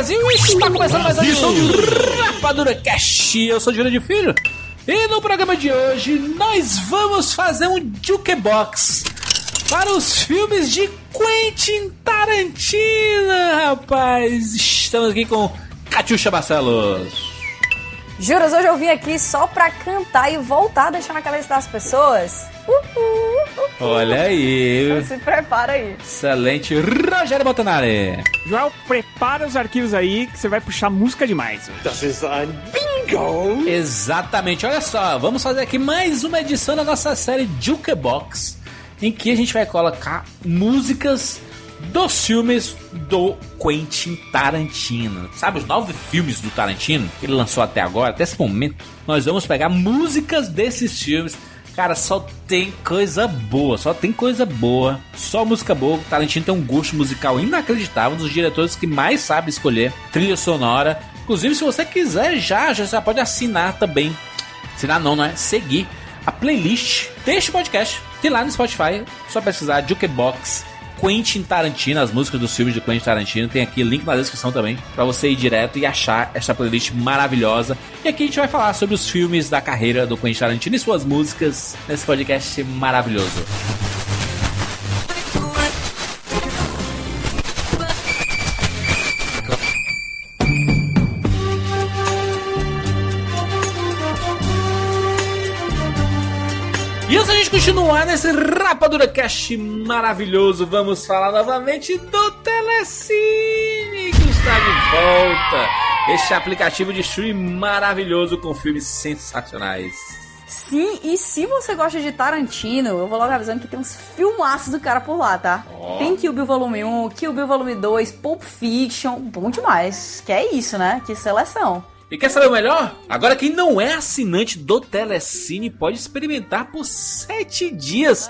O Brasil. Está começando mais uma edição do Rapadura Cast. Eu sou Júlio de Filho. E no programa de hoje nós vamos fazer um jukebox para os filmes de Quentin Tarantino, rapaz. Estamos aqui com Catiuxa Barcelos. Juras, hoje eu vim aqui só pra cantar e voltar a deixar na cabeça das pessoas. Uhul. Olha aí. Se prepara aí. Excelente. Rogério Montanari. Joel, prepara os arquivos aí que você vai puxar música demais. Exatamente, olha só, vamos fazer aqui mais uma edição da nossa série Jukebox, em que a gente vai colocar músicas dos filmes do Quentin Tarantino. Sabe, os nove filmes do Tarantino que ele lançou até agora, até esse momento, nós vamos pegar músicas desses filmes. Cara, só tem coisa boa, só tem coisa boa, só música boa. O Tarantino tem um gosto musical inacreditável, um dos diretores que mais sabe escolher trilha sonora. Inclusive, se você quiser já, já pode assinar também. Assinar não, não é? Seguir a playlist deste podcast. Tem lá no Spotify, só pesquisar Jukebox Quentin Tarantino, as músicas dos filmes de Quentin Tarantino. Tem aqui link na descrição também para você ir direto e achar essa playlist maravilhosa. E aqui a gente vai falar sobre os filmes da carreira do Quentin Tarantino e suas músicas nesse podcast maravilhoso. Continuar nesse Rapadura Cast maravilhoso, vamos falar novamente do Telecine, que está de volta. Este aplicativo de streaming maravilhoso com filmes sensacionais. Sim, e se você gosta de Tarantino, eu vou logo avisando que tem uns filmaços do cara por lá, tá? Ó. Tem Kill Bill Volume 1, Kill Bill Volume 2, Pulp Fiction, bom demais. Que é isso, né? Que seleção. E quer saber o melhor? Agora quem não é assinante do Telecine pode experimentar por 7 dias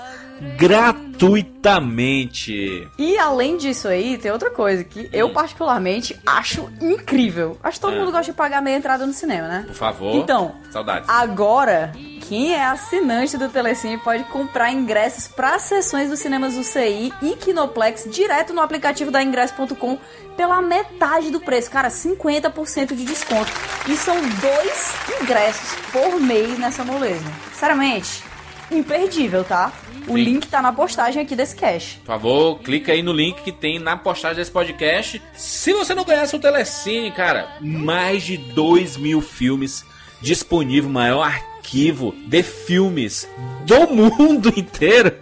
gratuitamente. E além disso aí, tem outra coisa que eu particularmente acho incrível. Acho que todo É. mundo gosta de pagar meia entrada no cinema, né? Por favor. Então, Saudades. Agora, quem é assinante do Telecine pode comprar ingressos para sessões dos cinemas UCI e Kinoplex direto no aplicativo da ingresso.com pela metade do preço. Cara, 50% de desconto. E são dois ingressos por mês nessa moleza. Sinceramente, imperdível, tá? O Sim. link tá na postagem aqui desse cash. Por favor, clica aí no link que tem na postagem desse podcast. Se você não conhece o Telecine, cara, mais de 2 mil filmes disponível, maior arquivo de filmes do mundo inteiro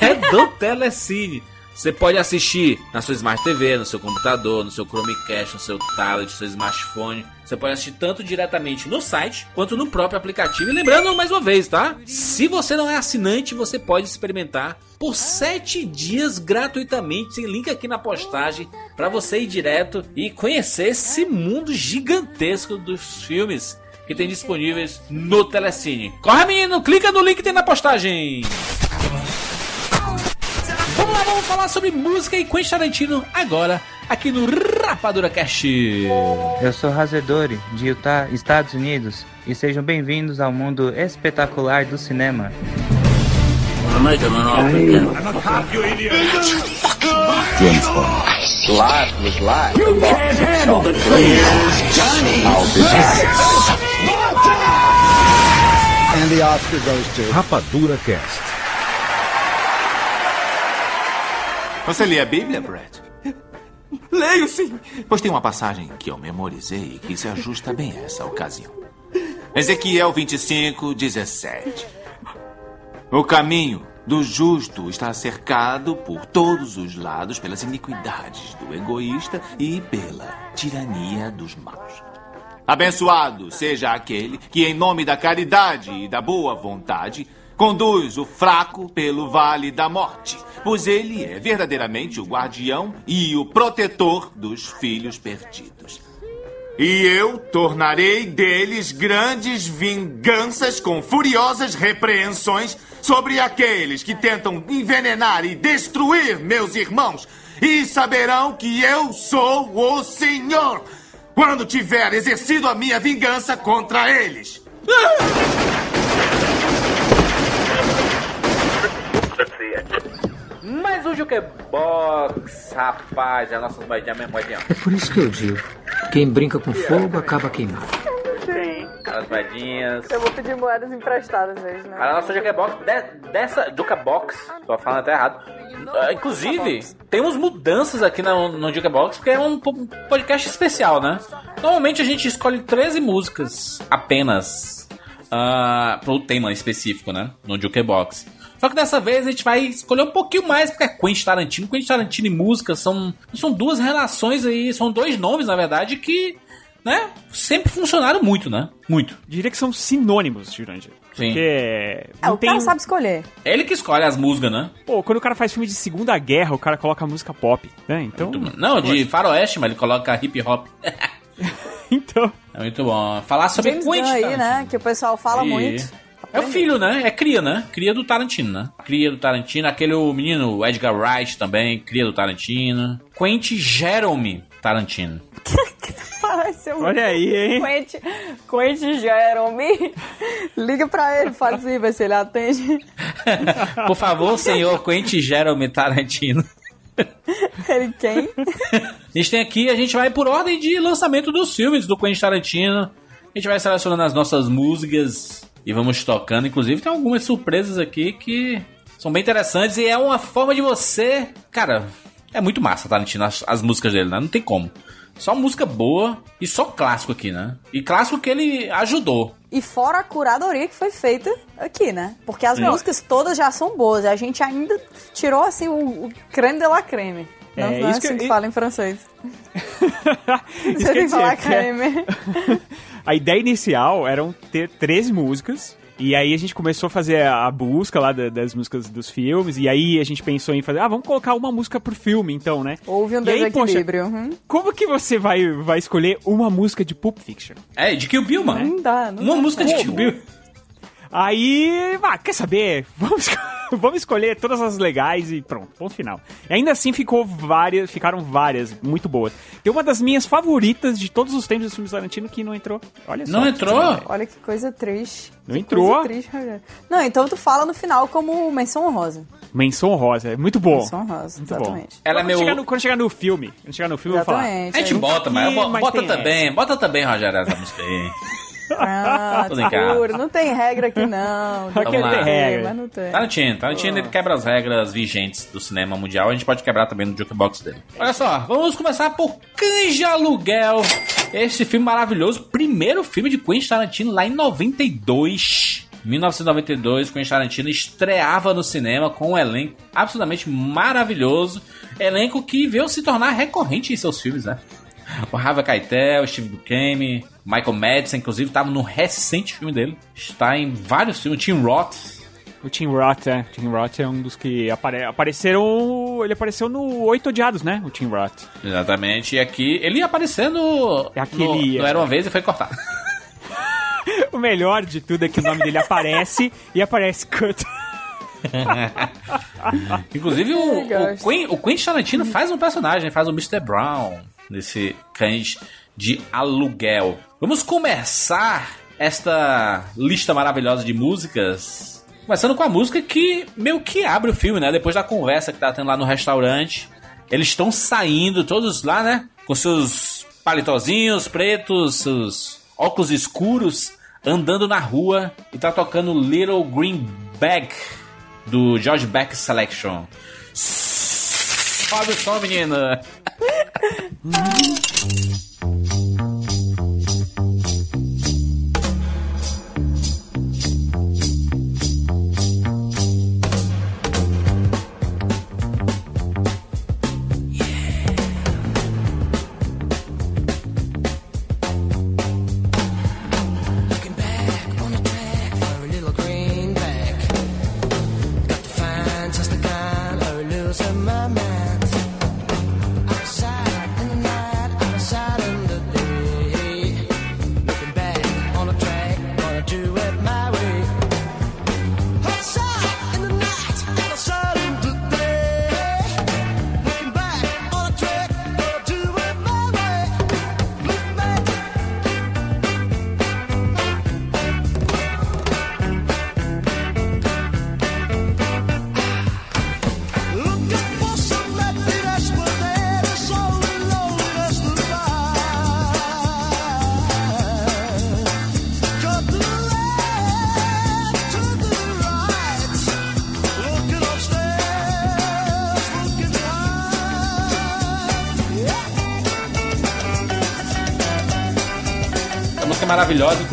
é do Telecine. Você pode assistir na sua Smart TV, no seu computador, no seu Chromecast, no seu tablet, no seu smartphone. Você pode assistir tanto diretamente no site quanto no próprio aplicativo. E lembrando mais uma vez, tá? Se você não é assinante, você pode experimentar por 7 dias gratuitamente. Tem link aqui na postagem para você ir direto e conhecer esse mundo gigantesco dos filmes que tem disponíveis no Telecine. Corre, menino! Clica no link que tem na postagem! Vamos lá, vamos falar sobre música e Quentin Tarantino agora, aqui no Rapadura Cast. Eu sou Razedori, de Utah, Estados Unidos, e sejam bem-vindos ao mundo espetacular do cinema. Rapadura Cast. Você lê a Bíblia, Brett? Leio sim. Pois tem uma passagem que eu memorizei que se ajusta bem a essa ocasião. Ezequiel 25, 17. O caminho do justo está cercado por todos os lados pelas iniquidades do egoísta e pela tirania dos maus. Abençoado seja aquele que, em nome da caridade e da boa vontade, conduz o fraco pelo vale da morte, pois ele é verdadeiramente o guardião e o protetor dos filhos perdidos. E eu tornarei deles grandes vinganças com furiosas repreensões sobre aqueles que tentam envenenar e destruir meus irmãos. E saberão que eu sou o Senhor quando tiver exercido a minha vingança contra eles. Mais um Jukebox, rapaz, é a nossa moedinha, minha moedinha. É por isso que eu digo: quem brinca com fogo acaba queimado. As moedinhas. Eu vou pedir moedas emprestadas hoje, né? A nossa Jukebox, de, dessa Jukebox, tô falando até errado. Ah, inclusive, temos mudanças aqui no, no Jukebox, porque é um po- podcast especial, né? Normalmente a gente escolhe 13 músicas apenas ah, pro tema específico, né? No Jukebox. Só que dessa vez a gente vai escolher um pouquinho mais, porque é Quentin Tarantino. Quentin Tarantino e música são, são duas relações aí, são dois nomes, na verdade, que, né, sempre funcionaram muito, né? Muito. Diria que são sinônimos, Jurandir. Sim. Porque. É, o cara sabe escolher. É ele que escolhe as músicas, né? Pô, quando o cara faz filme de Segunda Guerra, o cara coloca música pop, né? Então. Não, de faroeste, mas ele coloca hip hop. então. É muito bom. Falar sobre James Quentin aí, Tarantino. né? Que o pessoal fala E- muito. É o filho, né? É cria, né? Cria do Tarantino, né? Cria do Tarantino. Aquele menino, o Edgar Wright também, cria do Tarantino. Quentin Jerome Tarantino. Pareceu Olha aí, hein? Quentin, Quentin Jerome. Liga pra ele, fala assim, vai se ele atende. Por favor, senhor Quentin Jerome Tarantino. Ele quem? A gente tem aqui, a gente vai por ordem de lançamento dos filmes do Quentin Tarantino. A gente vai selecionando as nossas músicas e vamos tocando. Inclusive, tem algumas surpresas aqui que são bem interessantes e é uma forma de você. Cara, é muito massa, Tarantino, as, as músicas dele, né? Não tem como. Só música boa e só clássico aqui, né? E clássico que ele ajudou. E fora a curadoria que foi feita aqui, né? Porque as Sim. músicas todas já são boas. A gente ainda tirou, assim, o, o creme de la creme. Não É, não é isso que assim eu- que fala em francês. Você tem que falar que é- creme. A ideia inicial eram ter 13 músicas. E aí a gente começou a fazer a busca lá da- das músicas dos filmes. E aí a gente pensou em fazer, ah, vamos colocar uma música por filme, então, né? Houve um E aí, poxa, desequilíbrio. Uhum. Como que você vai, vai escolher uma música de Pulp Fiction? É, de Kill Bill, mano. Não dá, não Uma dá. música de Kill Bill. Aí, ah, quer saber? Vamos, vamos escolher todas as legais e pronto, ponto final. E ainda assim ficou várias, ficaram várias muito boas. Tem uma das minhas favoritas de todos os tempos dos filmes Tarantino que não entrou. Olha só. Não entrou? Olha que coisa triste. Não Que entrou? Coisa triste, Rogério. Não, então tu fala no final como menção honrosa. Menção honrosa, é muito bom. Menção honrosa, Muito exatamente. bom. Ela é quando, meu- chegar no, quando chegar no filme, quando chegar no filme eu vou falar. Exatamente. A gente bota, mas bota também, bota também, Rogério, essa música aí. Ah, seguro, não tem regra aqui não. Vamos lá. tem regra. Mas não tem. Tarantino, Tarantino ele quebra as regras vigentes do cinema mundial, a gente pode quebrar também no jukebox dele. Olha só, vamos começar por Canja Aluguel. Esse filme maravilhoso, primeiro filme de Quentin Tarantino lá em 92. 1992, Quentin Tarantino estreava no cinema com um elenco absolutamente maravilhoso. Elenco que veio se tornar recorrente em seus filmes, né? O Harvey Keitel, Steve Buscemi, Michael Madison, inclusive, estava no recente filme dele. Está em vários filmes. Tim Roth, O Tim Roth, é. Tim Roth é um dos que apare apareceram. Ele apareceu no Oito Odiados, né? O Tim Roth. Exatamente, e aqui ele ia aparecendo É aquele- no, no Era Uma Vez e foi cortado. O melhor de tudo é que o nome dele aparece e aparece Kurt. Inclusive o, o, o Quentin Tarantino faz um personagem, faz o Mr. Brown nesse cães de aluguel. Vamos começar esta lista maravilhosa de músicas. Começando com a música que meio que abre o filme, né? Depois da conversa que tá tendo lá no restaurante. Eles estão saindo todos lá, né? Com seus palitozinhos pretos, seus óculos escuros, andando na rua e tá tocando Little Green Bag do George Beck Selection. Sobe o som, menina! Looking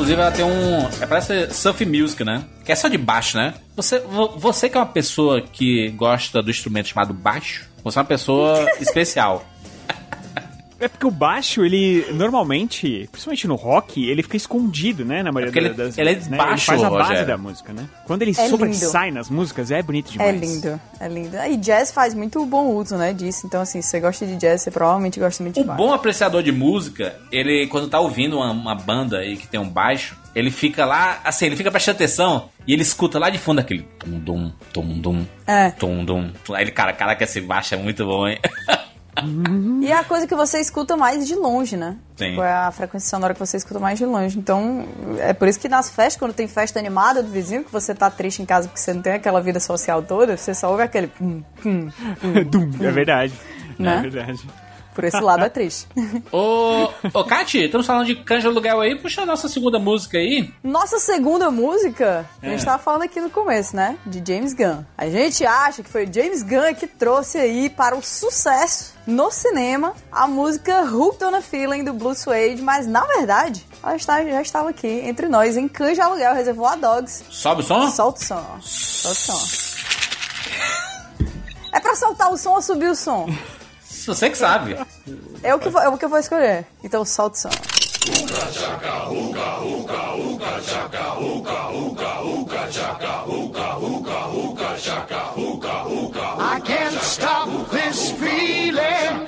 inclusive ela tem um. É, parece surf music, né? Que é só de baixo, né? Você, vo- você que é uma pessoa que gosta do instrumento chamado baixo, você é uma pessoa especial. É porque o baixo, ele normalmente, principalmente no rock, ele fica escondido, né? Na maioria É porque ele- das ele é vezes, né? baixo, ele faz a base Rogério. da música, né? Quando ele É sobressai nas músicas, é bonito É demais. lindo, é lindo. E jazz faz muito bom uso, né, disso. Então, assim, se você gosta de jazz, você provavelmente gosta muito de O baixo. bom apreciador de música, ele, quando tá ouvindo uma, uma banda aí que tem um baixo, ele fica lá, assim, ele fica prestando atenção e ele escuta lá de fundo aquele tum dum, tum dum, É. tum dum. Aí ele, cara, caraca, esse baixo é muito bom, hein? E é a coisa que você escuta mais de longe, né? Sim. Tipo, é a frequência sonora que você escuta mais de longe. Então, é por isso que nas festas, quando tem festa animada do vizinho, que você tá triste em casa porque você não tem aquela vida social toda, você só ouve aquele. pum, pum, é verdade. Né? É verdade. Por esse lado é triste. ô, ô, Kati, estamos falando de canja aluguel aí, puxa a nossa segunda música aí. Nossa segunda música, a gente É. tava falando aqui no começo, né? De James Gunn. A gente acha que foi James Gunn que trouxe aí para o sucesso no cinema a música Hooked on a Feeling do Blue Suede, mas na verdade, ela está- já estava aqui entre nós em Canja Aluguel, Reservoir Dogs. Sobe o som? Solta o som. Solta o som. É pra soltar o som ou subir o som? Você que sabe. É o que, vou- é o que eu vou escolher. Então solta o som. I can't stop this feeling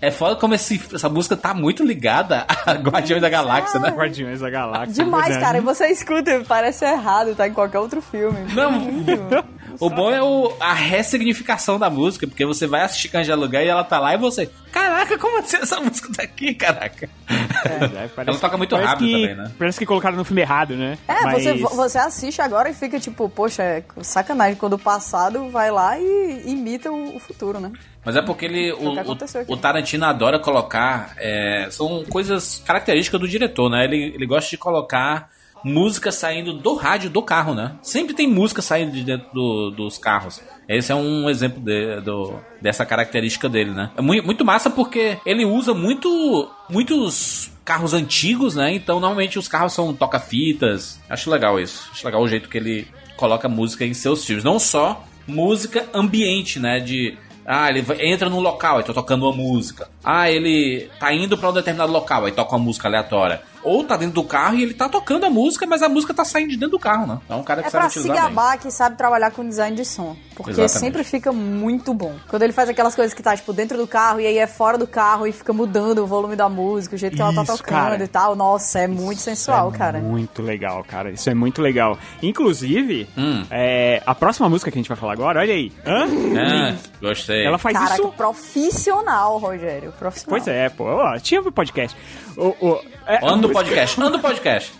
É foda como esse- essa música tá muito ligada a Guardiões da Galáxia, né? Guardiões da Galáxia. Demais, verdade. cara. E você escuta e parece errado, tá em qualquer outro filme. Não. O bom é o, a ressignificação da música, porque você vai assistir Canja Aluguel e ela tá lá e você. Caraca, como assim essa música tá aqui, caraca? É, parece- Ela toca muito rápido que- também, né? Parece que colocaram no filme errado, né? É, Mas- você, você assiste agora e fica tipo, poxa, é sacanagem. Quando o passado vai lá e imita o, o futuro, né? Mas é porque ele, o o, o Tarantino adora colocar. é, são coisas características do diretor, né? Ele, ele gosta de colocar música saindo do rádio do carro, né? Sempre tem música saindo de dentro do- dos carros. Esse é um exemplo de- do- dessa característica dele, né? É muito, muito massa porque ele usa muito muitos carros antigos, né? Então normalmente os carros são toca-fitas. Acho legal isso. Acho legal o jeito que ele coloca música em seus filmes. Não só música ambiente, né? De ah, ele entra num local, aí tá tocando uma música. Ah, ele tá indo pra um determinado local, aí toca uma música aleatória. Ou tá dentro do carro e ele tá tocando a música, mas a música tá saindo de dentro do carro, né? Então é um cara que É sabe pra se utilizar bem. gabar que sabe trabalhar com design de som. Porque Exatamente. sempre fica muito bom. Quando ele faz aquelas coisas que tá, tipo, dentro do carro e aí é fora do carro e fica mudando o volume da música, o jeito que ela tá Isso, tocando cara. e tal. Nossa, é muito sensual, é cara. Muito legal, cara. Isso é muito legal. Inclusive, Hum. é, a próxima música que a gente vai falar agora, olha aí. Hã? Ah, gostei. Ela faz Caraca, isso. profissional, Rogério. Profissional. Pois é, pô. Ó, tinha um podcast. O, o, é, a Anda o podcast, anda o podcast.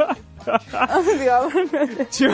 Tinha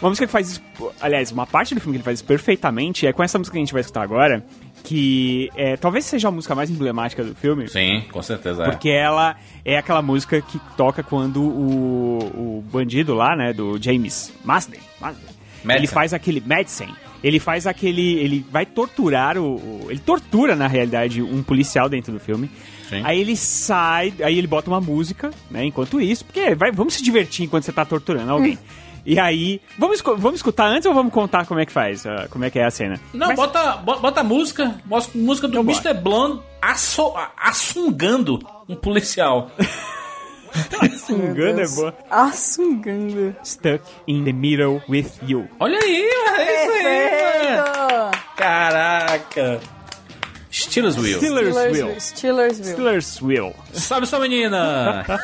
uma música que faz isso. Aliás, uma parte do filme que ele faz isso perfeitamente é com essa música que a gente vai escutar agora. Que é, talvez seja a música mais emblemática do filme. Sim, com certeza é. Porque ela é aquela música que toca quando o, o bandido lá, né, do James Marsden, Madsen. ele faz aquele Madsen, ele faz aquele, ele vai torturar o, o- ele tortura na realidade um policial dentro do filme. Sim. Aí ele sai, aí ele bota uma música, né, enquanto isso, porque vai, vamos se divertir enquanto você tá torturando alguém. E aí, vamos, vamos escutar antes ou vamos contar como é que faz? ah, como é que é a cena? Não, Mas- bota, bo- bota a música, mostra a música do Então Mr. Blonde asso, assungando um policial. Sungando é boa. Assungando. Stuck in the middle with you. Olha aí, é isso aí, mano. Caraca. Steelers Wheel. Steelers Will. Steelers, Steelers Will. Steelers Will. Sabe sua menina?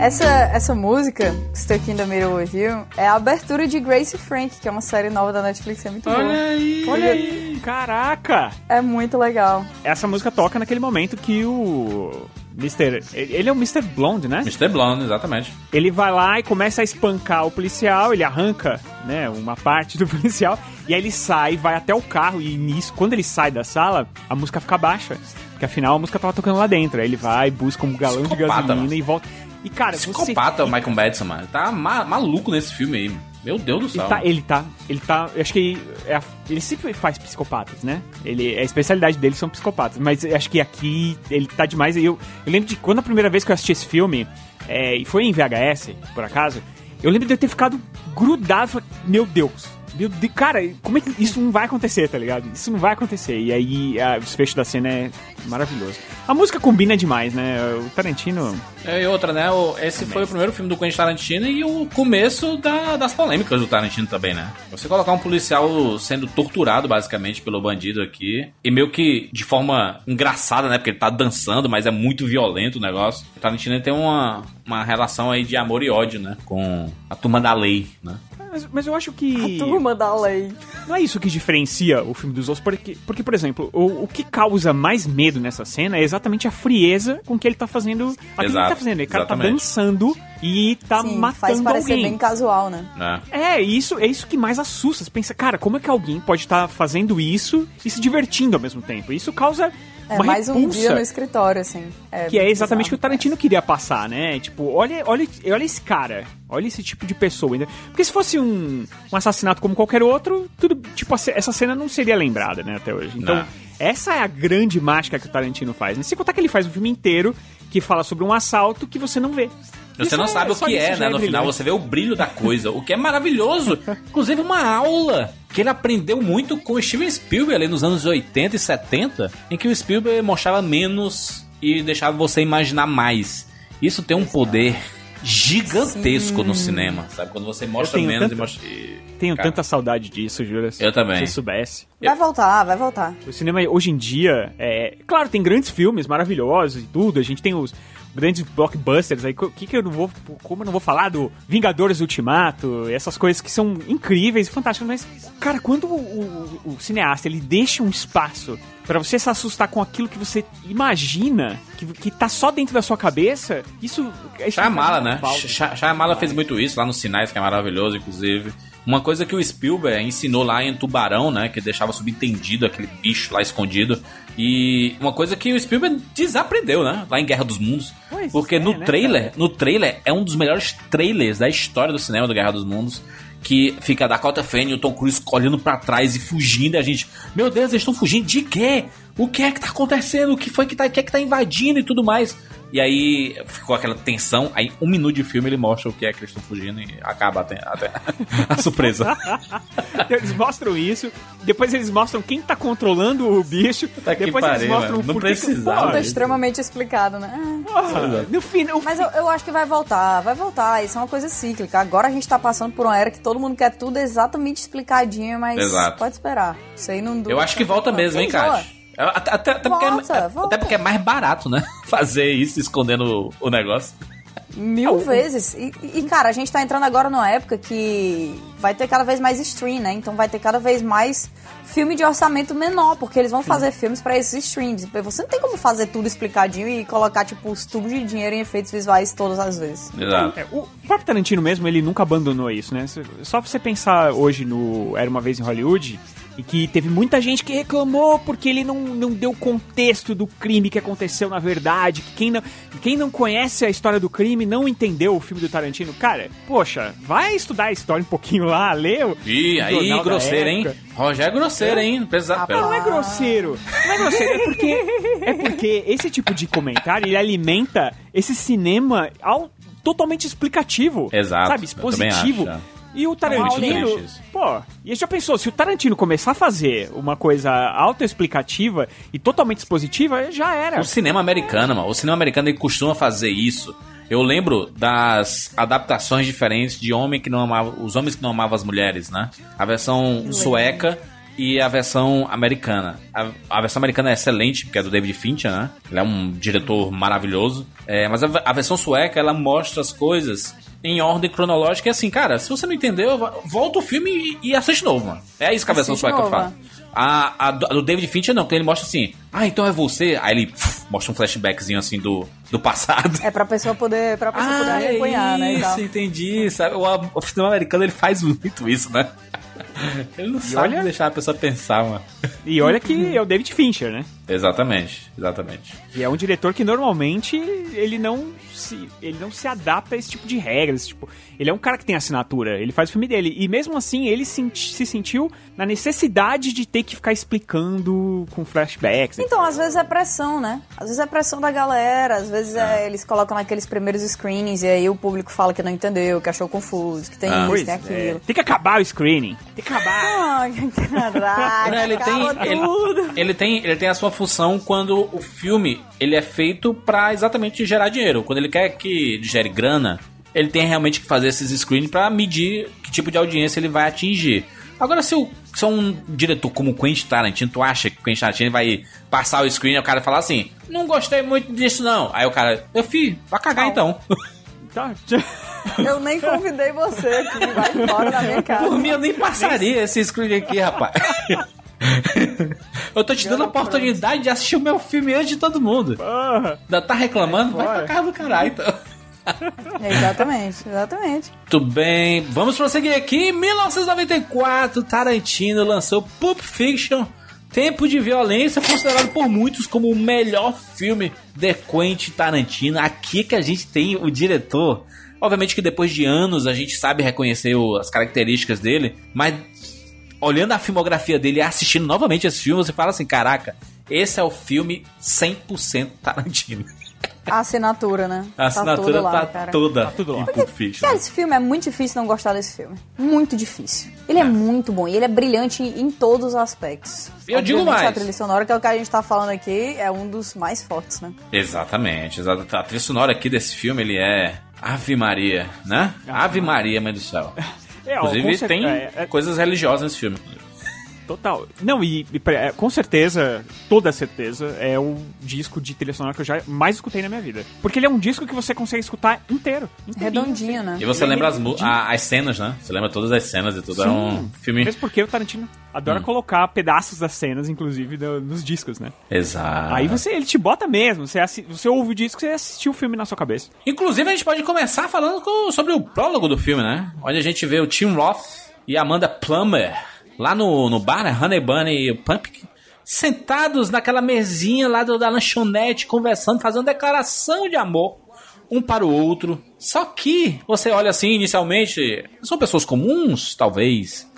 Essa, essa música, Stuck in the Middle with You, é a abertura de Grace Frank, que é uma série nova da Netflix, é muito boa. Olha aí. Olha aí. Caraca! É muito legal. Essa música toca naquele momento que o Mr. Ele é o Mr. Blonde, né? Mr. Blonde, exatamente. Ele vai lá e começa a espancar o policial, ele arranca, né, uma parte do policial, e aí ele sai, vai até o carro, e nisso, quando ele sai da sala, a música fica baixa. Porque afinal a música tava tocando lá dentro. Aí ele vai, busca um galão de Psicopata, gasolina mano. e volta. E cara, Psicopata o você. Michael Madison, mano. Tá ma- maluco nesse filme aí. Meu Deus do Ele céu. tá, ele tá, ele tá, eu acho que é a- ele sempre faz psicopatas, né? Ele, a especialidade dele são psicopatas, mas eu acho que aqui ele tá demais. Eu, eu lembro de quando a primeira vez que eu assisti esse filme, é, e foi em VHS, por acaso, eu lembro de eu ter ficado grudado, meu Deus, meu Deus, cara, como é que isso não vai acontecer, tá ligado? Isso não vai acontecer. E aí a- o desfecho da cena é maravilhoso. A música combina demais, né? O Tarantino É, E outra, né? o- esse foi o primeiro filme do Quentin Tarantino e o começo da- das polêmicas do Tarantino também, né? Você colocar um policial sendo torturado, basicamente, pelo bandido aqui, e meio que de forma engraçada, né? Porque ele tá dançando, mas é muito violento o negócio. O Tarantino tem uma, uma relação aí de amor e ódio, né? Com a turma da lei, né? Mas, mas eu acho que. Turma da lei. Não é isso que diferencia o filme dos outros, porque, porque por exemplo, o, o que causa mais medo nessa cena é exatamente a frieza com que ele tá fazendo. Aquilo que ele tá fazendo. Ele cara tá dançando e tá Sim, matando faz parecer alguém. bem casual, né? né? É, isso é isso que mais assusta. Você pensa, cara, como é que alguém pode estar fazendo isso e se divertindo ao mesmo tempo? Isso causa É uma mais um repulsa. dia no escritório, assim. Que é exatamente o que o. Tarantino queria passar, né? Tipo, olha, olha, olha esse cara, olha esse tipo de pessoa. Porque se fosse um, um assassinato como qualquer outro, tudo, tipo, essa cena não seria lembrada, né, até hoje. Então, Não. essa é a grande mágica que o Tarantino faz. Né? Sem contar que ele faz um filme inteiro que fala sobre um assalto que você não vê. Você Isso não é- sabe o que é, né? No final você vê o brilho da coisa, o que é maravilhoso. Inclusive uma aula que ele aprendeu muito com o Steven Spielberg ali nos anos 80 e 70, em que o Spielberg mostrava menos e deixava você imaginar mais. Isso tem um poder gigantesco no cinema, sabe? Quando você mostra tenho menos tanta- e mostra... e- Tenho Cara, tanta saudade disso, jura? Eu também. Se você soubesse. Vai voltar, vai voltar. O cinema hoje em dia, é, claro, tem grandes filmes maravilhosos e tudo. A gente tem os grandes blockbusters aí. O que, que eu não vou. Como eu não vou falar do Vingadores Ultimato, essas coisas que são incríveis e fantásticas, mas, cara, quando o, o- o cineasta ele deixa um espaço pra você se assustar com aquilo que você imagina, que, que tá só dentro da sua cabeça, isso. isso Shyamala, né? Shyamala fez muito isso lá nos Sinais, que é maravilhoso, inclusive. Uma coisa que o Spielberg ensinou lá em Tubarão, né? Que deixava subentendido aquele bicho lá escondido. E uma coisa que o Spielberg desaprendeu, né? Lá em Guerra dos Mundos. Pois Porque é, no né, trailer, no trailer é um dos melhores trailers da história do cinema do Guerra dos Mundos. Que fica a Dakota Fanning e o Tom Cruise olhando pra trás e fugindo. E a gente, meu Deus, eles estão fugindo de quê? O que é que tá acontecendo? O que foi que tá, o que é que tá invadindo e tudo mais? E aí ficou aquela tensão. Aí, um minuto de filme, ele mostra o que é que eles estão fugindo e acaba até, até a surpresa. Eles mostram isso, depois eles mostram quem tá controlando o bicho, que depois eles pariu, mostram mano. Não precisava. Tudo Ah, extremamente explicado, né? Porra, no final, Mas eu, eu acho que vai voltar, vai voltar. Isso é uma coisa cíclica. Agora a gente tá passando por uma era que todo mundo quer tudo exatamente explicadinho, mas Exato. pode esperar. Isso aí não dura. Eu acho que volta mesmo, hein, Enjoa. Até, até, até porque é, Volta, volta. até porque é mais barato, né? Fazer isso escondendo o, o negócio. Mil vezes. E, e, cara, a gente tá entrando agora numa época que vai ter cada vez mais stream, né? Então vai ter cada vez mais filme de orçamento menor, porque eles vão fazer filmes pra esses streams. Você não tem como fazer tudo explicadinho e colocar, tipo, os tubos de dinheiro em efeitos visuais todas as vezes. Exato. É, o próprio Tarantino mesmo, ele nunca abandonou isso, né? Só você pensar hoje no Era Uma Vez em Hollywood, e que teve muita gente que reclamou porque ele não, não deu contexto do crime que aconteceu na verdade, que quem não, quem não conhece a história do crime não entendeu o filme do Tarantino. Cara, poxa, vai estudar a história um pouquinho lá, leu. Ih, aí, grosseiro, hein? Rogério é grosseiro, hein? Não precisa. Ah, Não, é grosseiro. Não é grosseiro, é porque, é porque esse tipo de comentário ele alimenta esse cinema ao- totalmente explicativo. Exato, Sabe? Expositivo. E o Tarantino, pô, e já pensou, se o Tarantino começar a fazer uma coisa autoexplicativa e totalmente expositiva, já era. O cinema americano, mano. O cinema americano ele costuma fazer isso. Eu lembro das adaptações diferentes de homem que não amava, os homens que não amavam as mulheres, né? A versão sueca e a versão americana. A, a versão americana é excelente, porque é do David Fincher, né? Ele é um diretor maravilhoso. É, mas a, a versão sueca, ela mostra as coisas em ordem cronológica. E assim, cara, se você não entendeu, volta o filme e, e assiste novo, mano. É isso que a versão sueca novo, faz. A, a do David Fincher não, porque ele mostra assim, ah, então é você. Aí ele pff, mostra um flashbackzinho assim do, do passado. É pra pessoa poder, pra pessoa poder Ah, é acompanhar, né? E tal. isso, entendi. Sabe? O, o cinema americano ele faz muito isso, né? Ele não sabe olha- deixar a pessoa pensar, mano. E olha que é o David Fincher, né? Exatamente, exatamente. E é um diretor que normalmente ele não se, ele não se adapta a esse tipo de regras. Tipo, ele é um cara que tem assinatura, ele faz o filme dele. E mesmo assim, ele senti- se sentiu na necessidade de ter que ficar explicando com flashbacks. Então, às vezes é pressão, né? Às vezes é pressão da galera, às vezes é, eles colocam naqueles primeiros screenings e aí o público fala que não entendeu, que achou confuso, que tem Ah. isso, tem é. aquilo. Tem que acabar o screening. Tem que acabar. Ai, caraca, Não, ele tem, ele, ele tem ele tem a sua função quando o filme ele é feito pra exatamente gerar dinheiro. Quando ele quer que gere grana, ele tem realmente que fazer esses screens pra medir que tipo de audiência ele vai atingir. Agora, se, o, se é um diretor como Quentin Tarantino, tu acha que o Quentin Tarantino vai passar o screen e o cara falar assim, não gostei muito disso não. Aí o cara, eu fi, vai cagar então. Tá. Eu nem convidei você aqui, vai embora da minha casa. Por mim, eu nem passaria esse screen aqui, rapaz. eu tô te dando a oportunidade de assistir o meu filme antes de todo mundo. Porra. Ainda tá reclamando? Vai pra casa do caralho, então. Exatamente, exatamente. Muito bem, vamos prosseguir aqui. Em 1994, Tarantino lançou Pulp Fiction, Tempo de Violência, considerado por muitos como o melhor filme de Quentin Tarantino. Aqui que a gente tem o diretor. Obviamente que depois de anos a gente sabe reconhecer o- as características dele, mas olhando a filmografia dele e assistindo novamente esse filme, você fala assim: caraca, esse é o filme 100% Tarantino. A assinatura, né? A assinatura toda lá, tá cara. toda tudo lá. em Pulp Fiction. Cara, esse filme é muito difícil não gostar desse filme. Muito difícil. Ele é, muito bom e ele é brilhante em todos os aspectos. Eu digo mais. A trilha sonora, que é o que a gente tá falando aqui, é um dos mais fortes, né? Exatamente. A trilha sonora aqui desse filme, ele é Ave Maria, né? Ave Maria, mãe do céu. É, Inclusive, tem é, é, coisas religiosas nesse filme. Total. Não, e, e é, com certeza, toda certeza, é o disco de trilha sonora que eu já mais escutei na minha vida. Porque ele é um disco que você consegue escutar inteiro. Redondinho, né? E você Ele é lembra as, a- as cenas, né? Você lembra todas as cenas e tudo. É um filme. Mesmo porque o Tarantino adora Hum. colocar pedaços das cenas, inclusive, do- nos discos, né? Exato. Aí você, ele te bota mesmo. Você, assi- você ouve o disco, você assistiu o filme na sua cabeça. Inclusive, a gente pode começar falando com- sobre o prólogo do filme, né? Onde a gente vê o Tim Roth e a Amanda Plummer lá no, no bar, né? Honey Bunny e o Pumpkin. Sentados naquela mesinha lá do- da lanchonete, conversando, fazendo declaração de amor um para o outro. Só que você olha assim, inicialmente, são pessoas comuns, talvez,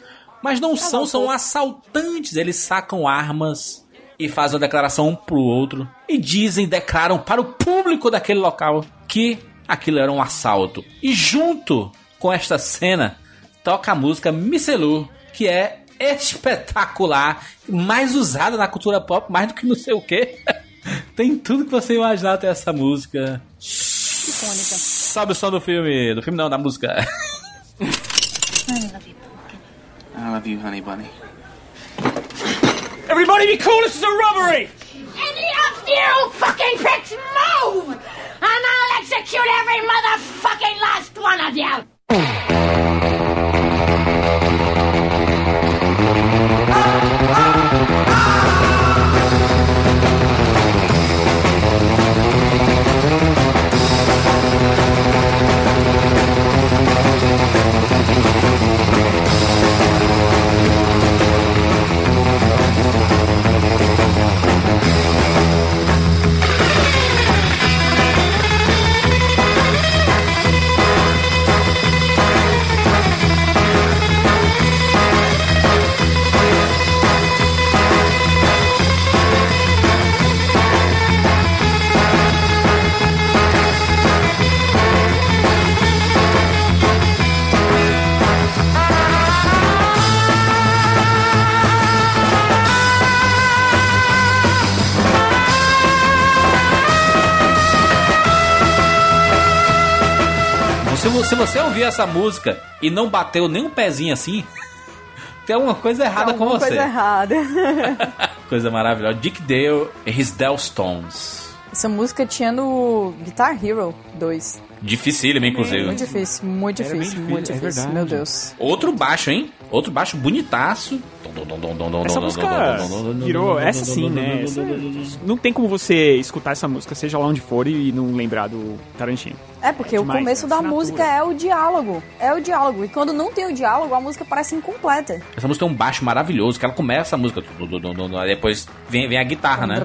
mas não são, são assaltantes. Eles sacam armas e fazem uma declaração um pro outro e dizem, declaram para o público daquele local que aquilo era um assalto. E junto com esta cena toca a música Micelu, que é espetacular, mais usada na cultura pop, mais do que não sei o que. Tem tudo que você imaginar até essa música. Icônica. Sabe o som do filme? Do filme não, da música. I love you, honey bunny. Everybody be cool, this is a robbery! Any of you fucking pricks move! And I'll execute every motherfucking last one of you! Ouvir essa música e não bateu nem um pezinho assim, tem alguma coisa errada com Alguma você. coisa errada. Coisa maravilhosa. Dick Dale e His Dell Stones. Essa música tinha no Guitar Hero 2. Dificílimo, inclusive. Muito difícil, muito difícil, difícil, muito é difícil. verdade. Meu Deus. Outro baixo, hein? Outro baixo bonitaço. Essa música virou. Essa sim, né? Essa- não tem como você escutar essa música, seja lá onde for, e não lembrar do Tarantino. É, porque o Demais, começo é da assinatura. música é o diálogo. É o diálogo. E quando não tem o diálogo, a música parece incompleta. Essa música tem um baixo maravilhoso, que ela começa a música, aí depois vem, vem a guitarra, né?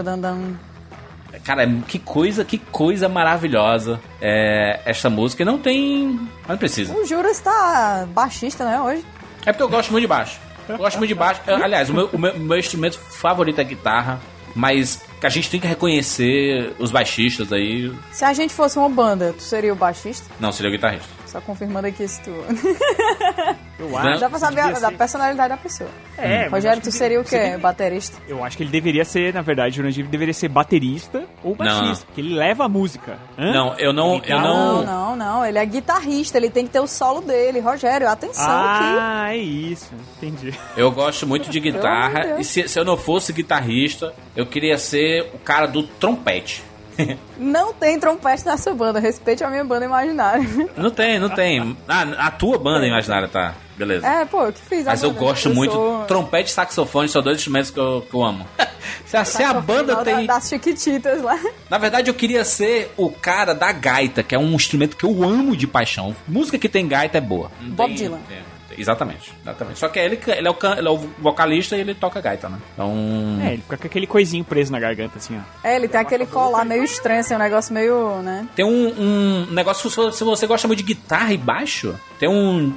Cara, é- que coisa, que coisa maravilhosa é esta música. E não tem. Mas não precisa. O Juras tá baixista, né, hoje? É porque eu gosto muito de baixo. Eu gosto muito de baixo. Aliás, o meu, o meu, meu instrumento favorito é guitarra, mas a gente tem que reconhecer os baixistas aí. Se a gente fosse uma banda, tu seria o baixista? Não, seria o guitarrista. Só confirmando aqui se tu... Eu acho Dá pra saber a, devia da ser- personalidade da pessoa. É, mas Rogério, tu que seria o quê? deve- Baterista? Eu acho que ele deveria ser, na verdade, Jurandir deveria ser baterista ou baixista, porque ele leva a música. Hã? Não, eu não. Eu Não, não. não, não. Ele é guitarrista, ele tem que ter o solo dele. Rogério, atenção aqui. Ah, é isso. Entendi. Eu gosto muito de guitarra. E se, se eu não fosse guitarrista, eu queria ser o cara do trompete. Não tem trompete nessa banda. Respeite a minha banda imaginária. Não tem, não tem. Ah, a tua banda imaginária tá. Beleza. É, pô, eu que fiz a Mas eu gosto muito. sou Trompete e saxofone são dois instrumentos que eu, que eu amo. se, a, se a banda da- tem. Das chiquititas lá. Na verdade, eu queria ser o cara da gaita, que é um instrumento que eu amo de paixão. Música que tem gaita é boa. Não Bob tem- Dylan. tem- exatamente, exatamente. Só que ele, ele, é o, can- ele é o vocalista e ele toca gaita, né? Então. É, ele fica com aquele coisinho preso na garganta, assim, ó. É, ele tem aquele colar meio estranho, assim, um negócio meio, né? Tem um, um negócio, se você- se você gosta muito de guitarra e baixo, tem um,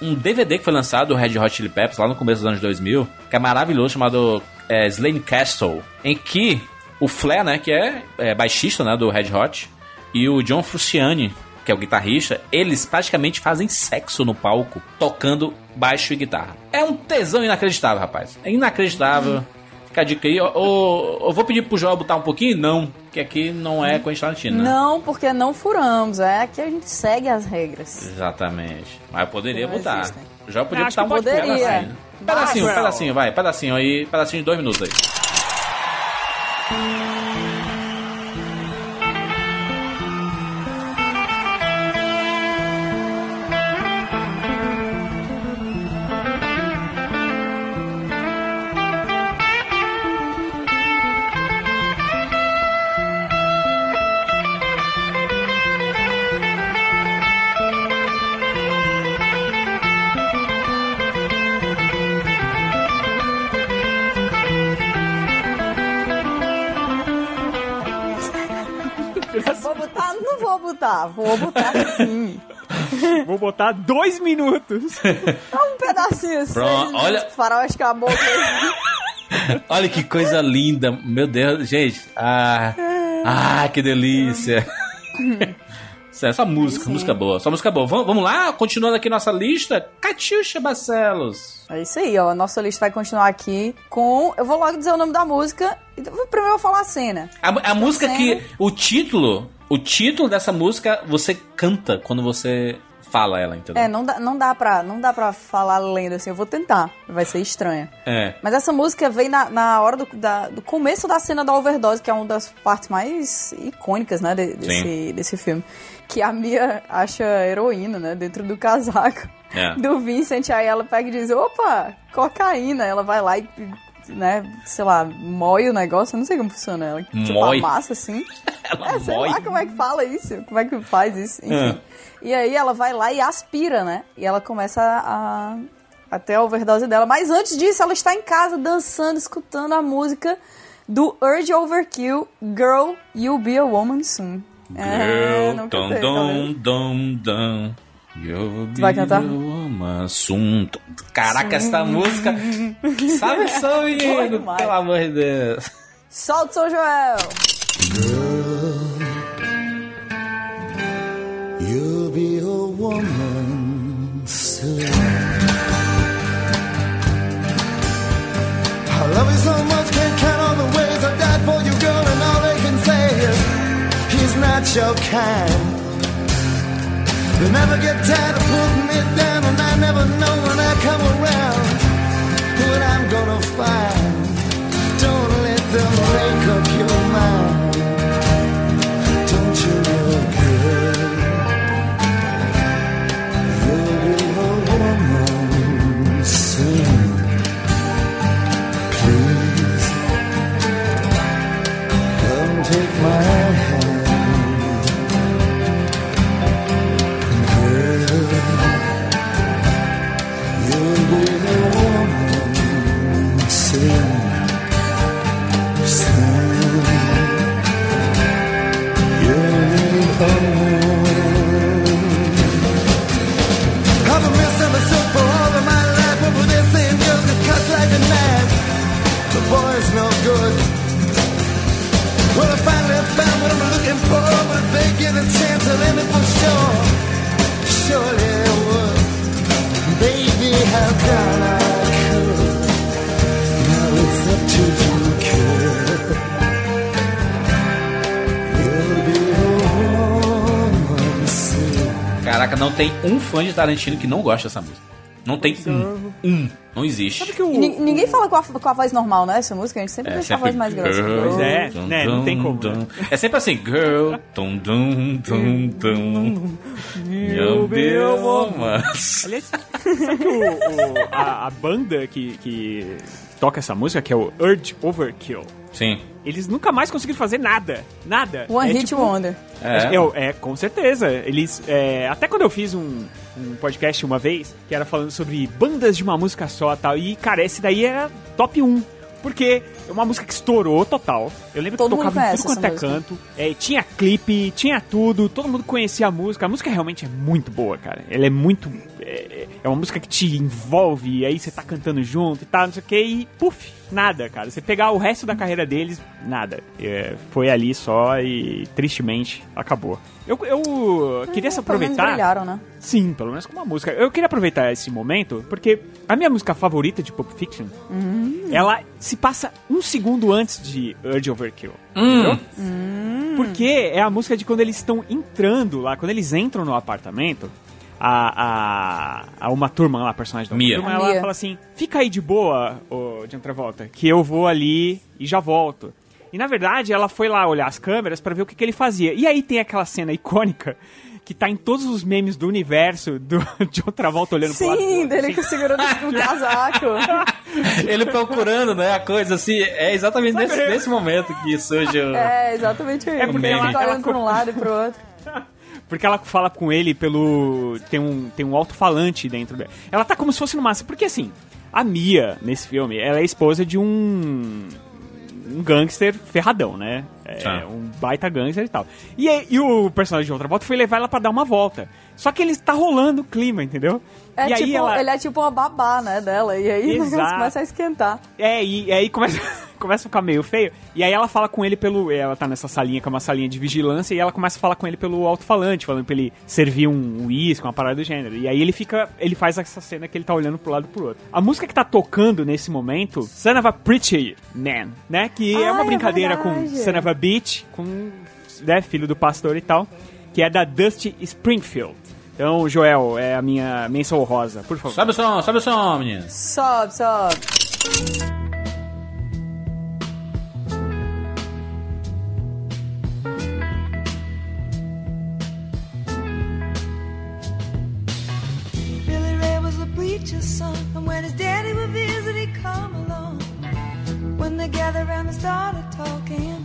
um DVD que foi lançado do Red Hot Chili Peppers lá no começo dos anos 2000, que é maravilhoso, chamado é, Slane Castle, em que o Flair, né, que é, é baixista né, do Red Hot, e o John Frusciante, que é o guitarrista, eles praticamente fazem sexo no palco, tocando baixo e guitarra. É um tesão inacreditável, rapaz. É inacreditável. Fica a dica aí. Ô, Eu vou pedir pro Joel botar um pouquinho? Não, que aqui não é Quentin Tarantino, né? Não, porque não furamos. É que a gente segue as regras. Exatamente. Mas eu poderia Não botar. existem. Já podia Eu acho botar um poderia. pedacinho. Pedacinho, Vai, pedacinho, vai. Pedacinho aí. Pedacinho de dois minutos aí. Botar. Vou botar sim. Vou botar dois minutos. Dá um pedacinho assim. Pronto, olha- Faroeste caboclo. Olha que coisa linda. Meu Deus, gente. Ah, ah que delícia. Essa música, Sim. música boa. Só música boa. Vamos, vamos lá? Continuando aqui nossa lista. Catiuxa Barcelos. É isso aí, ó. A nossa lista vai continuar aqui com. Eu vou logo dizer o nome da música. e Primeiro eu vou falar a cena. A, a música cena. que. O título. O título dessa música você canta quando você fala ela, entendeu? É, não dá, não dá pra, não dá pra falar lendo assim. Eu vou tentar. Vai ser estranha. É. Mas essa música vem na, na hora do, da- do começo da cena da overdose, que é uma das partes mais icônicas, né, de- desse, desse filme. Que a Mia acha heroína, né, dentro do casaco É. do Vincent. Aí ela pega e diz, opa, cocaína. Ela vai lá e, né, sei lá, moe o negócio. Eu não sei como funciona. Ela, tipo, Moe? amassa, assim. Ela É, sei mói. lá como é que fala isso, como é que faz isso, enfim. Ah. E aí ela vai lá e aspira, né? E ela começa a, a ter a overdose dela. Mas antes disso, ela está em casa dançando, escutando a música do Urge Overkill, Girl, You'll Be a Woman Soon. é, Girl, não dum, dum, dum, dum. You'll be vai cantar? soon. Caraca, essa música. Sabe só, menino? Pelo amor de Deus. Solta o São Joel! You'll be a woman soon. I love you so much, can't count all the ways I died for you, girl, and all they can say is he's not your kind. They never get tired of putting me down, and I never know when I come around what I'm gonna find. Don't let them make up your mind. Don't you know, girl? A woman soon. Please come take my hand, found what I'm looking for. But if they give a chance, I'll end it for sure. Surely would. Baby, how can I? Now it's up to you, soon. Caraca, não tem um fã de Tarantino que não gosta dessa música. Não tem um. Um. Não existe. Ni- ninguém fala com a, com a voz normal, né? Essa música, a gente sempre deixa a voz mais grossa. Girl, é, dum, né, não tem como, dum. É sempre assim, girl, dum, dum, dum, dum. You'll be a woman. Aliás, sabe que o, o- a, a banda que, que toca essa música, que é o Urge Overkill, Sim. eles nunca mais conseguiram fazer nada. Nada. One é, Hit tipo, Wonder. É. Eu- é, com certeza. Eles. é, até quando eu fiz um, um podcast uma vez, que era falando sobre bandas de uma música só e tal, e, cara, esse daí era top 1. Porque é uma música que estourou total. Eu lembro Todo que tocava em tudo quanto é música. canto. É, tinha clipe, tinha tudo, todo mundo conhecia a música. A música realmente é muito boa, cara. Ela é muito. É, é uma música que te envolve, e aí você tá cantando junto e tal, não sei o que, e puf, nada, cara. Você pegar o resto da carreira deles, nada. É, foi ali só e tristemente acabou. Eu, eu queria se É, pelo menos aproveitar. brilharam, né? Sim, pelo menos com uma música. Eu queria aproveitar esse momento, porque a minha música favorita de Pulp Fiction, ela se passa um segundo antes de Urge Overkill. Entendeu? Porque é a música de quando eles estão entrando lá, quando eles entram no apartamento, a, a, a uma turma lá, a personagem da Mia. turma, ela Mia. fala assim, fica aí de boa, ô John Travolta, que eu vou ali e já volto. E na verdade, ela foi lá olhar as câmeras pra ver o que, que ele fazia. E aí tem aquela cena icônica que tá em todos os memes do universo do John Travolta olhando pro lado do Sim, dele assim. segurando um casaco. Ele procurando, né, a coisa assim. É exatamente nesse, nesse momento que surge o. É, exatamente isso. É porque ela- Ele tá ela- olhando pra um lado e pro outro. Porque ela fala com ele pelo. Tem um, tem um alto-falante dentro dela. Ela tá como se fosse numa. Porque assim, a Mia, nesse filme, ela é esposa de um. um gangster ferradão, né? É, Tá. um baita gangster e tal. E, aí- e o personagem de outra volta foi levar ela pra dar uma volta. Só que ele tá rolando o clima, entendeu? É e aí tipo, ela. ele é tipo uma babá, né, dela. E aí Exato. começa a esquentar. É, e, e aí começa, começa a ficar meio feio. E aí ela fala com ele pelo. Ela tá nessa salinha que é uma salinha de vigilância, e ela começa a falar com ele pelo alto-falante, falando pra ele servir um uísque, uma parada do gênero. E aí ele fica. Ele faz essa cena que ele tá olhando pro lado e pro outro. A música que tá tocando nesse momento, Son of a Preacher Man, né? Que é Ah, uma é brincadeira com verdade. Son of a Bitch, com. Né, filho do pastor e tal. Que é da Dusty Springfield. Então, Joel, é a minha menção rosa, por favor. Sobe o som, sobe o som, meninas. Sobe, sobe. Billy Ray was a preacher's son, and when his daddy would visit, he'd come along. When they gathered around and started talking,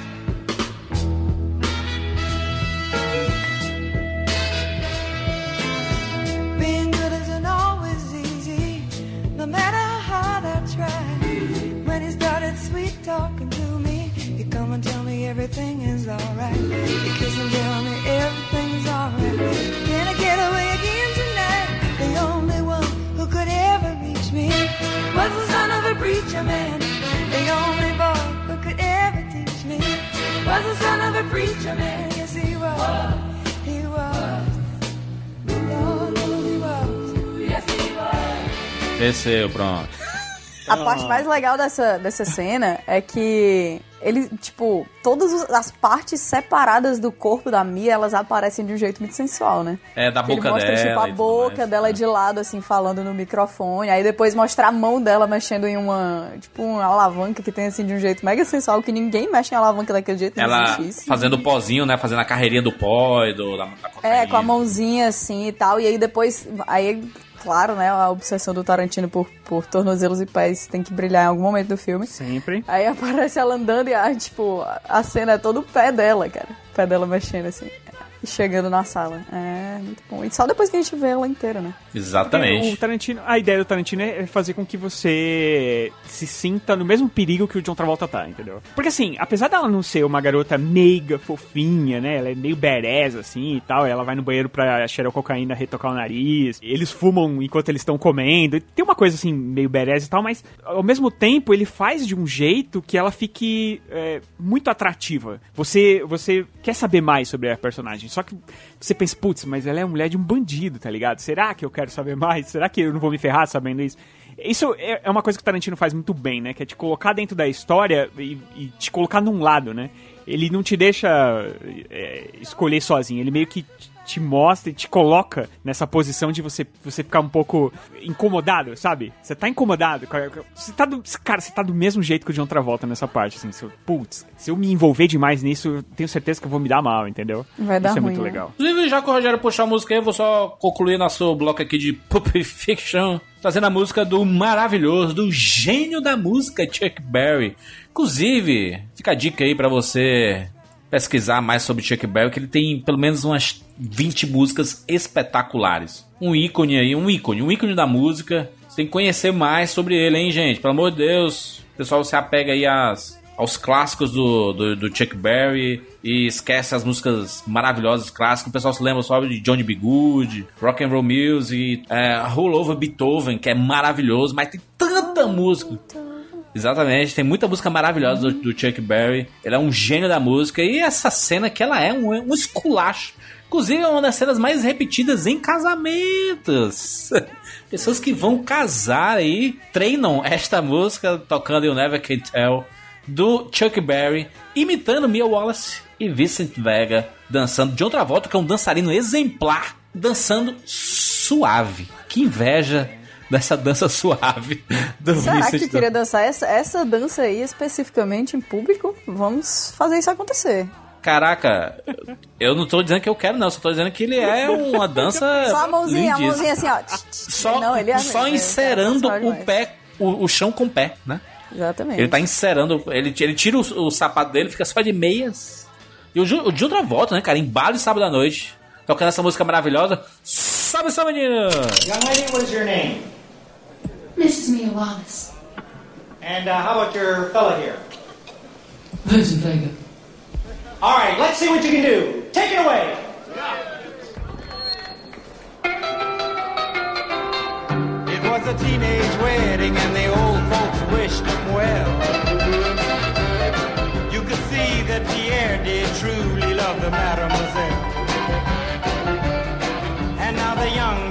Matter how hard I try. When he started sweet talking to me, he come and tell me everything is alright. He kiss and tell me everything's alright. Can I get away again tonight? The only one who could ever reach me was the son of a preacher man. The only boy who could ever teach me was the son of a preacher man. Yes, he was. He was. Lord, he was. Yes, he was. Desceu, pronto. A parte mais legal dessa, dessa cena é que ele, tipo, todas as partes separadas do corpo da Mia, elas aparecem de um jeito muito sensual, né? É, da boca ele mostra, dela. tipo, a boca mais. dela de lado, assim, falando no microfone. Aí depois mostra a mão dela mexendo em uma, tipo, uma alavanca que tem, assim, de um jeito mega sensual, que ninguém mexe em alavanca daquele jeito. Ela fazendo o pozinho, né? Fazendo a carreirinha do pó e do, da, da É, com a mãozinha assim e tal. E aí depois, aí, claro, né, a obsessão do Tarantino por, por tornozelos e pés tem que brilhar em algum momento do filme. Sempre. Aí aparece ela andando e, ah, tipo, a cena é todo o pé dela, cara. O pé dela mexendo assim. E chegando na sala. É, muito bom. E só depois que a gente vê ela inteira, né? Exatamente. O Tarantino, a ideia do Tarantino é fazer com que você se sinta no mesmo perigo que o John Travolta tá, entendeu? Porque assim, apesar dela não ser uma garota meiga, fofinha, né? Ela é meio badass, assim e tal. Ela vai no banheiro pra cheirar cocaína, retocar o nariz. Eles fumam enquanto eles estão comendo. Tem uma coisa assim, meio badass e tal, mas ao mesmo tempo ele faz de um jeito que ela fique é, muito atrativa. Você, você quer saber mais sobre a personagem. Só que você pensa, putz, mas ela é mulher de um bandido, tá ligado? Será que eu quero saber mais? Será que eu não vou me ferrar sabendo isso? Isso é é uma coisa que o Tarantino faz muito bem, né? Que é te colocar dentro da história e, e te colocar num lado, né? Ele não te deixa é, escolher sozinho, ele meio que te- mostra e te coloca nessa posição de você, você ficar um pouco incomodado, sabe? Você tá incomodado. Você tá do, cara, você tá do mesmo jeito que o John Travolta nessa parte, assim. Se eu, putz, se eu me envolver demais nisso, eu tenho certeza que eu vou me dar mal, entendeu? Vai dar Isso é ruim, muito né? legal. Inclusive, já que o Rogério puxou a música aí, eu vou só concluir nosso bloco aqui de Pulp Fiction, trazendo a música do maravilhoso, do gênio da música, Chuck Berry. Inclusive, fica a dica aí pra você pesquisar mais sobre Chuck Berry, que ele tem pelo menos umas 20 músicas espetaculares. Um ícone aí, um ícone, um ícone da música. Você tem que conhecer mais sobre ele, hein, gente? Pelo amor de Deus. Pessoal, você apega aí às, aos clássicos do, do, do Chuck Berry e esquece as músicas maravilhosas clássicas. O pessoal se lembra só de Johnny B. Good, Rock and Roll Music, é, Roll Over Beethoven, que é maravilhoso, mas tem tanta música. Exatamente, tem muita música maravilhosa do, do Chuck Berry. Ele é um gênio da música. E essa cena que ela é um, um esculacho. Inclusive, é uma das cenas mais repetidas em casamentos. Pessoas que vão casar aí treinam esta música tocando You Never Can Tell do Chuck Berry, imitando Mia Wallace e Vincent Vega, dançando de outra volta, que é um dançarino exemplar, dançando suave. Que inveja dessa dança suave do Será Vincent que queria dançar essa, essa dança aí especificamente em público? Vamos fazer isso acontecer. Caraca, eu não tô dizendo que eu quero, não. Só tô dizendo que ele é uma dança. Só a mãozinha, a lindíssima. mãozinha assim, ó. Só, Não, ele é só ele é- encerando é o pé, o, o chão com o pé, né? Exatamente. Ele tá encerando, ele, ele tira o, o sapato dele, fica só de meias. E o, o de outra volta, né, cara? Embalo de sábado à noite, tocando essa música maravilhosa. Sobe essa menina! Young lady, what is your name? Mrs. Mia Wallace. And uh, how about your fella here? Vincent Vega. All right, let's see what you can do. Take it away. It was a teenage wedding and the old folks wished him well. You could see that Pierre did truly love the mademoiselle. And now the young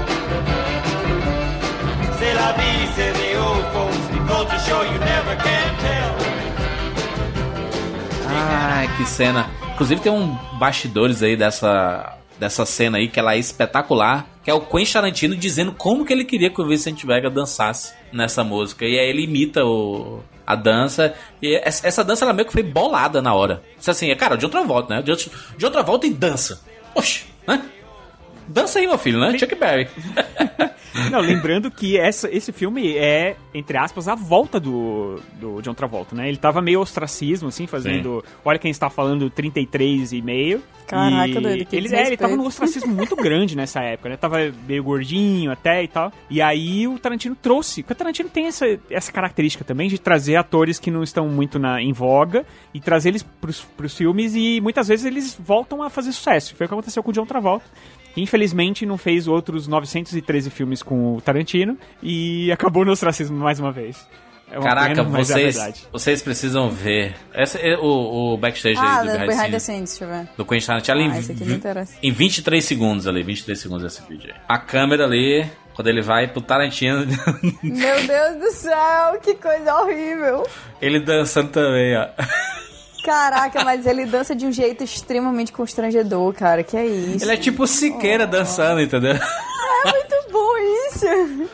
Ai, que cena. Inclusive tem um bastidores aí dessa, dessa cena aí que ela é espetacular, que é o Quentin Tarantino dizendo como que ele queria que o Vincent Vega dançasse nessa música. E aí ele imita o, a dança. E essa, dança ela meio que foi bolada na hora. Isso assim, é cara, de outra volta, né? De outra volta e dança. Oxe, né? Dança aí, meu filho, né? Chuck Berry. Não, lembrando que essa, esse filme é, entre aspas, a volta do, do John Travolta, né? Ele tava meio ostracismo, assim, fazendo. Olha quem está falando 33 e meio. Caraca, e doido, que ele, é, ele tava num ostracismo muito grande nessa época, né? Tava meio gordinho até e tal. E aí o Tarantino trouxe. Porque o Tarantino tem essa, essa característica também de trazer atores que não estão muito na, em voga e trazer eles pros, pros filmes e muitas vezes eles voltam a fazer sucesso. Foi o que aconteceu com o John Travolta. Infelizmente não fez outros 913 filmes com o Tarantino e acabou no ostracismo mais uma vez. É uma Caraca, pena, mas é vocês, verdade. vocês precisam ver. Essa é o, o backstage Ah, aí do Behind, Behind the Scenes, Scenes, deixa eu ver. do Quentin Tarantino. Ah, em, esse aqui me vi- interessa. em 23 segundos ali, 23 segundos esse vídeo aí. A câmera ali, quando ele vai pro Tarantino, Meu Deus do céu, que coisa horrível. ele dançando também, ó. Caraca, mas ele dança de um jeito extremamente constrangedor, cara. Que é isso? Ele é tipo Siqueira dançando, entendeu? É muito bom isso.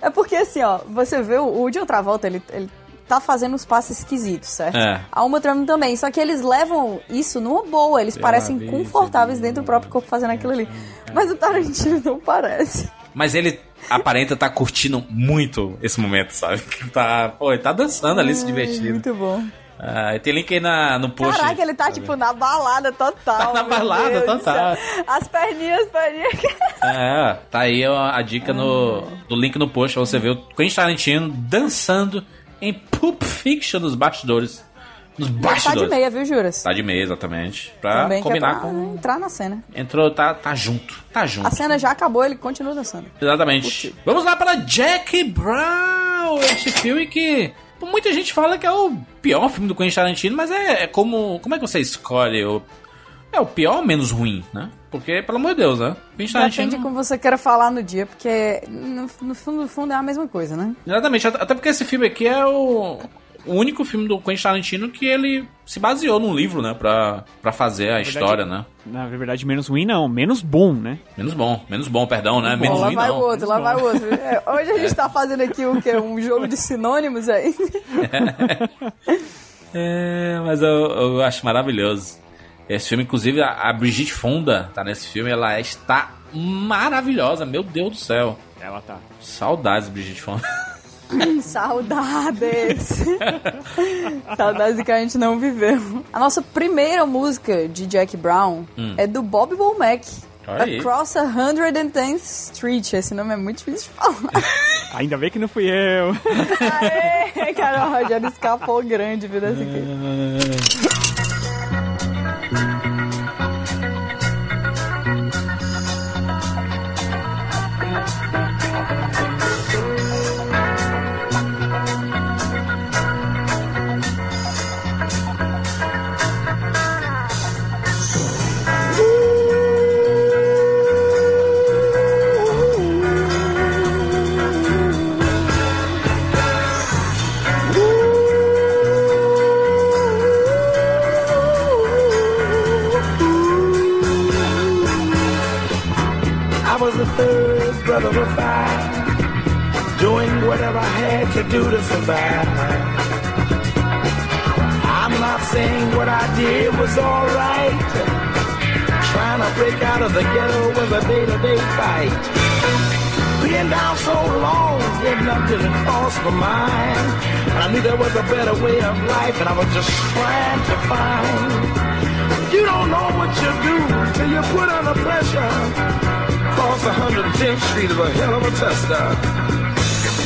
É porque assim, ó, você vê o, o de outra volta, ele, ele tá fazendo uns passos esquisitos, certo? É. A Uma Thurman também, só que eles levam isso numa boa, eles parecem vida, confortáveis dentro do próprio corpo fazendo aquilo ali. Mas o Tarantino não parece. Mas ele aparenta estar curtindo muito esse momento, sabe? Tá, pô, ele tá dançando ali, se divertindo. Muito bom. Ah, tem link aí na, no post. Caraca, ele tá tipo na balada total. Tá na balada total. As perninhas, as perninhas. É, tá aí a, a dica no, do link no post pra você ver o Quentin Tarantino dançando em Pulp Fiction nos bastidores. Nos Tá de bastidores. meia, viu, Juras? Tá de meia, exatamente. Pra Também que é combinar pra com. entrar na cena. Entrou, tá, tá junto. Tá junto. A cena já acabou, ele continua dançando. Exatamente. Vamos lá para Jack Brown, este filme que muita gente fala que é o pior filme do Quentin Tarantino, mas é, é como como é que você escolhe o é o pior ou menos ruim, né? Porque pelo amor de Deus, né? Quentin Depende Tarantino. como você queira falar no dia, porque no, no fundo, no fundo é a mesma coisa, né? Exatamente, até porque esse filme aqui é o, o único filme do Quentin Tarantino que ele se baseou num livro, né, Pra pra fazer a história, né? Na verdade, menos ruim não, menos bom, né? Menos bom, menos bom, perdão, né? Menos Bom, lá ruim vai não. o outro, lá vai o outro. É, hoje a gente tá fazendo aqui o quê? Um jogo de sinônimos aí. É, mas eu, eu acho maravilhoso. Esse filme, inclusive, a, a Brigitte Fonda tá nesse filme, ela está maravilhosa, meu Deus do céu. Ela tá. Saudades, Brigitte Fonda. Saudades. Saudades que a gente não viveu. A nossa primeira música de Jack Brown Hum. é do Bob Womack. Aí. Across a 110th Street. Esse nome é muito difícil de falar. Ainda bem que não fui eu. Aê, cara, o Rogério escapou grande, viu, aqui. Doing whatever I had to do to survive. I'm not saying what I did was alright. Trying to break out of the ghetto was a day-to-day fight. Being down so long, getting up didn't cross my mind. And I knew there was a better way of life, and I was just trying to find. You don't know what you do till you put under pressure. Cross 110th Street is a hell of a tester.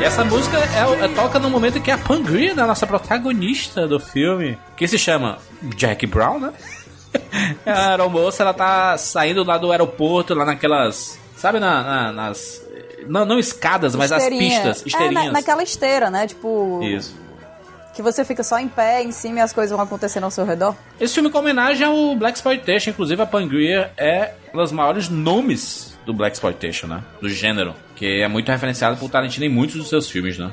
E essa música é, é- toca no momento em que a Pangria, né, a nossa protagonista do filme, que se chama Jack Brown, né? a aeromoça, ela tá saindo lá do aeroporto, lá naquelas. Sabe, na- na- nas. Não, não escadas, mas as Esteirinha. pistas, É, esteirinhas. na- naquela esteira, né? Tipo, Isso. que você fica só em pé, em cima e as coisas vão acontecendo ao seu redor. Esse filme com homenagem ao Black Exploitation, inclusive a Pangria é um dos maiores nomes do Black Exploitation, né? Do gênero. Que é muito referenciado por Tarantino em muitos dos seus filmes, né?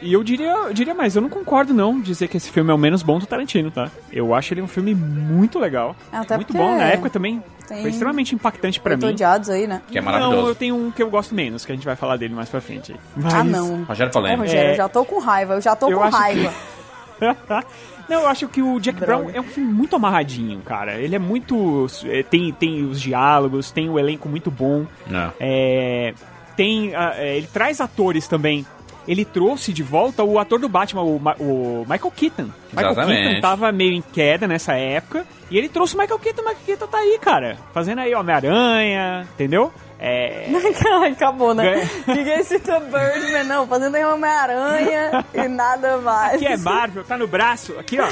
E eu diria, eu diria mais, eu não concordo não dizer que esse filme é o menos bom do Tarantino, tá? Eu acho ele um filme muito legal. Até muito bom, na época também. Foi extremamente impactante pra Muito mim. odiados aí, né? Que é Não, maravilhoso. eu tenho um que eu gosto menos, que a gente vai falar dele mais pra frente. aí. Mas- Ah, não. Rogério Polêmico. Rogério, É. eu já tô com raiva, eu já tô Eu com acho que- raiva. Não, eu acho que o Jack Droga. Brown é um filme muito amarradinho, cara. Ele é muito. é, Tem, tem os diálogos, tem o elenco muito bom. É. É, tem. é, ele traz atores também. Ele trouxe de volta o ator do Batman, o, Ma- o Michael Keaton. Michael Exatamente. Keaton tava meio em queda nessa época. E ele trouxe o Michael Keaton. O Michael Keaton tá aí, cara. Fazendo aí Homem-Aranha, entendeu? É. Acabou, né? Ganha. Ninguém cita Birdman, não. Fazendo aí Homem-Aranha e nada mais. Aqui é Marvel, tá no braço. Aqui, ó.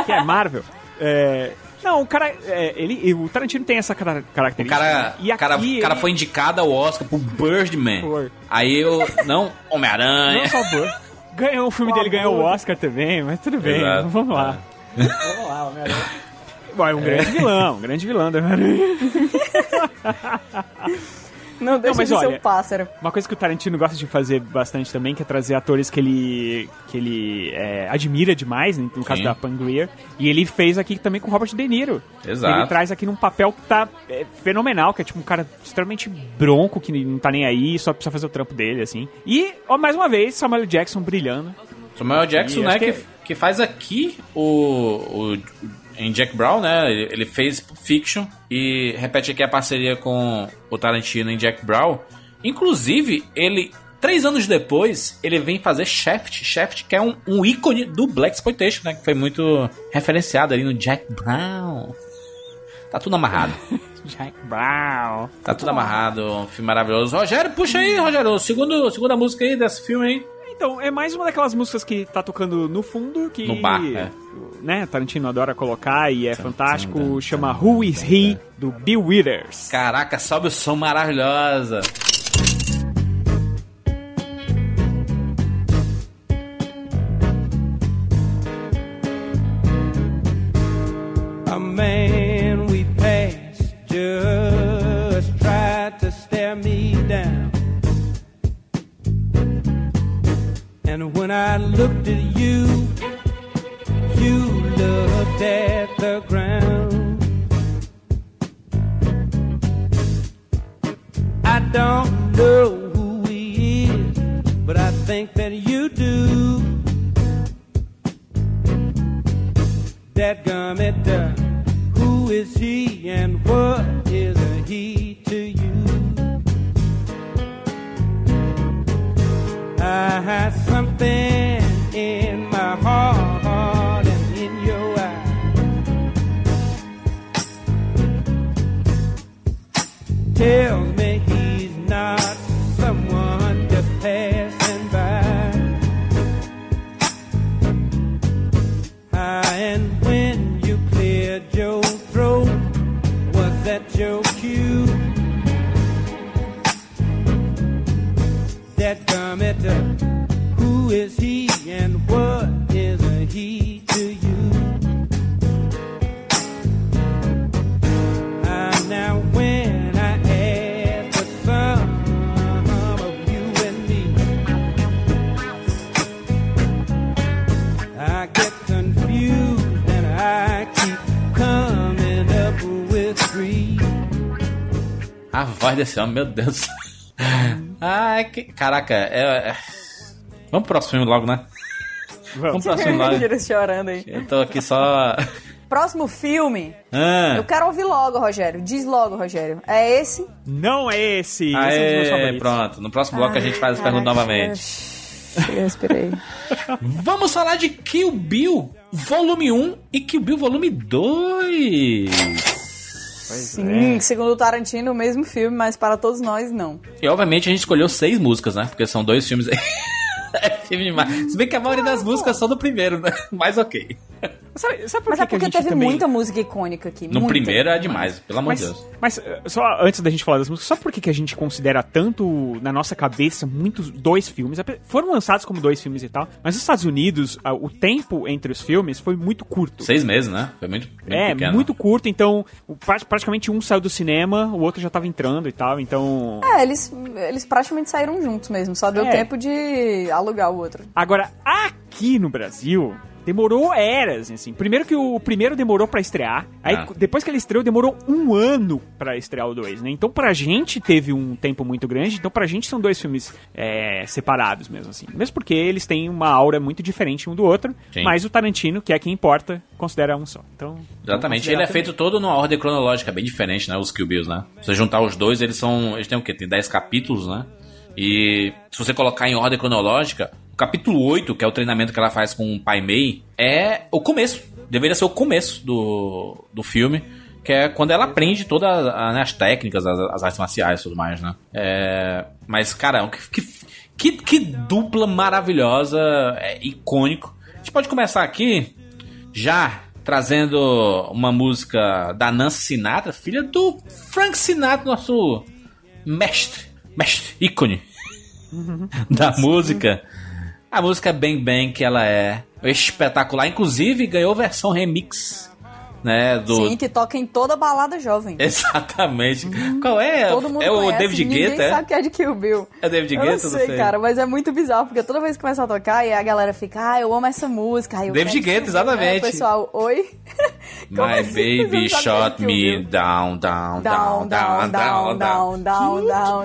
Aqui é Marvel. É, Não, o cara. é, ele, o Tarantino tem essa cara- O característica. cara, e o cara, aqui o cara ele- foi indicado ao Oscar por Birdman. Foi. Aí eu. Não, Homem-Aranha. Não só. Ganhou o filme dele, ganhou o Oscar também, mas tudo bem, Exato. vamos lá. Vamos lá, Homem-Aranha. Bom, é um grande vilão, um grande vilão do Homem-Aranha. Não deixa mas de ser olha, um pássaro. Uma coisa que o Tarantino gosta de fazer bastante também, que é trazer atores que ele, que ele é, admira demais, né, no caso Sim. da Pangreer. E ele fez aqui também com o Robert De Niro. Exato. Ele traz aqui num papel que tá é, fenomenal, que é tipo um cara extremamente bronco, que não tá nem aí, só precisa fazer o trampo dele, assim. E, ó, mais uma vez, Samuel Jackson brilhando. Samuel Jackson, E né, que, que- que faz aqui o, o- em Jack Brown, né? Ele ele fez Fiction e repete aqui a parceria com o Tarantino em Jack Brown. Inclusive, ele três anos depois ele vem fazer Shaft, Shaft que é um, um ícone do Black Exploitation, né? Que foi muito referenciado ali no Jack Brown. Tá tudo amarrado. Jack Brown. Tá tudo amarrado, um filme maravilhoso. Rogério, puxa aí, Rogério, segundo, segunda música aí desse filme aí. Então, é mais uma daquelas músicas que tá tocando no fundo, que... No bar, é. Né, Tarantino adora colocar e é fantástico. Chama Who Is He, do Bill Withers. Caraca, sobe o som maravilhosa. When I looked at you, you looked at the ground. I don't know who he is, but I think that you do. That gummit, who is he and what I had something A voz desse homem, meu Deus. Ai, que... caraca, é, é- Vamos pro próximo filme logo, né? Vamos pro próximo logo. Chorando aí. Eu tô aqui só. Próximo filme. Ah, Eu quero ouvir logo, Rogério. Diz logo, Rogério. É esse? Não é esse. esse é um dos meus Aê, favoritos. pronto. No próximo bloco a gente faz as perguntas novamente. Eu respirei. Vamos falar de Kill Bill Volume 1 e Kill Bill Volume 2. Sim, segundo o Tarantino, o mesmo filme, mas para todos nós, não. E obviamente a gente escolheu seis músicas, né? Porque são dois filmes aí. é filme demais. Se bem que a maioria das músicas são do primeiro, né? Mas ok. Sabe, sabe por Mas que é que a porque gente teve também... muita música icônica aqui. No muita. primeiro é demais, pelo amor de Mas, Deus. mas só antes da gente falar das músicas, só por que que a gente considera tanto na nossa cabeça muitos dois filmes? Foram lançados como dois filmes e tal, mas nos Estados Unidos o tempo entre os filmes foi muito curto. Seis meses, né? Foi muito, muito é, pequeno. muito curto, então praticamente um saiu do cinema, o outro já tava entrando e tal, então. É, eles, eles praticamente saíram juntos mesmo, só deu É. tempo de alugar o outro. Agora, aqui no Brasil, demorou eras, assim. Primeiro que o primeiro demorou pra estrear, aí Ah. depois que ele estreou, demorou um ano pra estrear o dois, né? Então pra gente teve um tempo muito grande, então pra gente são dois filmes é, separados mesmo, assim. Mesmo porque eles têm uma aura muito diferente um do outro, Sim. mas o Tarantino, que é quem importa, considera um só. Então, Exatamente. vamos Ele é feito todo numa ordem cronológica, bem diferente, né? Os Kill Bills, né? Se você juntar os dois, eles são. Eles têm o quê? Tem 10 capítulos, né? E se você colocar em ordem cronológica, o capítulo 8, que é o treinamento que ela faz com o Pai Mei, é o começo. Deveria ser o começo do, do filme. Que é quando ela aprende todas né, as técnicas, as, as artes marciais e tudo mais, né? É, mas, cara, que, que, que dupla maravilhosa, é icônico. A gente pode começar aqui já trazendo uma música da Nancy Sinatra, filha do Frank Sinatra, nosso mestre, mestre, ícone da música. A música Bang Bang, que ela é espetacular, inclusive ganhou versão remix, né, do... Sim, que toca em toda balada jovem. Exatamente. Qual é? Todo mundo é o conhece, David ninguém Guetta, é? sabe que é de Kill Bill. É David Guetta? não Não sei, sei. cara, mas é muito bizarro, porque toda vez que começa a tocar, e a galera fica, ah, eu amo essa música. Eu David Guetta, exatamente. Aí pessoal, oi? My assim? Baby não sabe shot Kill me Bill? down, down, Down, down, down, down, down, down, down.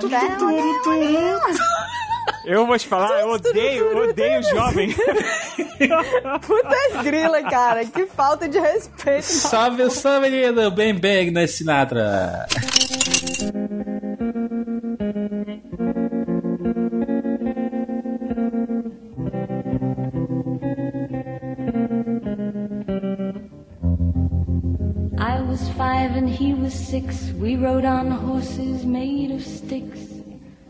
Eu vou te falar, eu odeio, eu odeio jovem. Puta grila, cara, que falta de respeito. Salve, salve, menino. Bang Bang na Sinatra. I was five and he was six. We rode on horses made of sticks.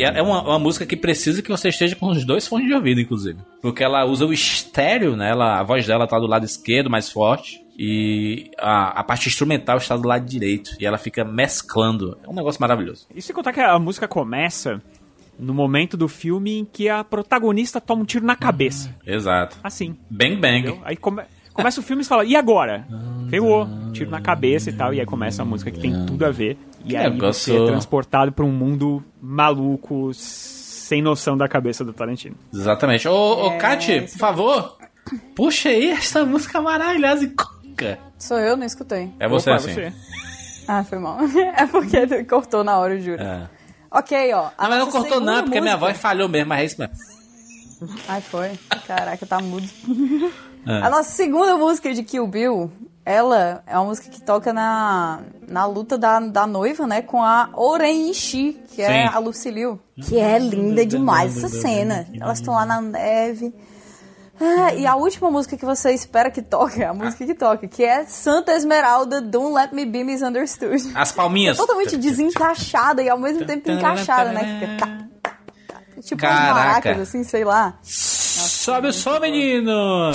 E é uma, uma música que precisa que você esteja com os dois fones de ouvido, inclusive. Porque ela usa o estéreo, né? Ela, a voz dela tá do lado esquerdo, mais forte. E a, a parte instrumental está do lado direito. E ela fica mesclando. É um negócio maravilhoso. E sem contar que a música começa no momento do filme em que a protagonista toma um tiro na cabeça. Exato. Assim. Bang Bang. Entendeu? Aí come... Começa o filme e fala, e agora? Ferrou, tiro na cabeça e tal, e aí começa a música que tem tudo a ver. E Que aí negócio- você é transportado pra um mundo maluco, sem noção da cabeça do Tarantino. Exatamente. Ô, ô É, Kat, por favor, puxa aí essa música maravilhosa e conca. Sou eu, não escutei. É você, Opa, assim. você. Ah, foi mal. É porque cortou na hora, eu juro. É. Ok, ó. Não, mas não cortou não, segunda porque minha voz falhou mesmo, mas é isso mesmo. Ai, foi. Caraca, tá mudo. É. A nossa segunda música de Kill Bill, ela é uma música que toca na, na luta da, da noiva, né? Com a Oren Ishii, que é Sim. a Lucille Que é linda demais essa cena. Elas estão lá na neve. Ah, e a última música que você espera que toque, é a música que toca, que é Santa Esmeralda, Don't Let Me Be Misunderstood. As palminhas. Totalmente desencaixada e ao mesmo tempo encaixada, né? Tipo umas Caraca. maracas, assim, sei lá. Sobe o som, menino!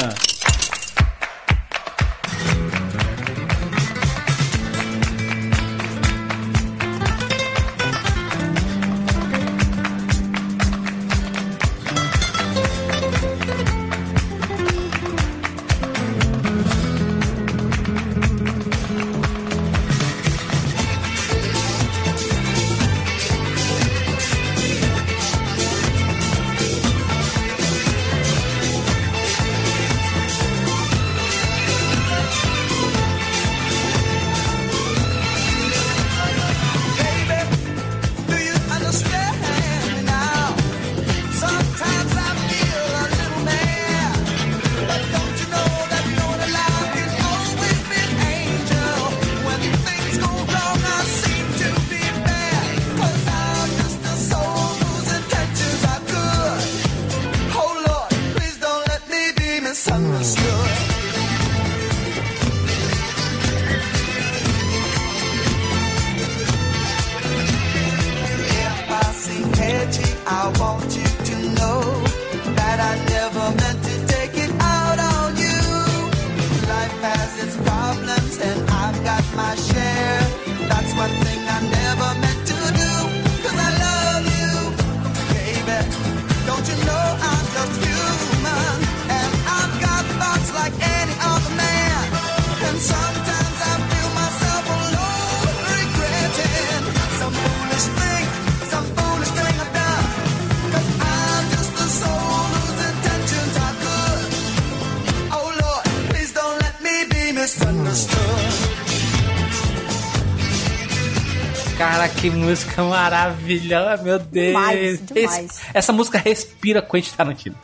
Que música maravilhosa, meu Deus. Demais, demais. Esse- essa música respira Quentin Tarantino.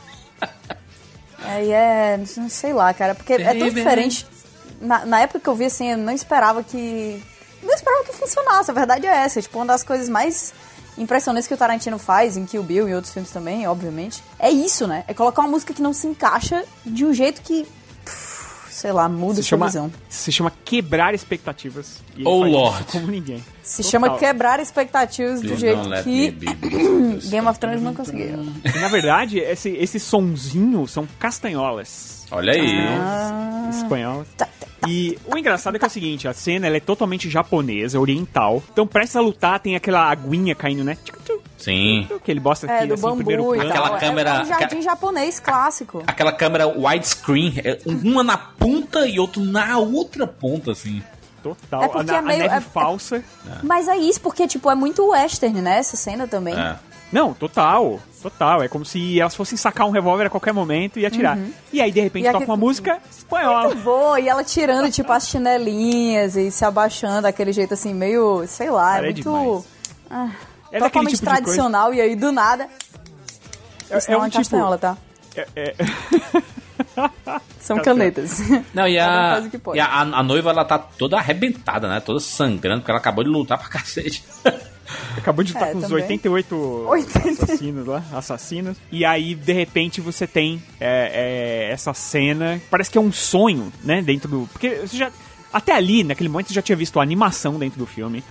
É, e é, não sei lá, cara, porque é tão diferente. Na, na época que eu vi, assim, eu não esperava que. Não esperava que funcionasse, a verdade é essa. Tipo, uma das coisas mais impressionantes que o Tarantino faz, em Kill Bill e em outros filmes também, obviamente, é isso, né? É colocar uma música que não se encaixa de um jeito que. Sei lá, muda Se sua chama, visão. se chama quebrar expectativas. E Oh, Lord. Como ninguém. Se Total. chama quebrar expectativas do Please jeito que. Game of Thrones não conseguiu. Na verdade, esse, esse sonzinho são castanholas. Olha aí. Ah. espanhol. E o engraçado é que é o seguinte, a cena ela é totalmente japonesa, oriental. Então prestes a lutar, tem aquela aguinha caindo, né? Tchic, Sim. Que ele bosta aqui É, do assim, bambu primeiro plano. Aquela É- câmera- É um jardim japonês clássico. Aquela câmera widescreen, é uma na ponta e outra na outra ponta, assim. Total. É porque a, é a meio- neve é- falsa. Mas é isso, porque, tipo, é muito western, né? Essa cena também. É. Não, total. Total. É como se elas fossem sacar um revólver a qualquer momento e atirar. Uhum. E aí, de repente, toca uma música espanhola. Muito boa, e ela tirando, tipo, as chinelinhas e se abaixando daquele jeito assim, meio, sei lá, Cara, é é muito. ah, É totalmente tipo tradicional, e aí do nada. É- é não um é tipo- castanhola, tá? É- é- São canetas. Não, e a, pode. e a, a noiva, ela tá toda arrebentada, né? Toda sangrando, porque ela acabou de lutar pra cacete. Acabou de lutar É, com uns também. 88 80. assassinos lá, assassinos. E aí, de repente, você tem é, é, essa cena. Parece que é um sonho, né? Dentro do. Porque você já. Até ali, naquele momento, você já tinha visto a animação dentro do filme.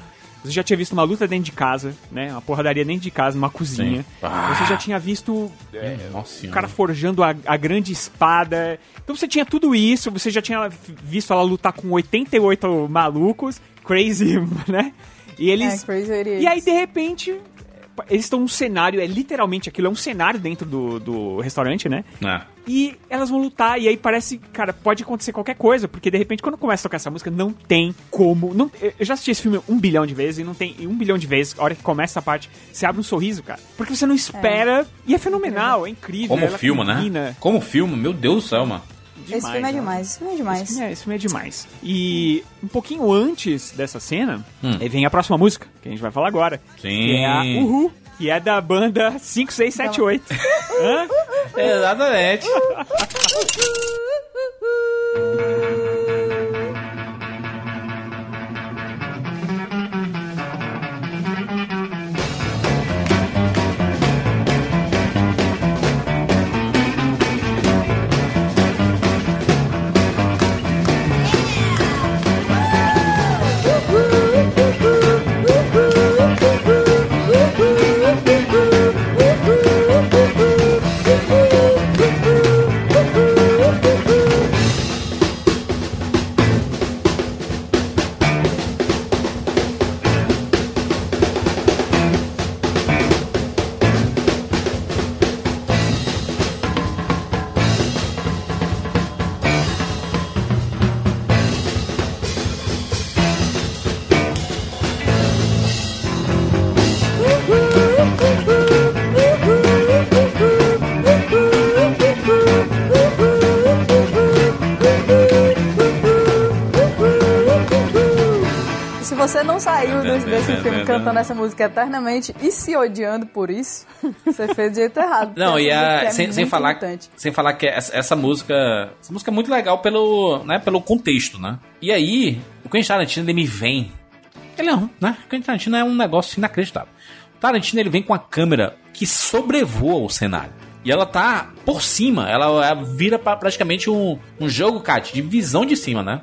Você já tinha visto uma luta dentro de casa, né? Uma porradaria dentro de casa, numa cozinha. Ah. Você já tinha visto é, Nossa o cara forjando a, a grande espada. Então você tinha tudo isso, você já tinha visto ela lutar com 88 malucos, crazy, né? E eles. É, Crazy 88. E aí, de repente, eles estão num cenário, é literalmente aquilo, é um cenário dentro do, do restaurante, né? É. E elas vão lutar, e aí parece, cara, pode acontecer qualquer coisa, porque de repente quando começa a tocar essa música, não tem como. Não, eu já assisti esse filme um bilhão de vezes, e não tem e um bilhão de vezes, a hora que começa essa parte, você abre um sorriso, cara. Porque você não espera, e é fenomenal, é incrível. Como ela filma, né? Como filma, meu Deus do céu, mano. Esse filme é né? demais, esse filme é demais. Esse filme é, esse filme é demais. E um pouquinho antes dessa cena, Hum. vem a próxima música, que a gente vai falar agora. Sim. Que é a Uhu, que é da banda 5678. Hã? Exatamente. cantando essa música eternamente e se odiando por isso, você fez do jeito errado. Não, e a, é sem, sem falar, irritante. sem falar que essa, essa música, essa música é muito legal pelo, né, pelo contexto, né? E aí, o Quentin Tarantino ele me vem, ele é um, né? O Quentin Tarantino é um negócio inacreditável. O Tarantino ele vem com a câmera que sobrevoa o cenário. E ela tá por cima, ela, ela vira pra praticamente um, um jogo, Kat, de visão de cima, né?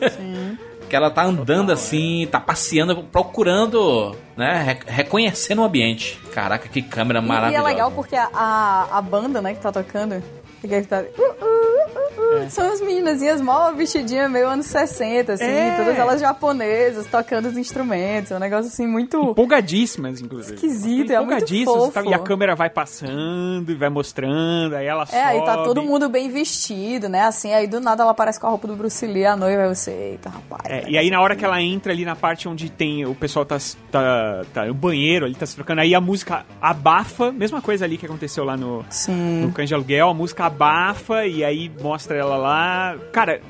que ela tá andando assim, tá passeando, procurando, né, re- reconhecendo o ambiente. Caraca, que câmera E- E maravilhosa. é legal porque a, a, a banda, né, que tá tocando, que é que tá, uh, uh, uh, são as meninazinhas mó vestidinhas meio anos 60, assim, É. todas elas japonesas, tocando os instrumentos, é um negócio assim muito... Empolgadíssimas, inclusive. Esquisito, é muito e fofo. E a câmera vai passando e vai mostrando, aí ela É, aí tá sobe. todo mundo bem vestido, né? Assim, aí do nada ela aparece com a roupa do Bruce Lee, a noiva, aí você, eita, rapaz. É, e aí na hora que ela entra ali na parte onde tem o pessoal tá, tá, tá no banheiro ali, tá se trocando, aí a música abafa, mesma coisa ali que aconteceu lá no, Sim. no Cães de Aluguel, a música abafa e aí mostra ela lá. Cara,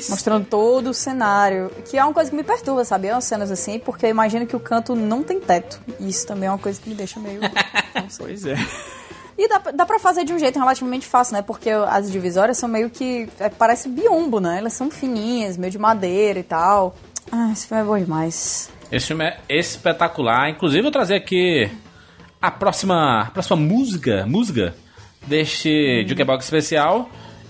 que Mostrando todo o cenário. Que é uma coisa que me perturba, sabe? É umas cenas assim, porque eu imagino que o canto não tem teto. E isso também é uma coisa que me deixa meio. não sei. Pois é. E dá, dá pra fazer de um jeito relativamente fácil, né? Porque as divisórias são meio que. é, parece biombo, né? Elas são fininhas, meio de madeira e tal. Ah, esse filme é bom demais. Esse filme é espetacular. Inclusive, eu vou trazer aqui a próxima, a próxima música, música deste Jukebox especial.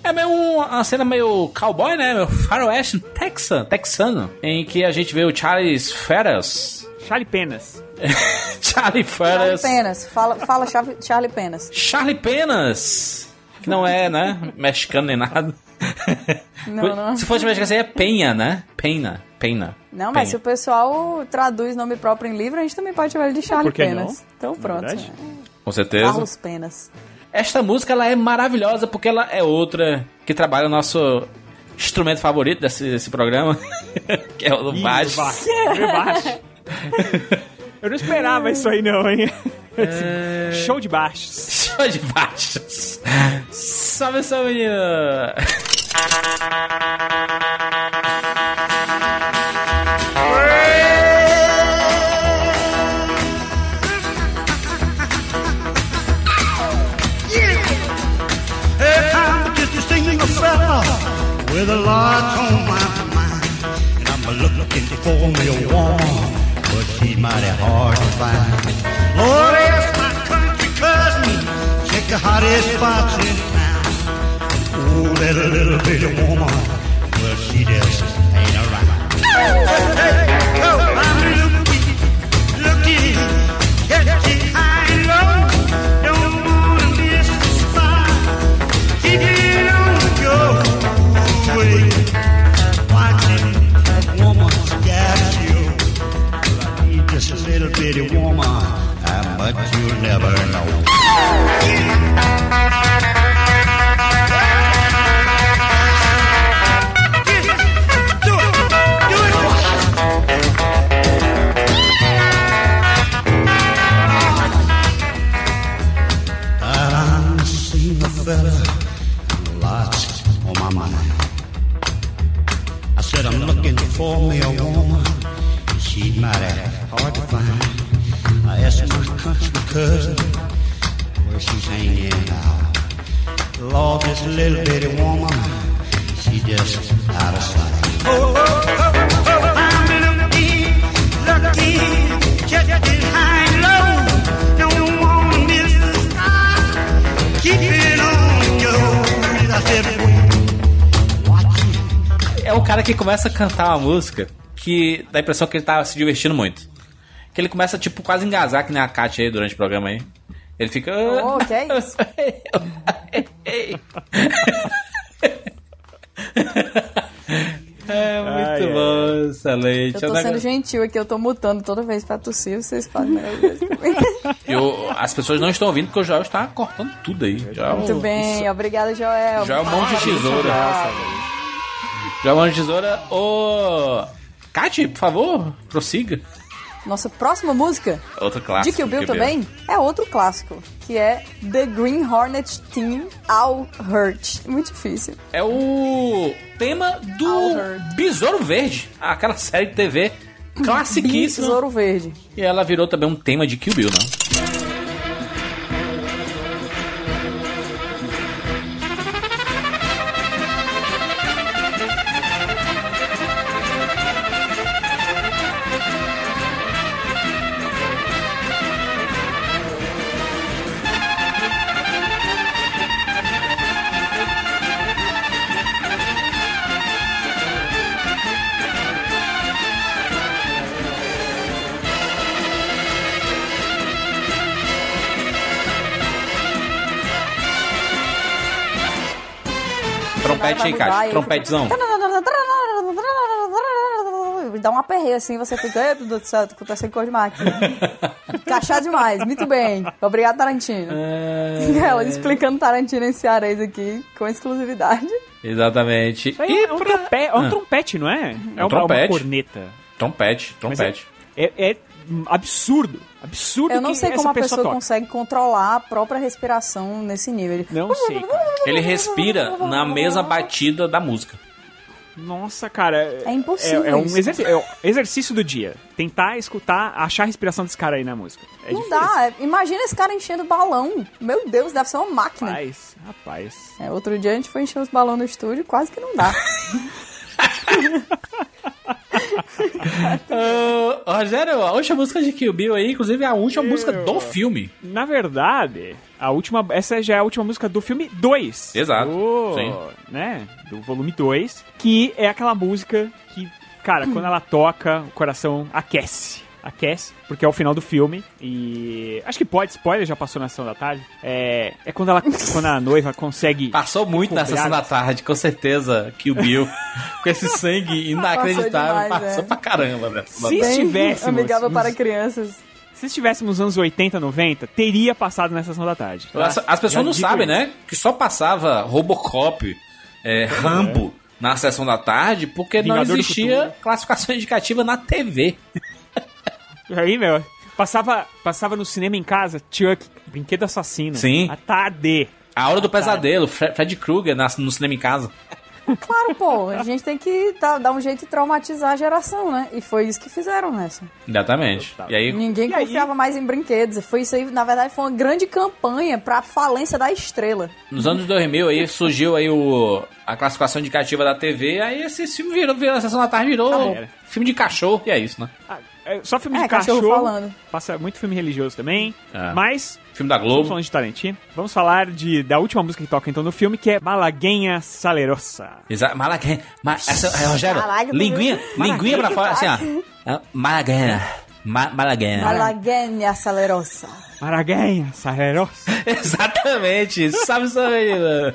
É meio um- uma cena meio cowboy, né? Meio faroeste texan, texano, em que a gente vê o Charles Ferris. Charlie Penas. Charlie Charlie Ferris. Penas. Fala, fala Charlie, Charlie Penas. Charlie Penas. Que não é, né? Mexicano nem nada. Não, não. Se fosse mexicano, seria Penha, né? Pena. Pena. Não, mas Penha. se o pessoal traduz nome próprio em livro, a gente também pode chamar ele de Charlie Penas. não? Então pronto. Com certeza. Carlos Penas. Esta música ela é maravilhosa porque ela é outra que trabalha o nosso instrumento favorito desse, desse programa, que é o do baixo. baixo. Eu não esperava isso aí não, hein? Show de baixos. Show de baixos. Salve, salve, menino. Lot on my mind. And I'm looking for me a woman, but she's mighty hard to find. Lord, ask my country cousin, check the hottest spots in town. Oh, that little bitty woman, well, she just ain't around. but you'll never know. I'm seeing a fella, lots on my mind. I said I'm looking for me a woman, she's mighty hard to find. I asked my country cousin where she's hanging out. Lord, this little bitty woman, she just out of sight. I'm looking, looking, just behind low. Don't miss the sky. Keep it on your, I said, É o cara que começa a cantar uma música que dá a impressão que ele tá se divertindo muito. Que ele começa, tipo, quase a engasar, que nem a Kátia aí durante o programa aí. Ele fica. Oh, que é isso? É muito Ai, ai, bom, excelente. Eu tô sendo gentil aqui, eu tô mutando toda vez pra tossir, vocês comigo. Eu- as pessoas não estão ouvindo porque o Joel está cortando tudo aí. Joel, Muito bem, obrigada, Joel. Já é um monte de tesoura. Já é um monte de tesoura. Ô. Kati, por favor, prossiga. Nossa próxima música, Outro clássico. de Kill Bill Kill Bill. também, é outro clássico, que é The Green Hornet Team All Hurt. Muito difícil. É o tema do Besouro Verde, aquela série de TV classiquíssima. Besouro Verde. E ela virou também um tema de Kill Bill, né? Trompete aí, Kati. Trompetezão. Dá um aperreio assim, você fica, ei, meu Deus do céu, tá acontecendo coisa demais aqui. Cachá demais, muito bem. Obrigado, Tarantino. É. Ela explicando Tarantino em cearês aqui, com exclusividade. Exatamente. Isso aí é, um trompe- é um Ah. trompete, não é? É uma, trompete. uma corneta. Trompete, Mas trompete. É, é absurdo. Absurdo Eu não que sei essa como a pessoa pessoa consegue controlar a própria respiração nesse nível. Ele- Não sei, cara. Ele respira na mesma batida da música. Nossa, cara. É impossível É, é um isso. exerc- é um exercício do dia. Tentar escutar, achar a respiração desse cara aí na música. É não difícil. dá. é- Imagina esse cara enchendo balão. Meu Deus, deve ser uma máquina. Rapaz, rapaz. É, outro dia a gente foi encher os balões no estúdio, quase que não dá. Ô, Rogério, a última música de Kill Bill aí, inclusive é a última música do filme. Na verdade, a última, essa já é a última música do filme 2. Exato, Do, sim. Né, do volume 2, que é aquela música que, cara, quando ela toca, o coração aquece. Aquece, porque é o final do filme. E. Acho que pode, spoiler, já passou na sessão da tarde. É, é quando, ela, quando a noiva consegue. Passou muito na sessão da tarde, com certeza, Kill Bill. com esse sangue inacreditável. demais, Passou é. pra caramba, velho. Se Bem estivéssemos. amigável para crianças. Se estivéssemos nos anos 80, 90, teria passado na sessão da tarde. tá? As, as pessoas Já não sabem, isso. né? Que só passava Robocop, é, Rambo na sessão da tarde porque não Vingador do existia classificação indicativa na TV. Aí, meu, passava, passava no cinema em casa, Chuck, brinquedo assassino. Sim. À tarde. A Hora do Pesadelo, Fre- Fred Krueger no cinema em casa. Claro, pô, a gente tem que tá- dar um jeito de traumatizar a geração, né? E foi isso que fizeram nessa. Exatamente. E aí, Ninguém E aí? confiava mais em brinquedos. Foi isso aí, na verdade, foi uma grande campanha pra falência da estrela. nos anos 2000, aí surgiu aí o, a classificação indicativa da TV, aí esse filme virou, virou a sessão da tarde, virou Acabou. filme de cachorro, e é isso, né? Ah, é, só filme É, de cachorro cachorro. falando. Passa muito filme religioso também. É. Mas, Filme da estamos Globo. falando de Tarantino. Vamos falar de, da última música que toca então no filme, que é Malaguenha Salerosa. Exa Malaguena. Ma essa, é, Rogério, Caraca, linguinha, linguinha pra fora, assim, Malaguena. ó. Ah, Malaguena. Ma Malaguena. Malaguena Salerosa. Malaguenha Salerosa. Exatamente. Sabe isso aí, né?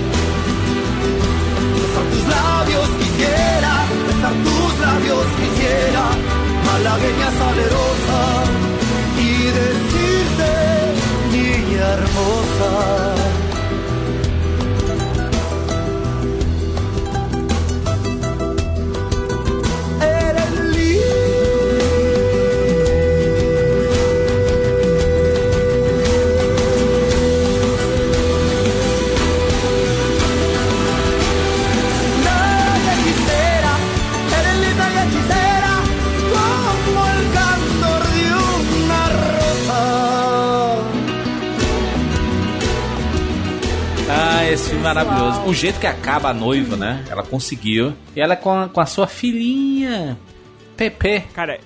Malagueña salerosa, y decirte, niña hermosa. Maravilhoso. O jeito que acaba a noiva, né? Ela conseguiu. E ela com a, com a sua filhinha. Pepe. Cara,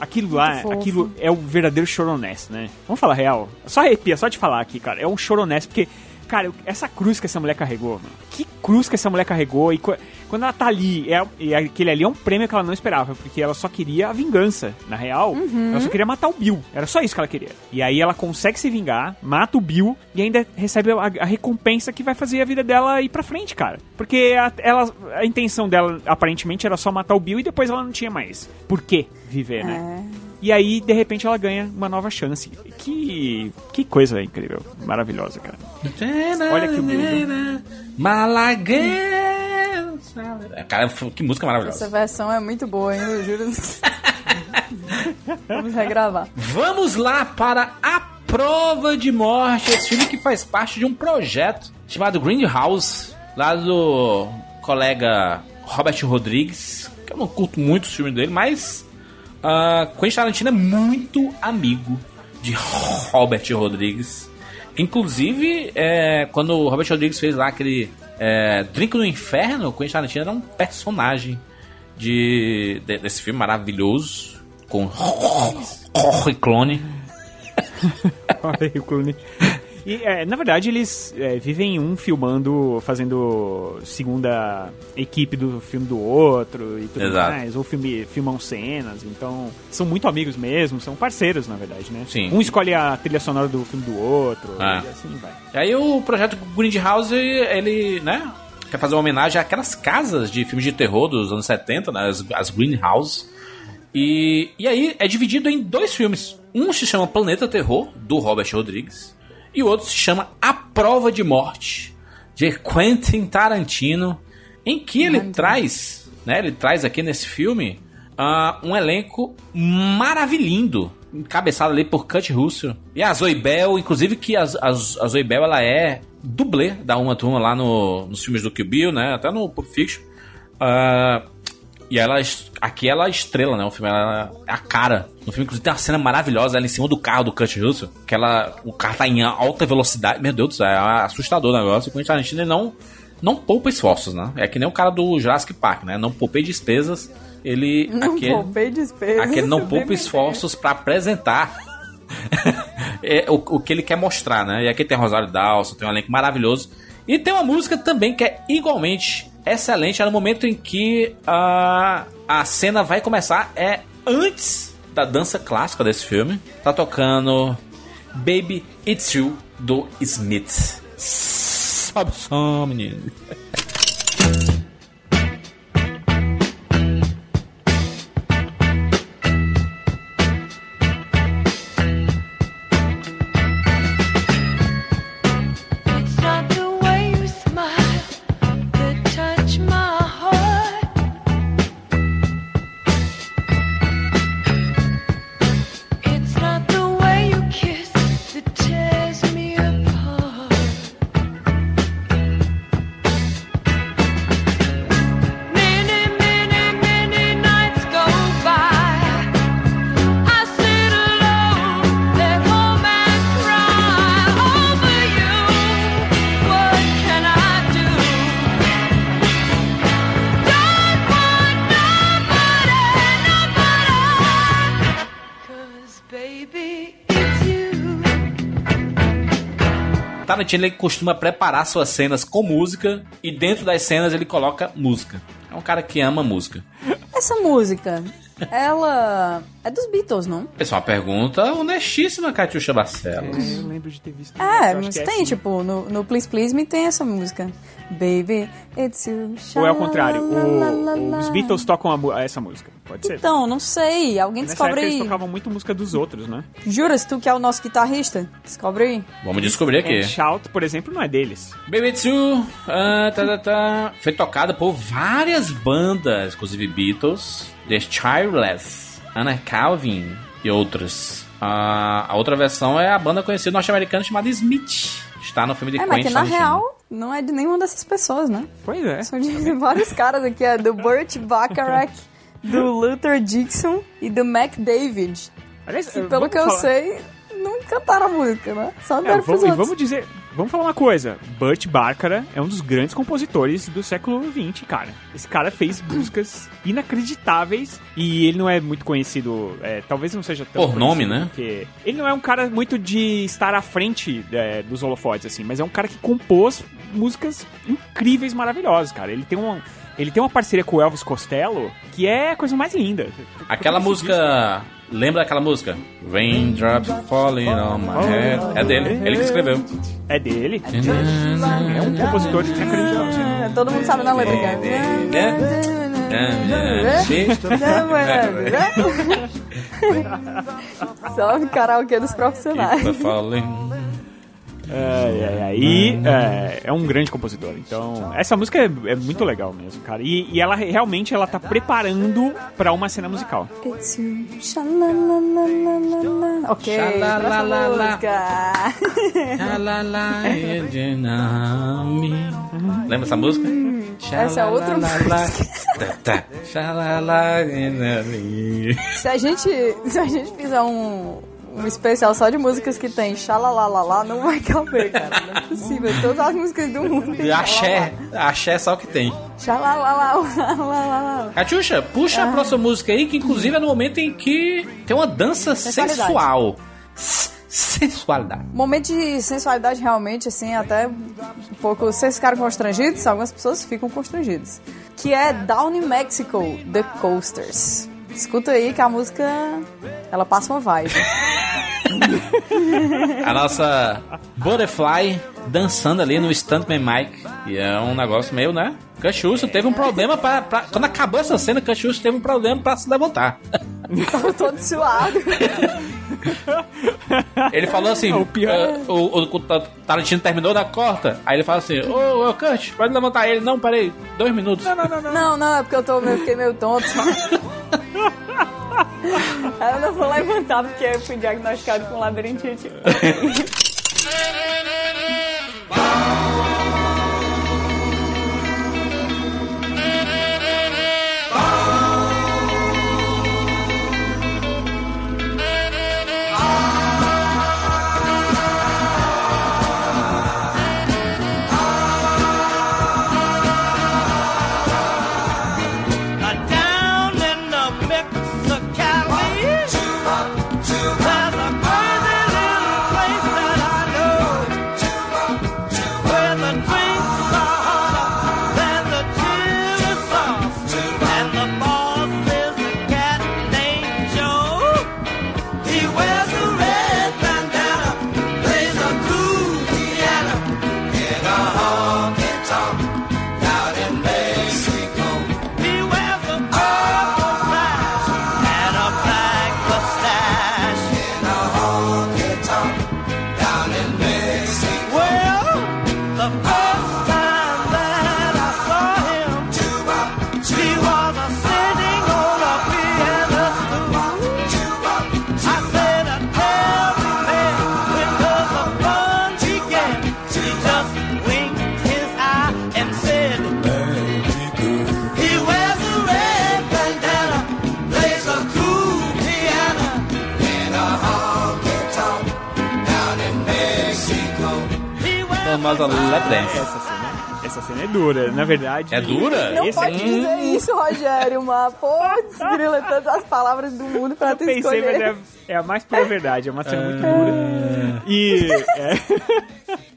aquilo lá, aquilo é o verdadeiro choronés, né? Vamos falar real. Só arrepia, só de falar aqui, cara. É um choronés, porque, cara, essa cruz que essa mulher carregou, mano, que cruz que essa mulher carregou, e quando ela tá ali, é, e aquele ali é um prêmio que ela não esperava, porque ela só queria a vingança. Na real, Uhum. ela só queria matar o Bill. Era só isso que ela queria. E aí ela consegue se vingar, mata o Bill e ainda recebe a, a recompensa que vai fazer a vida dela ir pra frente, cara. Porque a, ela, a intenção dela, aparentemente, era só matar o Bill e depois ela não tinha mais. Por que viver, né? E aí, de repente, ela ganha uma nova chance. Que, que coisa incrível. Maravilhosa, cara. Olha que humilde. Malagueña. Cara, que música maravilhosa. Essa versão é muito boa, hein? Eu juro. Vamos regravar. Vamos lá para A Prova de Morte, esse filme que faz parte de um projeto chamado Greenhouse, lá do colega Robert Rodrigues, que eu não curto muito os filmes dele, mas uh, Quentin Tarantino é muito amigo de Robert Rodrigues. Inclusive, é, quando o Robert Rodrigues fez lá aquele é, Drink no Inferno, o Quentin Tarantino era um personagem de, de- desse filme maravilhoso, com Rory Clone. O Clooney. E, é, na verdade, eles é, vivem um filmando, fazendo segunda equipe do filme do outro e tudo Exato. mais. Ou filme, filmam cenas. Então, são muito amigos mesmo, são parceiros, na verdade, né? Sim. Um escolhe a trilha sonora do filme do outro, É. e assim vai. E aí o projeto Grindhouse, ele, né, quer fazer uma homenagem àquelas casas de filmes de terror dos anos 70, né, as, as Greenhouse. E, e aí é dividido em dois filmes. Um se chama Planeta Terror, do Robert Rodrigues, e o outro se chama A Prova de Morte, de Quentin Tarantino, em que ele traz, né, ele traz aqui nesse filme ah, um elenco maravilhindo, encabeçado ali por Kurt Russell e a Zoe Bell, inclusive que a, a, a Zoe Bell ela é dublê da Uma Turma lá no, nos filmes do Kill Bill, né, até no Pulp Fiction. Ah, e ela, aqui ela é estrela, né? O filme ela é a cara. No filme, inclusive, tem uma cena maravilhosa ela em cima do carro do Kurt Russell. Que ela, o carro tá em alta velocidade. Meu Deus do céu, é assustador o negócio. O Quentin Tarantino ele não, não poupa esforços, né? É que nem o cara do Jurassic Park, né? Não poupei despesas. Ele. Não aquele, poupei despesas. aquele não poupa esforços pra apresentar é, o, o que ele quer mostrar, né? E aqui tem Rosário Dawson, tem um elenco maravilhoso. E tem uma música também que é igualmente excelente. É no momento em que a, a cena vai começar. É antes da dança clássica desse filme. Tá tocando Baby It's You do Smith. Sobe o som, menino. Tarantino ele costuma preparar suas cenas com música e dentro das cenas ele coloca música. É um cara que ama música. Essa música, ela é dos Beatles, não? Essa é uma pergunta honestíssima, Catiuxa Barcelos. É, eu lembro de ter visto. É, mas é tem, assim. tipo, no, no Please Please Me tem essa música. Baby, it's you. Ou é o contrário, o- os Beatles tocam a essa música. Pode ser. Então, não sei. Alguém Nessa descobre época eles aí. tocavam muito música dos outros, né? Juras, tu que é o nosso guitarrista? Descobre aí. Vamos descobrir aqui. É, Shout, por exemplo, não é deles. Baby Tsu, ah, tá, tá, tá. foi tocada por várias bandas, inclusive Beatles, The Childless, Anna Calvin e outras. Ah, a outra versão é a banda conhecida norte-americana chamada Smith. Está no filme de É, mas Quentin que na real não é de nenhuma dessas pessoas, né? Pois é. São de vários caras aqui, é do Burt Bacharach, do Luther Dixon e do Mac David. Aliás, Que, pelo que eu falar- sei, não cantaram a música, né? Só É, deram vamos, e outros. vamos dizer, vamos falar uma coisa. Burt Bacharach é um dos grandes compositores do século XX, cara. Esse cara fez músicas inacreditáveis e ele não é muito conhecido, é, talvez não seja tão Por nome, né? Porque ele não é um cara muito de estar à frente é, dos holofotes, assim, mas é um cara que compôs músicas incríveis, maravilhosas, cara. Ele tem uma, ele tem uma parceria com o Elvis Costello que é a coisa mais linda. Aquela música. Lembra daquela música? Raindrops falling on my head. É dele, ele que escreveu. É dele. É um compositor inacreditável. É, todo mundo sabe na letra, cara. Só o karaokê dos profissionais. É, é, é, e é, é um grande compositor. Então, essa música é, é muito legal mesmo, cara. E, e ela realmente ela tá preparando pra uma cena musical. Ok. Lembra essa música? Essa é outra música. Se a gente, se a gente fizer um, um especial só de músicas que tem xalalalala, não vai caber, cara. Não é possível. Todas as músicas do mundo tem E axé. Axé é só o que tem. xalalalala. Catiuxa, puxa a próxima música aí, que inclusive é no momento em que tem uma dança sensual. Sensualidade. Momento de sensualidade realmente, assim, até um pouco. Vocês ficaram constrangidos? Algumas pessoas ficam constrangidas. Que é Down in Mexico, The Coasters. Escuta aí que a música. Ela passa uma vibe. A nossa Butterfly dançando ali no Stuntman Mike. E é um negócio meio, né? Cachucho teve um problema pra, pra- Quando acabou essa cena, Cachucho teve um problema pra se levantar. Tava todo suado. Ele falou assim: O pior eh, o, o, o Tarantino terminou da corta. Aí ele fala assim: Ô, ô, Kurt, pode levantar ele. Não, peraí, dois minutos. Não, não, não. Não, não, é porque eu tô meio, fiquei meio tonto. eu não vou levantar porque eu fui diagnosticado com labirintite. verdade. É dura? Não Esse pode aqui- dizer isso, Rogério, mas putz, grila todas as palavras do mundo pra tu Pensei, mas é, é a mais pura verdade, é uma cena muito dura. E. é.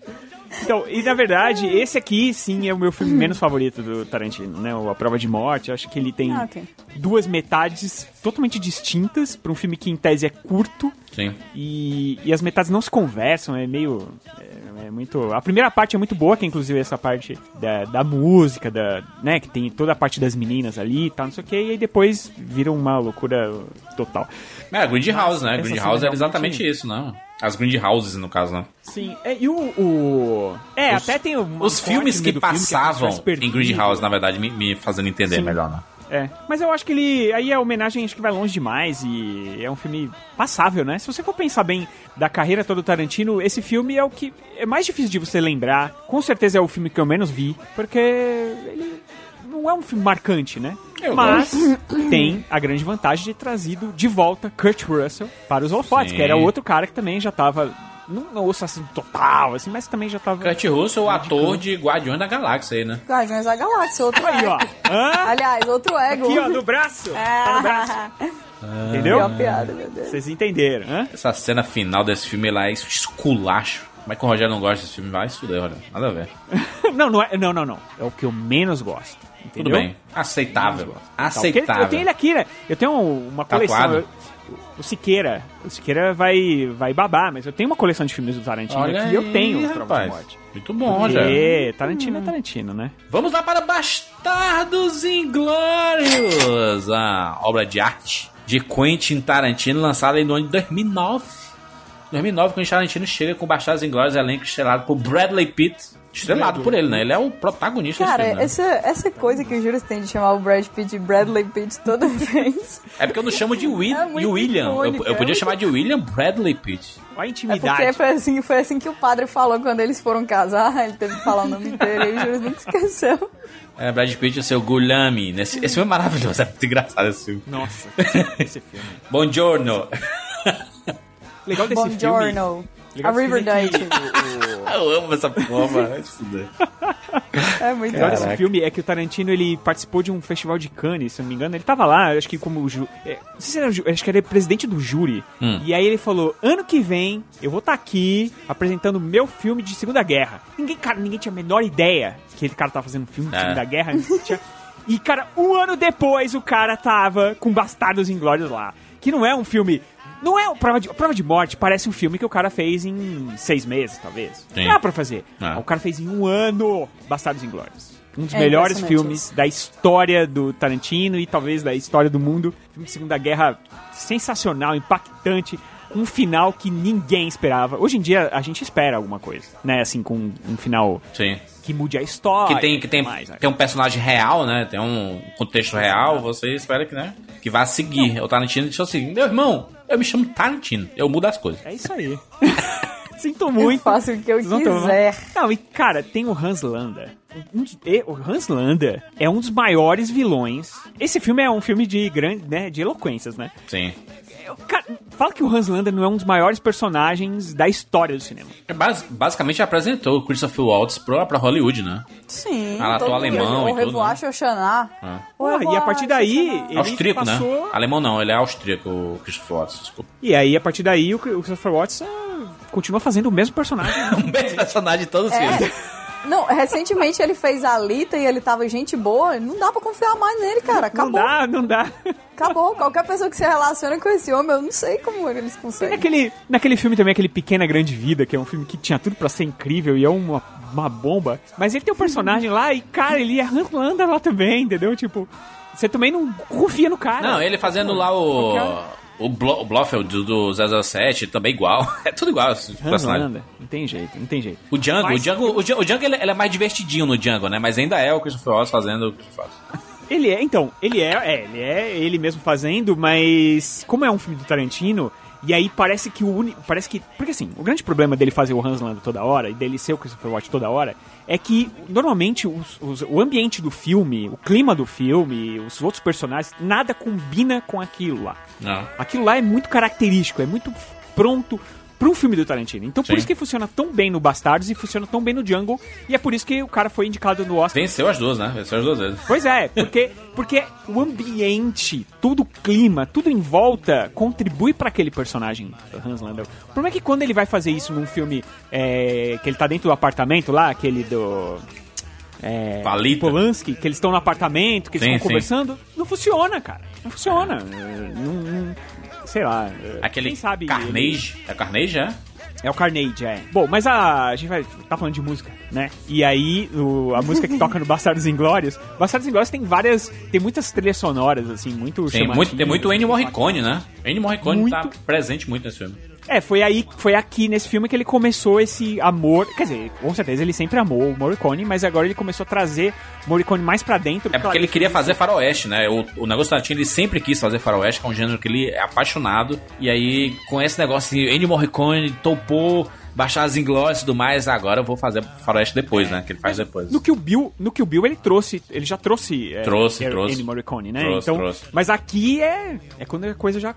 Então, e na verdade, esse aqui sim é o meu filme menos favorito do Tarantino, né? O A Prova de Morte. Eu acho que ele tem Ah, ok. duas metades totalmente distintas para um filme que em tese é curto Sim. e, e as metades não se conversam, é meio. É, é muito. A primeira parte é muito boa, que é inclusive essa parte da, da música, da, né? Que tem toda a parte das meninas ali e tal, não sei o que, e aí depois vira uma loucura total. É, Green House, né? Essa Green cena House é realmente- exatamente isso, não? As Green Houses, no caso, né? Sim, é, e o, o- É, Os- até tem Os filmes que do filme que é passavam em Green perdido. House, na verdade, me, me fazendo entender Sim. melhor, né? É, mas eu acho que ele. Aí a homenagem acho que vai longe demais e é um filme passável, né? Se você for pensar bem da carreira toda do Tarantino, esse filme é o que é mais difícil de você lembrar. Com certeza é o filme que eu menos vi, porque ele não é um filme marcante, né? Eu mas gosto. tem a grande vantagem de ter trazido de volta Kurt Russell para os holofotes, que era outro cara que também já tava. Não, não assim total, assim, mas também já tava. Kurt Russell, o ator de Guardiões da Galáxia aí, né? Guardiões da Galáxia, outro Aí, ego. ó. Hã? Aliás, outro ego. Aqui, ó, no braço. Tá no braço. Entendeu? Pior piada, meu Deus. Vocês entenderam, hã? Essa cena final desse filme lá é esculacho. Como é que o Rogério não gosta desse filme? Vai se fuder, Rogério. Nada a ver. não, não, é, não, não, não. É o que eu menos gosto. Entendeu? Tudo bem. Aceitável. Tá, porque Aceitável. Eu tenho ele aqui, né? Eu tenho uma coleção. Tatuado? eu- o Siqueira. O Siqueira vai, vai babar, mas eu tenho uma coleção de filmes do Tarantino Olha aqui e eu tenho Prova de rapaz. Morte. Muito bom, Rogério. Porque Tarantino é Tarantino, né? Vamos lá para Bastardos Inglórios, a obra de arte de Quentin Tarantino, lançada no ano de 2009. 2009, Quentin Tarantino chega com Bastardos Inglórios, elenco estrelado por Bradley Pitt. Estrelado por ele, né? Ele é o protagonista Cara, desse filme, né? essa, essa coisa que o Júlio tem de chamar o Brad Pitt de Bradley Pitt toda vez. É porque eu não chamo de Will, É William. Eu, eu é podia muito- chamar de William Bradley Pitt. Olha a É intimidade. porque foi assim, foi assim que o padre falou quando eles foram casar. Ele teve que falar o nome inteiro e o Júlio nunca esqueceu. É, Brad Pitt e o seu Gulami. Nesse, esse filme é maravilhoso, é muito engraçado esse filme. Nossa, esse filme. Buongiorno. Legal desse Buongiorno. filme. Legal A que o- Eu amo essa porra. É muito O legal desse Caraca. filme é que o Tarantino ele participou de um festival de Cannes, se eu não me engano. Ele tava lá, acho que como ju... é, não sei se era, ju- acho que era presidente do júri. Hum. E aí ele falou: ano que vem eu vou estar aqui apresentando meu filme de Segunda Guerra. Ninguém, cara, ninguém tinha a menor ideia que ele cara tava fazendo um filme de É. Segunda Guerra. Tinha- E, cara, um ano depois o cara tava com Bastardos Inglórios lá. Que não é um filme. Não é o Prova de, Prova de Morte, parece um filme que o cara fez em seis meses, talvez. Sim. Dá pra fazer. É. O cara fez em um ano Bastardos Inglórios. Um dos É melhores filmes isso. da história do Tarantino e talvez da história do mundo. Filme de Segunda Guerra sensacional, impactante, um final que ninguém esperava. Hoje em dia a gente espera alguma coisa, né? Assim, com um final Sim. que mude a história. Que tem, que tem, mais, né? tem um personagem real, né? Tem um contexto real, você espera que, né? Que vá seguir. O Tarantino disse assim: Meu irmão, eu me chamo Tarantino, eu mudo as coisas. É isso aí. Sinto muito. Eu faço o que eu Vocês quiser. Não, e cara, tem o Hans Landa. Um e- o Hans Landa é um dos maiores vilões. Esse filme é um filme de grande, né, de eloquências, né? Sim. Cara, fala que o Hans Landa não é um dos maiores personagens da história do cinema. É bas- basicamente apresentou o Christopher Waltz pra, pra Hollywood, né? Sim. Ah, todo ator alemão e tudo, né? Xoxaná. É. Porra, e a partir daí, ele austríaco, passou... né? Alemão não, ele é austríaco, o Christopher Waltz, desculpa. E aí, a partir daí, o Christopher Watts ah, continua fazendo o mesmo personagem. o mesmo personagem de todos os É. filmes. Não, recentemente ele fez a Alita e ele tava gente boa. Não dá pra confiar mais nele, cara. Não Acabou. dá, não dá. Acabou. Qualquer pessoa que se relaciona com esse homem, eu não sei como eles conseguem. naquele, naquele filme também, aquele Pequena Grande Vida, que é um filme que tinha tudo pra ser incrível e é uma, uma bomba. Mas ele tem um personagem lá e, cara, ele é Landa lá também, entendeu? Tipo, você também não confia no cara. Não, ele fazendo lá o. O, Blo, Blofeld do, do 007 também igual. É tudo igual esse Hans personagem. Landa. Não tem jeito, não tem jeito. O Django, Mas- o Django, o Django, o Django ele, ele é mais divertidinho no Django, né? Mas ainda é o Christopher Waltz fazendo o Christopher Waltz. Ele é, então, ele é, é, ele é ele mesmo fazendo, mas como é um filme do Tarantino, e aí parece que o único, parece que, porque assim, o grande problema dele fazer o Hans Landa toda hora e dele ser o Christopher Watts toda hora é que normalmente os- os- o ambiente do filme, o clima do filme, os outros personagens, nada combina com aquilo lá. Não. Aquilo lá é muito característico, é muito pronto pra um filme do Tarantino. Então por Sim. isso que funciona tão bem no Bastardos e funciona tão bem no Django. E é por isso que o cara foi indicado no Oscar. Venceu as duas, né? Venceu as duas vezes. Pois é, porque, porque o ambiente, tudo o clima, tudo em volta contribui pra aquele personagem, Hans Landau. O problema é que quando ele vai fazer isso num filme é, que ele tá dentro do apartamento lá, aquele do. É, Palita. Polanski, que eles estão no apartamento, que eles Sim, estão sim. conversando, não funciona, cara. Não funciona. É, não- não- sei lá. é, Aquele quem sabe Carnage. É Carnage, é? é o Carnage, é. Bom, mas a, a gente vai tá falando de música, né? E aí, o- a música que toca no Bastardos Inglórios, Bastardos Inglórios tem várias, tem muitas trilhas sonoras, assim, muito Tem muito, tem muito Ennio Morricone, né? Ennio Morricone Muito. tá presente muito nesse filme. É, foi aí, foi aqui nesse filme que ele começou esse amor, quer dizer, com certeza ele sempre amou o Morricone, mas agora ele começou a trazer o Morricone mais pra dentro. É porque ele queria fazer faroeste, né? O, o negócio do Tarantino, ele sempre quis fazer faroeste, que é um gênero que ele é apaixonado. E aí, com esse negócio de Ennio Morricone topou baixar as inglórias e tudo mais, agora eu vou fazer faroeste depois, né? Que ele faz depois. No que o Bill, no que o Bill ele trouxe, ele já trouxe, é, Trouxe, é, trouxe. Ennio Morricone, né? Trouxe, então, trouxe. mas aqui é é quando a coisa já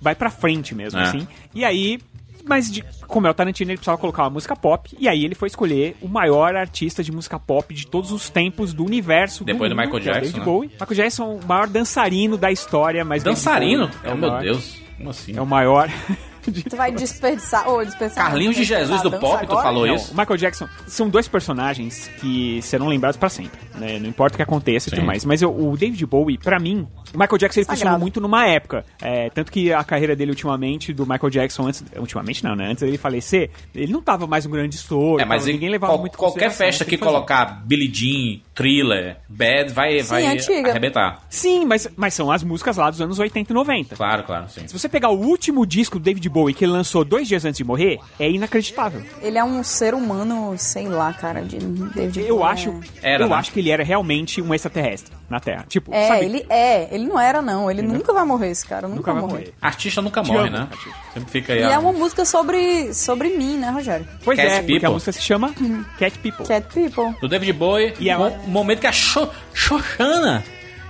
vai pra frente mesmo, É. assim. E aí, mas de- como é o Tarantino, ele precisava colocar uma música pop, e aí ele foi escolher o maior artista de música pop de todos os tempos do universo. Depois do mundo, Michael é Jackson, né? Bowie. Michael Jackson, o maior dançarino da história, mas Dançarino? Bowie Oh, o meu maior- Deus. Como assim? É o maior. Tu vai desperdiçar. Ou desperdiçar. Carlinhos de Jesus do pop, tu falou Não, isso? O Michael Jackson são dois personagens que serão lembrados pra sempre, né? Não importa o que aconteça e tudo mais. Mas eu- o David Bowie, pra mim, o Michael Jackson ele Sagrado. funcionou muito numa época. É, tanto que a carreira dele ultimamente, do Michael Jackson, antes. Ultimamente não, né? Antes dele falecer, ele não tava mais um grande estouro. É, mas ninguém levava qual- muito qualquer festa que colocar Billie Jean, Thriller, Bad, vai, Sim, vai antiga. arrebentar. Sim, mas, mas são as músicas lá dos anos 80 e 90. Claro, claro, sim. Se você pegar o último disco do David Bowie que ele lançou dois dias antes de morrer, é inacreditável. Ele é um ser humano, sei lá, cara, de David Eu Bowie, acho, é. Era, eu né? acho que ele era realmente um extraterrestre na Terra. Tipo, É, sabe? ele é. Ele não era, não. Ele nunca vai morrer, esse cara. Nunca, nunca vai morrer. morrer. Artista nunca Te morre, amo, né? Catiuxa. Sempre fica E aí. é a- uma música sobre, sobre mim, né, Rogério? Pois Cat é, porque People. a música se chama Cat People. Cat People. Do David Bowie. E é uma- momento que a Xo- Xoxana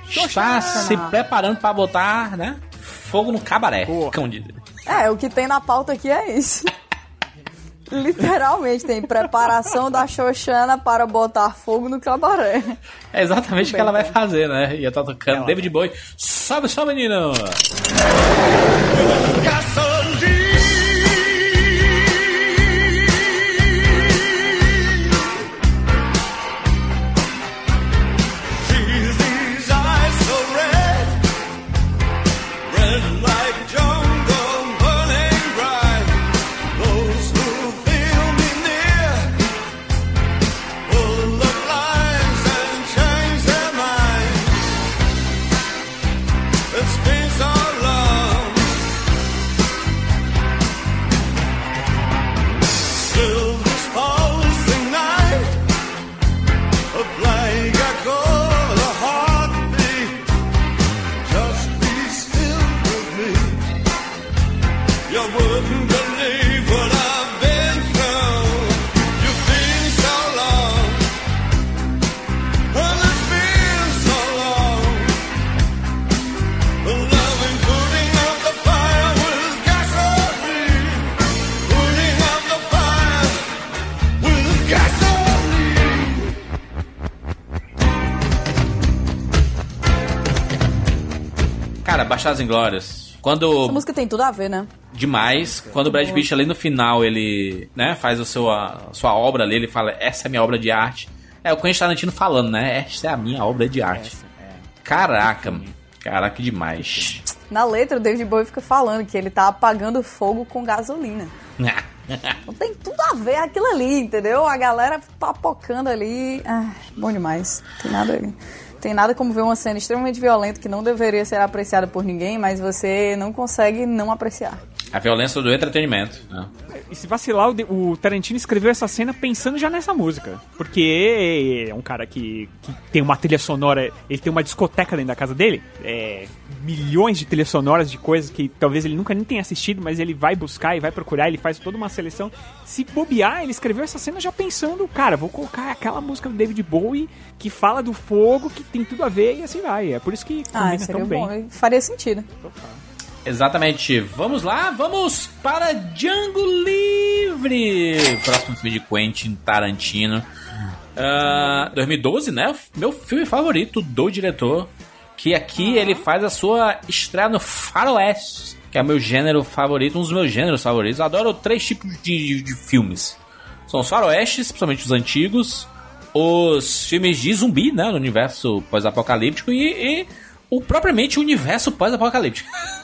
está se preparando pra botar, né? Fogo no cabaré. Como diz. É, o que tem na pauta aqui é isso. Literalmente tem preparação da Xoxana para botar fogo no cabaré. É exatamente o que ela vai Bem, fazer, né? E eu tô tocando David Bowie. Sobe, sobe, menino! Bastardos Inglórias. Quando. Essa música tem tudo a ver, né? Demais. Quando o Brad Pitt ali no final, ele, né, faz o seu, a sua obra ali, ele fala, essa é a minha obra de arte. É o Quentin Tarantino falando, né? Essa é a minha obra de arte. Caraca, mano. Caraca, demais. Na letra, o David Bowie fica falando que ele tá apagando fogo com gasolina. Não tem tudo a ver aquilo ali, entendeu? A galera papocando ali. Ah, bom demais. Tem nada ali. Tem nada como ver uma cena extremamente violenta que não deveria ser apreciada por ninguém, mas você não consegue não apreciar. A violência do entretenimento. né? E se vacilar, o, Tarantino escreveu essa cena pensando já nessa música. Porque é um cara que, que tem uma trilha sonora, ele tem uma discoteca dentro da casa dele, é, milhões de trilhas sonoras de coisas que talvez ele nunca nem tenha assistido, mas ele vai buscar e vai procurar, ele faz toda uma seleção. Se bobear, ele escreveu essa cena já pensando, cara, vou colocar aquela música do David Bowie que fala do fogo, que tem tudo a ver e assim vai. É por isso que Ah, combina seria tão bem. bom. Faria sentido. Exatamente. Vamos lá, vamos para Django Livre! Próximo filme de Quentin Tarantino. Ah, 2012, né? Meu filme favorito do diretor. Que aqui ele faz a sua estreia no Faroeste, que é meu gênero favorito, um dos meus gêneros favoritos. Eu adoro três tipos de, de- de filmes. São os faroestes, principalmente os antigos, os filmes de zumbi, né? No universo pós-apocalíptico e, e o propriamente o universo pós-apocalíptico.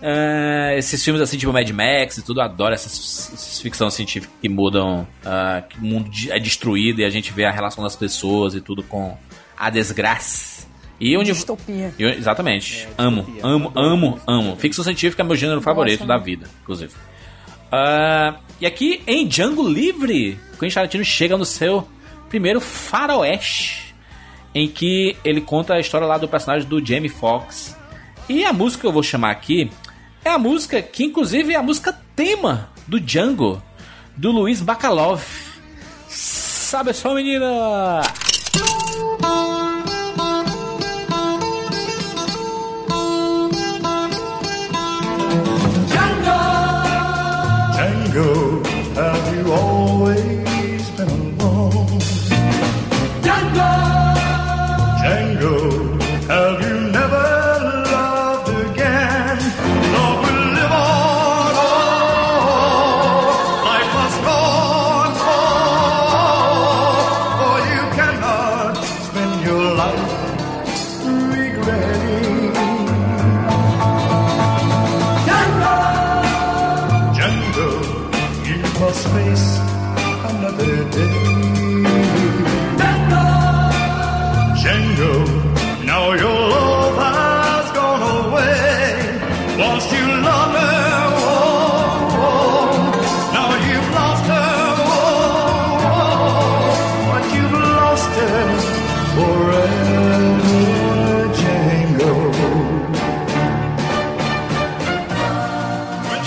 É, esses filmes assim, tipo Mad Max e tudo, eu adoro essas, essas ficção científica que mudam, ah, que o mundo é destruído e a gente vê a relação das pessoas e tudo com a desgraça. E o uni- Distopia. eu- exatamente. amo, amo, amo, amo. Ficção científica é meu gênero favorito da vida, inclusive. Ah, e aqui em Django Livre, Quentin Tarantino chega no seu primeiro faroeste, em que ele conta a história lá do personagem do Jamie Foxx. E a música que eu vou chamar aqui é a música que, inclusive, é a música tema do Django, do Luiz Bacalov. Sabe só, menina?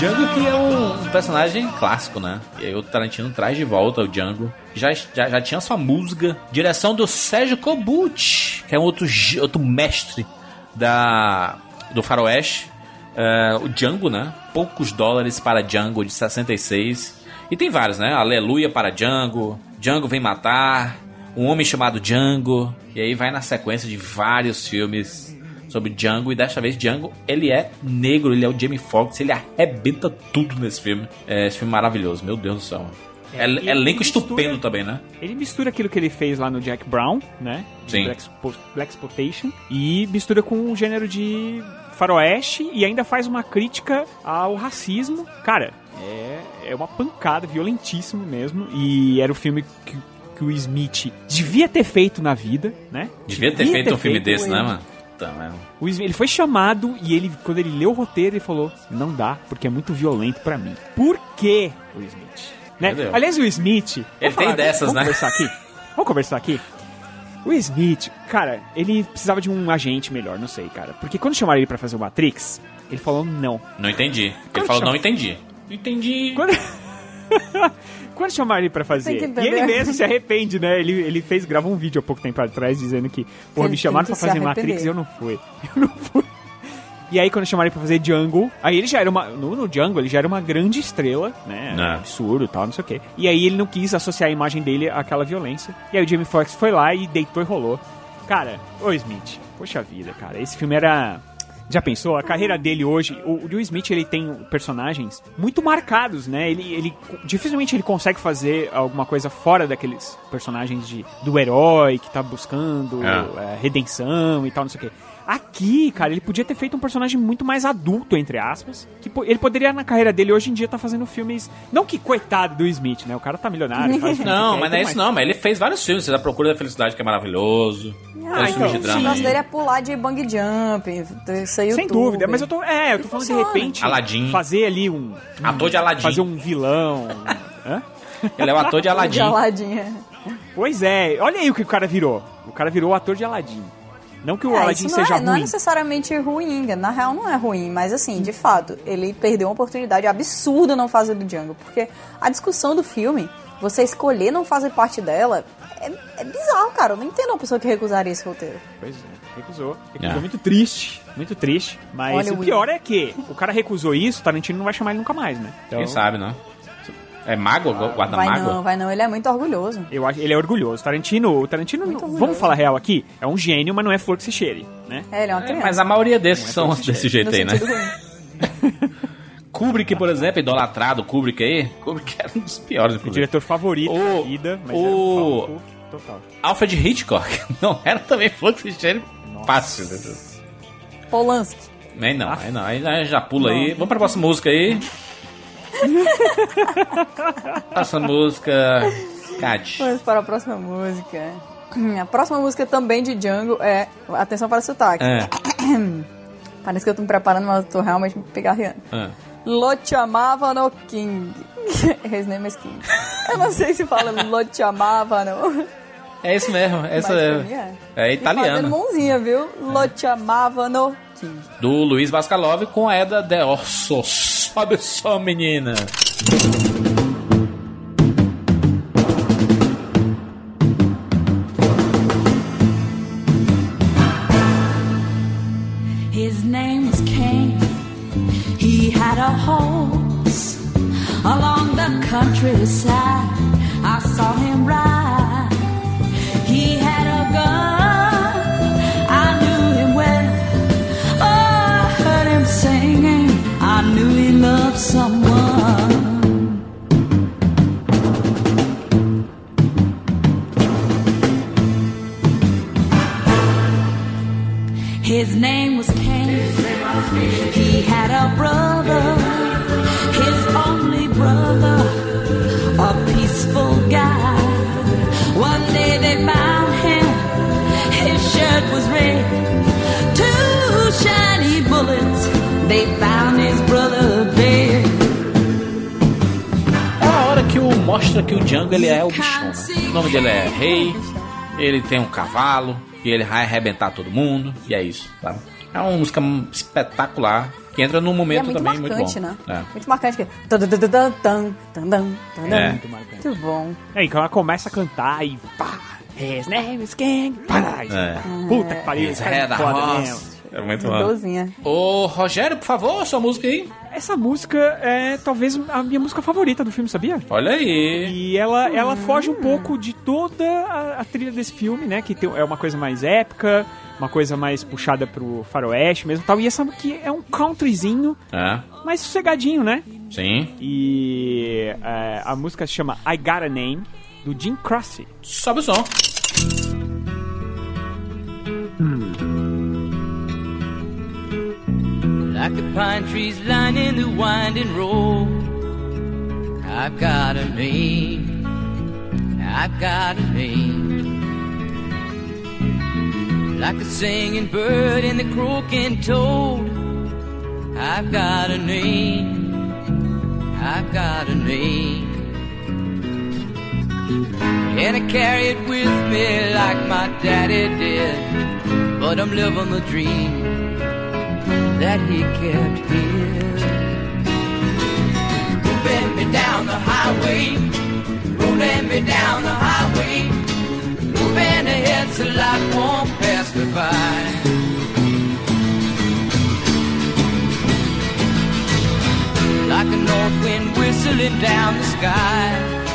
Django. Que é um personagem clássico, né? E aí o Tarantino traz de volta o Django. Já, já, já tinha sua música. Direção do Sérgio Kobuch, que é um outro, outro mestre da, do faroeste. É, o Django, né? Poucos dólares para Django, de 66. E tem vários, né? Aleluia para Django. Django vem matar. Um homem chamado Django. E aí vai na sequência de vários filmes sobre Django e desta vez Django, ele é negro, ele é o Jamie Foxx, ele arrebenta tudo nesse filme. É, esse filme maravilhoso, meu Deus do céu. É, e ele elenco mistura- estupendo também, né? Ele mistura aquilo que ele fez lá no Jack Brown, né? Sim. Black, Black Exploitation. E mistura com o gênero de faroeste e ainda faz uma crítica ao racismo. Cara, é, é uma pancada, violentíssimo mesmo. E era o filme que, que o Smith devia ter feito na vida, né? Devia ter feito um filme desse, né, mano? Merda. O Smith, ele foi chamado e ele, quando ele leu o roteiro, ele falou: Não dá, porque é muito violento pra mim. Por quê, o Smith? Né? Entendeu? Aliás, o Smith. Ele tem dessas, vamos né? Conversar aqui? Vamos conversar aqui? O Smith, cara, ele precisava de um agente melhor, não sei, cara. Porque quando chamaram ele pra fazer o Matrix, ele falou não. Não entendi. Ele Quando falou, chama- não entendi. Não entendi. Quando... Quando chamaram ele pra fazer, e ele mesmo se arrepende, né? Ele, ele fez, gravou um vídeo há pouco tempo atrás dizendo que, Ele me chamaram se fazer Matrix e eu não fui. Eu não fui. E aí, quando chamaram ele pra fazer Django, aí ele já era uma. No, no Django, ele já era uma grande estrela, né? É. Absurdo e tal, não sei o quê. E aí ele não quis associar a imagem dele àquela violência. E aí o Jamie Foxx foi lá e deitou e rolou. Cara, ô Smith, poxa vida, cara. Esse filme era. Já pensou? A carreira dele hoje, o o Will Smith ele tem personagens muito marcados, né? Ele, ele dificilmente ele consegue fazer alguma coisa fora daqueles personagens de do herói que tá buscando É. é, redenção e tal, não sei o quê. Aqui, cara, ele podia ter feito um personagem muito mais adulto, entre aspas. Que ele poderia, na carreira dele, hoje em dia, tá fazendo filmes. Não que coitado do Smith, né? O cara tá milionário. Não, quer, mas não é isso não, mas ele fez vários filmes. A Procura da Felicidade, que é maravilhoso. Ah, filmes de então, o drama. negócio dele é pular de bang jump, isso aí Sem dúvida, mas eu tô. É, eu tô falando de funciona. repente. Aladdin. Fazer ali um. um- Ator de Aladdin. Fazer um vilão. Hã? Ele é o ator de Aladdin. De Aladdin, é. Pois é, olha aí o que o cara virou. O cara virou o ator de Aladdin. Não que o É, Aladdin isso não seja é, não é ruim. necessariamente ruim, na real não é ruim, mas assim, de fato, ele perdeu uma oportunidade absurda não fazer do Django, porque a discussão do filme, você escolher não fazer parte dela, é, é bizarro, cara. Eu não entendo uma pessoa que recusaria esse roteiro. Pois é, recusou. Recusou É. muito triste, muito triste. Mas Olha o pior é que o cara recusou isso, o Tarantino não vai chamar ele nunca mais, né? Então, Quem sabe, não? É mago, Vai guarda-mágoa? não, vai não, ele é muito orgulhoso. Eu acho, ele é orgulhoso. Tarantino, o Tarantino, não- orgulhoso. vamos falar real aqui, é um gênio, mas não é flor que se cheire, né? É, ele é uma criança. Mas a maioria desses Não é são desse jeito. aí, né? Kubrick, por exemplo, idolatrado Kubrick aí. Kubrick era um dos piores, O diretor favorito O- da vida, mas o- era um total. Alfred Hitchcock não era também flor que se cheire fácil. Polanski. Nem não, aí não, aí aí já pula aí. Vamos pra próxima música aí. Próxima música. Cat. Vamos para a próxima música. A próxima música também de Django é. Atenção para o sotaque. É. Parece que eu tô me preparando, mas eu tô realmente me pegarreando. é. Lo chamavano King. His name is King. Eu não sei se fala Lo chamavano. É isso mesmo, essa é, mim é. é E fazendo italiana. mãozinha, viu? Lo chamavano Do Luiz Bascalov com a Eda De Osso. Sobe só, menina. His name was Cain. He had a horse along the countryside. I saw mostra que o Django ele é o bichão, né? O nome dele é Rei, ele tem um cavalo e ele vai arrebentar todo mundo, e é isso, tá? É uma música espetacular que entra num é momento muito também marcante, muito bom. né? É. Muito marcante. Que... tan, tan, tan, tan, tan, tan, tan, tan. É. Muito bom. É, então ela começa a cantar e pá, his name is King. Pá, É. Puta que pariu, é head a foda horse. mesmo. É muito. Dozinha. Ô, Rogério, por favor, sua música aí. Essa música é talvez a minha música favorita do filme, sabia? Olha aí. E ela, ela foge um pouco de toda a, a trilha desse filme, né? Que tem, é uma coisa mais épica, uma coisa mais puxada pro faroeste mesmo e tal. E essa aqui é um countryzinho É, mais sossegadinho, né? sim. E é, a música se chama I Got a Name, do Jim Croce. Sobe o som. Like the pine trees lining the winding road. I've got a name. I've got a name. Like the singing bird and the croaking toad. I've got a name. I've got a name. And I carry it with me like my daddy did. But I'm living the dream that he kept here. Moving me down the highway, rolling me down the highway, moving ahead so life won't pass me by. A north wind whistling down the sky.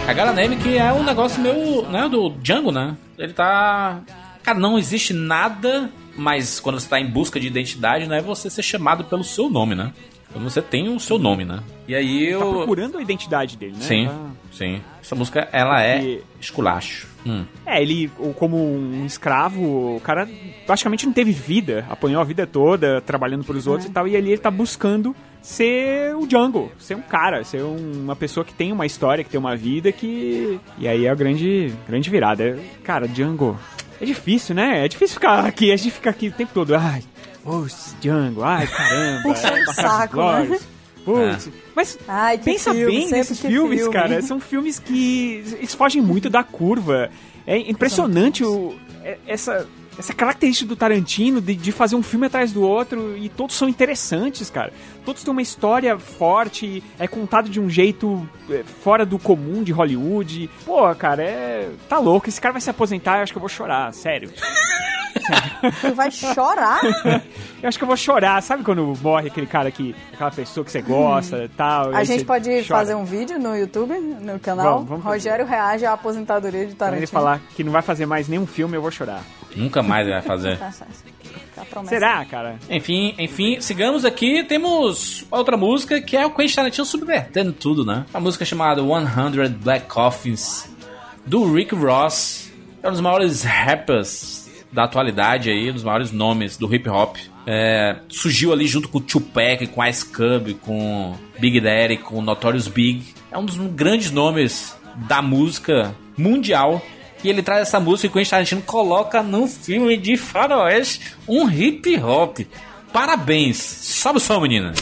A Gara Name, que é um negócio meu, né, do Django, né? Ele tá... Cara, não existe nada, mas quando você tá em busca de identidade, não é você ser chamado pelo seu nome, né? Quando você tem o seu nome, né? E aí eu... Tá procurando a identidade dele, né? Sim, Tá- sim. Essa música, ela é E- esculacho. Hum. É, ele, como um escravo, o cara praticamente não teve vida, apanhou a vida toda trabalhando pros outros e tal, e ali ele tá buscando ser o Django, ser um cara, ser um- uma pessoa que tem uma história, que tem uma vida, que... E aí é a grande, grande virada. É, Cara, Django... É difícil, né? É difícil ficar aqui, a gente fica aqui o tempo todo, ai, putz, Django, ai, caramba, Puxando o Bastardos saco, né? Putz, É. mas Ai, pensa filme, bem nesses filmes, filme. cara. São filmes que eles fogem muito da curva. É impressionante o, é- essa, essa característica do Tarantino de, de fazer um filme atrás do outro e todos são interessantes, cara. Todos têm uma história forte, é contado de um jeito é, fora do comum de Hollywood. Pô, cara, é. Tá louco. Esse cara vai se aposentar, eu acho que eu vou chorar, sério. Tu vai chorar? Eu acho que eu vou chorar. Sabe quando morre aquele cara que. aquela pessoa que você gosta e tal? A gente pode chora. fazer um vídeo no YouTube, no canal. Vamos, vamos. Rogério reage à aposentadoria de Quando Tarantino. ele falar que não vai fazer mais nenhum filme, eu vou chorar. Nunca mais vai fazer. Tá, tá, tá. Será, cara? Enfim, enfim, sigamos aqui. Temos outra música que é o Quentin Tarantino subvertendo tudo, né? A música chamada 100 Black Coffins do Rick Ross. É um dos maiores rappers da atualidade aí, um dos maiores nomes do hip hop. É, surgiu ali junto com o Tupac, com Ice Cube, com Big Daddy, com Notorious Big. É um dos grandes nomes da música mundial. E ele traz essa música e o Quentin Tarantino coloca num filme de faroeste um hip hop. Parabéns! Sobe o som, menina!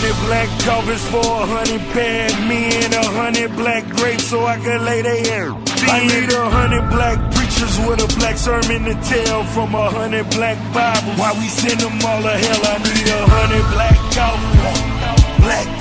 Hundred black covers for a hundred bad men, a hundred black grapes so I can lay their hair. I need a hundred black preachers with a black sermon to tell from a hundred black Bibles. Why we send them all to hell? I need a hundred black coffins, black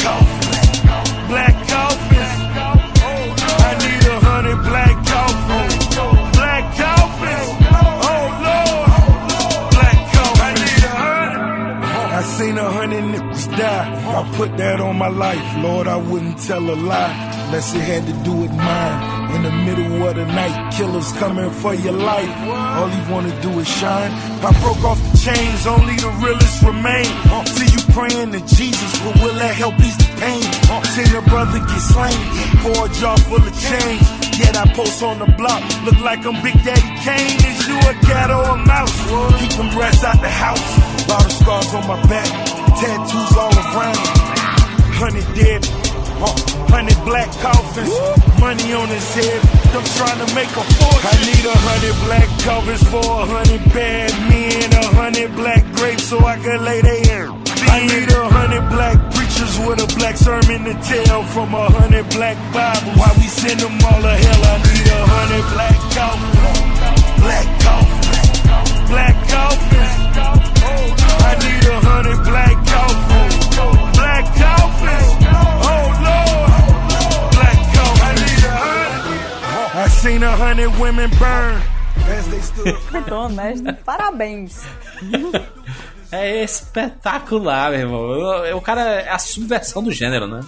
I put that on my life, Lord. I wouldn't tell a lie unless it had to do with mine. In the middle of the night, killers coming for your life. All he wanna do is shine. I broke off the chains, only the realest remain. See you praying to Jesus, but will that help ease the pain? Seen a brother get slain for a jar full of change. Yet I post on the block, look like I'm Big Daddy Kane. Is you a cat or a mouse? Keep them rats out the house. A Lot of scars on my back, tattoos all around. Hundred dead, hundred black coffins, money on his head. I'm trying to make a fortune. I need a hundred black covers for a hundred bad men, a hundred black grapes so I can lay hair. I need a hundred black preachers with a black sermon to tell from a hundred black Bibles. Why we send them all to hell? I need a hundred black coffins, black coffins, black coffins. I need a hundred black seen a hundred women burn as they stood. Muito honesto. Parabéns. É espetacular, meu irmão. O cara é a subversão do gênero, né?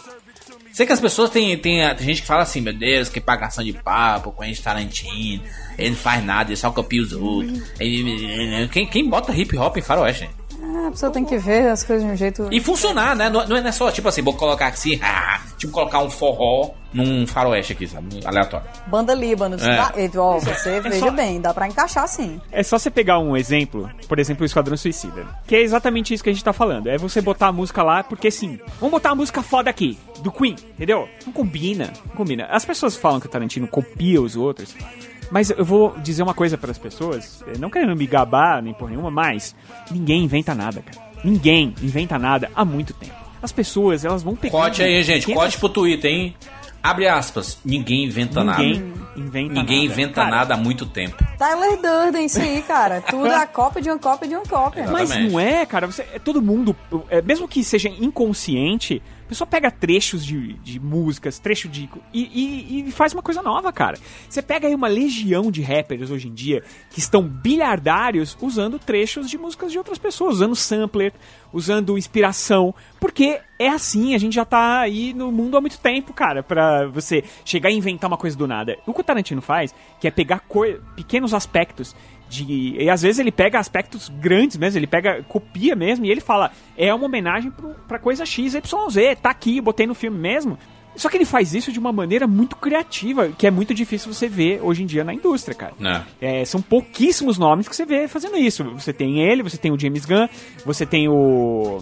Sei que as pessoas têm, têm, tem gente que fala assim, meu Deus, que pagação de papo com a gente Tarantino, ele não faz nada, ele só copia os outros. Ele- quem, quem bota hip hop em faroeste? Ah, a pessoa tem que ver as coisas de um jeito. E funcionar, né? Não, não é só tipo assim, vou colocar assim, ah, tipo colocar um forró num faroeste aqui, sabe? Aleatório. Banda Líbano. É. Dá- ó, você veja só- bem, dá pra encaixar sim. É só você pegar um exemplo, por exemplo, o Esquadrão Suicida. Que é exatamente isso que a gente tá falando. É você botar a música lá, porque sim, vamos botar a música foda aqui, do Queen, entendeu? Não combina, não combina. As pessoas falam que o Tarantino copia os outros, mas eu vou dizer uma coisa para as pessoas, eh, não querendo me gabar nem por nenhuma, mas ninguém inventa nada, cara. Ninguém inventa nada há muito tempo. As pessoas, elas vão pegar. Cote aí, gente. Cote pro Twitter, hein? Abre aspas. Ninguém inventa Ninguém nada. inventa Ninguém nada. inventa Cara, nada há muito tempo. Tyler Durden, isso aí, cara. Tudo é a cópia de uma cópia de uma cópia. Mas não é, cara. Você, é todo mundo, é, mesmo que seja inconsciente, pessoa pega trechos de, de músicas, trecho de. E, e- e faz uma coisa nova, cara. Você pega aí uma legião de rappers hoje em dia que estão bilhardários usando trechos de músicas de outras pessoas, usando sampler, usando inspiração. Porque é assim, a gente já tá aí no mundo há muito tempo, cara, pra você chegar e inventar uma coisa do nada. O que o Tarantino faz, que é pegar pequenos aspectos de. E às vezes ele pega aspectos grandes mesmo, ele pega, copia mesmo, e ele fala, é uma homenagem pro, pra coisa XYZ, tá aqui, botei no filme mesmo. Só que ele faz isso de uma maneira muito criativa, que é muito difícil você ver hoje em dia na indústria, cara. Né? É, são pouquíssimos nomes que você vê fazendo isso. Você tem ele, você tem o James Gunn, você tem o.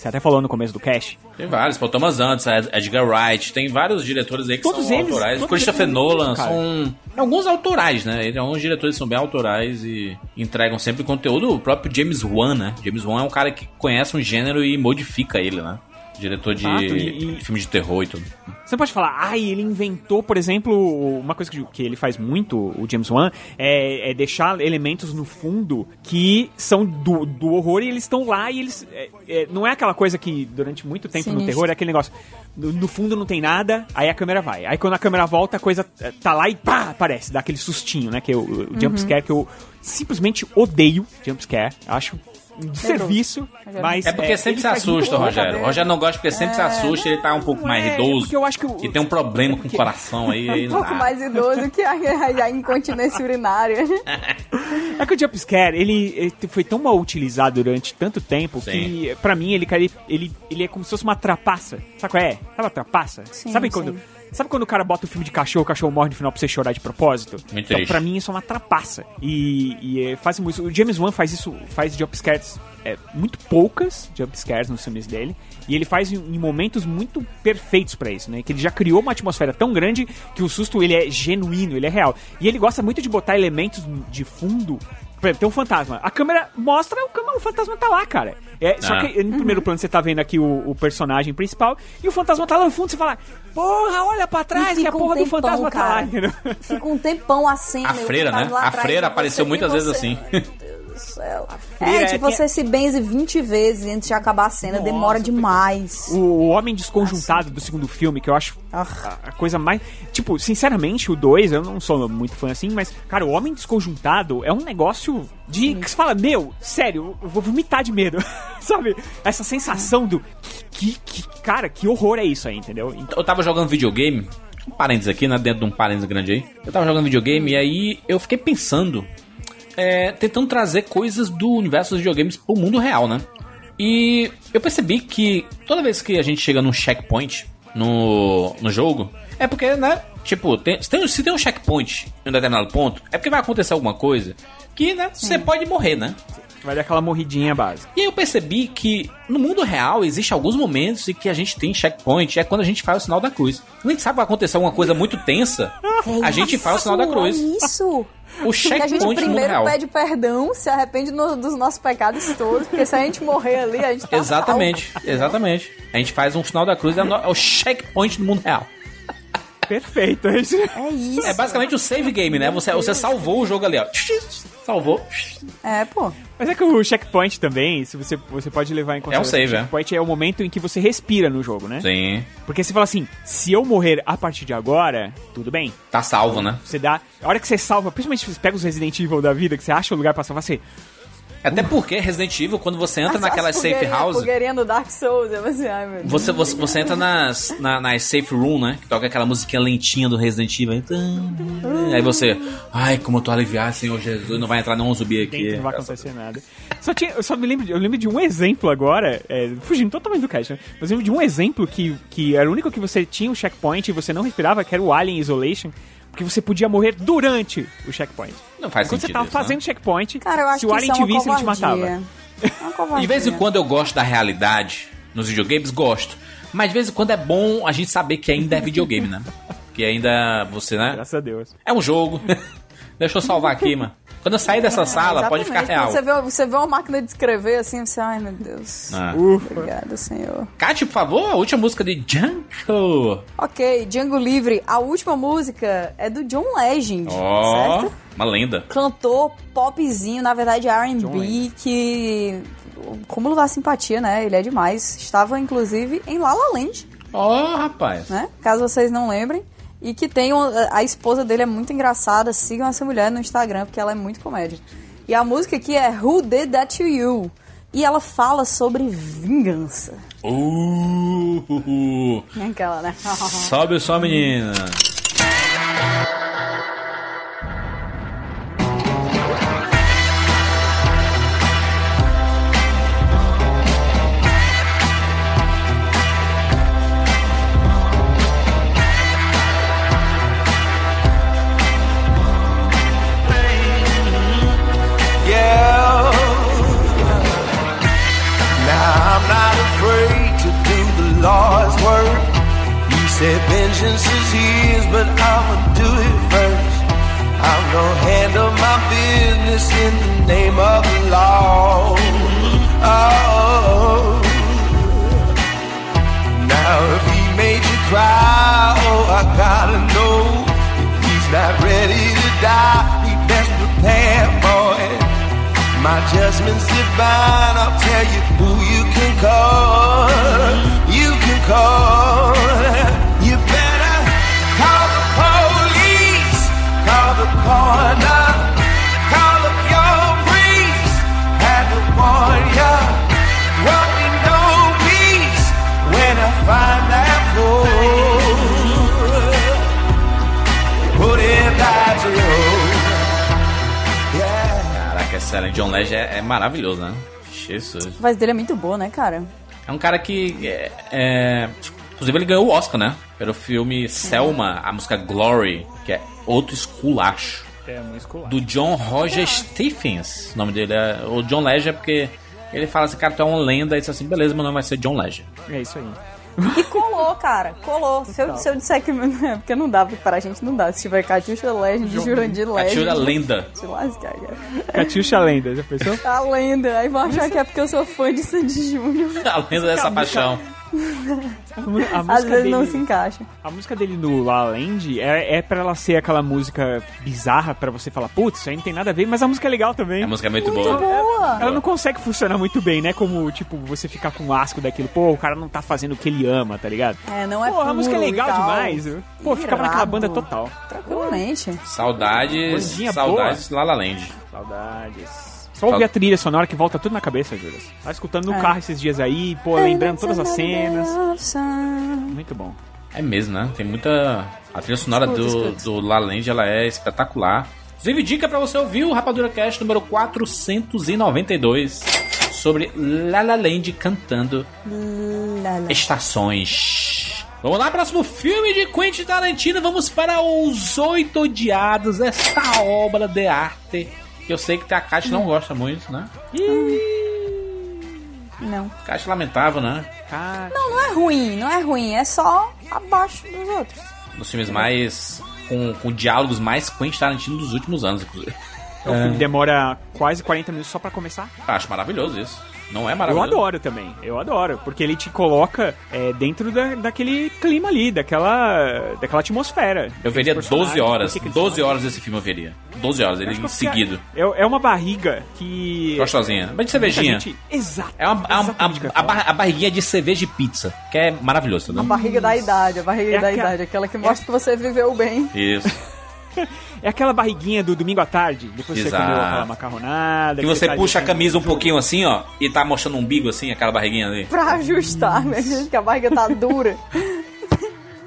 Você até falou no começo do cast. Tem vários, Paul Thomas Anderson, Ed- Edgar Wright, tem vários diretores aí que Todos são eles- autorais. Christopher Nolan, são alguns autorais, né? Alguns diretores são bem autorais e entregam sempre conteúdo. O próprio James Wan, né? James Wan é um cara que conhece um gênero e modifica ele, né? Diretor de Exato, e- e- filme de terror e tudo. Você pode falar, ai, ele inventou, por exemplo, uma coisa que, que ele faz muito, o James Wan, é, é deixar elementos no fundo que são do, do horror e eles estão lá e eles. é, é, não é aquela coisa que durante muito tempo no Sinistro. terror é aquele negócio. No, no fundo não tem nada, aí a câmera vai. Aí quando a câmera volta, a coisa é, tá lá e pá, aparece, dá aquele sustinho, né? Que é o, o Uhum. jumpscare que eu simplesmente odeio jumpscare. Acho um serviço, mas. é porque sempre ele se assusta. Rogério. O Rogério não gosta porque sempre se assusta e ele tá um pouco mais é, idoso. porque eu acho que o- E tem um problema com o coração aí. aí Um não pouco dá. mais idoso que a, a, a incontinência urinária. É que o jumpscare, ele, ele foi tão mal utilizado durante tanto tempo que, pra mim, ele, cara, ele, ele é como se fosse uma trapaça. Sabe qual é? Sabe a trapaça? Sim, sabe, sim. Sabe quando o cara bota o filme de cachorro, o cachorro morre no final pra você chorar de propósito? Muito então, triste. pra mim, isso é uma trapaça. E, e é, faz muito. O James Wan faz isso, faz jumpscares, é, muito poucas jumpscares nos filmes dele. E ele faz em, em momentos muito perfeitos pra isso, né? Que ele já criou uma atmosfera tão grande que o susto ele é genuíno, ele é real. E ele gosta muito de botar elementos de fundo por exemplo, tem um fantasma. A câmera mostra o, fantasma tá lá, cara. É, Só Ah. que no primeiro plano você tá vendo aqui o, o personagem principal e o fantasma tá lá no fundo. Você fala, porra, olha pra trás que a fica um porra do tempão, fantasma tá lá, cara. entendeu? Fica um tempão a cena. A freira, né? A freira apareceu você, muitas e vezes você- assim. do céu. É, é tipo, você se benze 20 vezes antes de acabar a cena, demora demais. O, o Homem Desconjuntado do segundo filme, que eu acho Ah. a, a coisa mais. Tipo, sinceramente, o 2, eu não sou muito fã assim, mas, cara, o Homem Desconjuntado é um negócio de. que você fala, meu, sério, eu vou vomitar de medo. Sabe? Essa sensação do. Que, que, cara, que horror é isso aí, entendeu? Então, Eu tava jogando videogame, um parênteses aqui, né? Dentro de um parênteses grande aí. Eu tava jogando videogame e aí eu fiquei pensando, é, tentando trazer coisas do universo dos videogames pro mundo real, né? E eu percebi que toda vez que a gente chega num checkpoint no, no jogo, é porque, né? Tipo, tem, se, tem, se tem um checkpoint em um determinado ponto, é porque vai acontecer alguma coisa que, né? Você pode morrer, né? vai dar aquela morridinha básica. E aí eu percebi que no mundo real existe alguns momentos em que a gente tem checkpoint, é quando a gente faz o sinal da cruz. Quando a gente sabe que vai acontecer alguma coisa muito tensa, a gente faz o sinal da cruz. É isso! O Que a gente checkpoint primeiro real. pede perdão, se arrepende no- dos nossos pecados todos, porque se a gente morrer ali, a gente tá Exatamente, exatamente. A gente faz um sinal da cruz, é, no- é o checkpoint do mundo real. Perfeito, é isso. É isso. É basicamente o save game, né? Você, você salvou o jogo ali, ó. Salvou. É, pô. Mas é que o checkpoint também, se você, você pode levar em consideração. save, o é. checkpoint é o momento em que você respira no jogo, né? Sim. Porque você fala assim, se eu morrer a partir de agora, tudo bem. Tá salvo, né? Você dá. A hora que você salva, principalmente se você pega os Resident Evil da vida, que você acha o lugar pra salvar, você. Até porque Resident Evil, quando você entra naquelas As safe house, Fogueirinha do Dark Souls, eu assim, ai meu Deus. você, você, você entra nas, na, nas safe room, né? Que toca aquela musiquinha lentinha do Resident Evil. Aí, aí você, ai, como eu tô aliviado, Senhor Jesus, não vai entrar nenhum zumbi aqui. Dentro não vai acontecer nada. Só tinha, eu só me lembro, de- eu lembro de um exemplo agora, é, fugindo totalmente do cast, né? Mas eu lembro de um exemplo que, que era o único que você tinha um checkpoint e você não respirava, que era o Alien Isolation, porque você podia morrer durante o checkpoint. Não faz Quando você sentido tava isso, né? fazendo checkpoint, Cara, eu acho se que o Alien é te visse, ele te matava. É. De vez em quando eu gosto da realidade nos videogames, gosto. Mas de vez em quando é bom a gente saber que ainda é videogame, né? Que ainda você, né? Graças a Deus. É um jogo. Deixa eu salvar aqui, mano. Quando eu sair dessa sala, pode ficar É, real. Você vê, você vê uma máquina de escrever assim, você, ai meu Deus. Ah. Obrigada, senhor. Kátia, por favor, a última música de Junko. Ok, Django Livre. A última música é do John Legend, Ó, certo? uma lenda. Cantor popzinho, na verdade R&B, que... Como lutar simpatia, né? Ele é demais. Estava, inclusive, em La La Land, Ó, rapaz. né? Caso vocês não lembrem. E que tem... um- A esposa dele é muito engraçada. Sigam essa mulher no Instagram, porque ela é muito comédia. E a música aqui é Who Did That To You? E ela fala sobre vingança. Uh, É Aquela, né? sobe som, menina. Said vengeance is his, but I'ma do it first. I'm gonna handle my business in the name of the law. Oh. Now if he made you cry, oh, I gotta know. If he's not ready to die, he best prepare for it. My judgment's divine, I'll tell you who you can call. You can call. The coroner, call up your priest, had to warn ya. Won't be no peace when I find that fool. Put it back to road. Yeah. Caraca, excelente. John Legend é, é maravilhoso, né? Jesus. A voz dele é muito boa, né, cara? É um cara que. É, é- inclusive, ele ganhou o Oscar, né? Pelo filme Selma, a música Glory, que é outro esculacho. É, muito escolar. Do John Roger Stephens. O nome dele é. O John Legend é porque ele fala assim, cara, tu é uma lenda. E disse assim, beleza, meu nome vai ser John Legend. É isso aí. E colou, cara. Colou. Se eu, se eu disser que. É porque não dá, porque para a gente não dá. Se tiver Catiuxa Legend, Jurandir Legend. Catiuxa Lenda. Se lascar, cara. Catiuxa Lenda, já pensou? A lenda. Aí vão achar que é porque eu sou fã de Sandy Júnior. A lenda dessa paixão. A a Às música vezes não dele- se encaixa. A música dele no La La Land é, é pra ela ser aquela música bizarra pra você falar, putz, isso aí não tem nada a ver, mas a música é legal também. A música é muito, Muito boa. boa. Ela não consegue funcionar muito bem, né? Como, tipo, você ficar com asco daquilo. Pô, o cara não tá fazendo o que ele ama, tá ligado? É, não é Pô, a música é legal tal. demais. Pô, ficava naquela Irado. banda total. Tranquilamente. Saudades. Bandinha Saudades La La Land. Saudades. Só ouvir a trilha sonora que volta tudo na cabeça, Juras. Tá escutando no É. carro esses dias aí, pô, lembrando todas as cenas. Muito bom. É mesmo, né? Tem muita. A trilha sonora Escuta, do, escuta. do La Land ela é espetacular. Inclusive, dica pra você ouvir o Rapadura Cast número 492 sobre La La Land cantando estações. Vamos lá, próximo filme de Quentin Tarantino. Vamos para Os Oito Odiados, esta obra de arte. Que eu sei que a Kátia não gosta muito, né? Não. Kátia lamentável, né? Não, não é ruim, não é ruim. É só abaixo dos outros. Dos filmes mais. Com, com diálogos mais Quentin Tarantino dos últimos anos, inclusive. O filme demora quase 40 minutos só pra começar. Acho maravilhoso isso. Não é Eu maravilhoso? adoro também, eu adoro, porque ele te coloca é, dentro da, daquele clima ali, daquela, daquela atmosfera. Eu veria Aqueles 12 personagens, horas. por que que eles 12 horas desse filme eu veria. 12 horas, ele eu seguido. É, é uma barriga que. Gostosinha. Mas de cervejinha. Gente- Exato. É uma, a, eu ia a, a, bar- a barriguinha de cerveja e pizza. Que é maravilhoso, A né? barriga da idade, a barriga É da idade. Aquela que mostra que você viveu bem. Isso. É aquela barriguinha do domingo à tarde, depois você Exato. comeu aquela macarronada. Que você tá puxa a camisa um pouquinho assim, ó, e tá mostrando um umbigo assim, aquela barriguinha ali. Pra ajustar, né, gente? Que a barriga tá dura.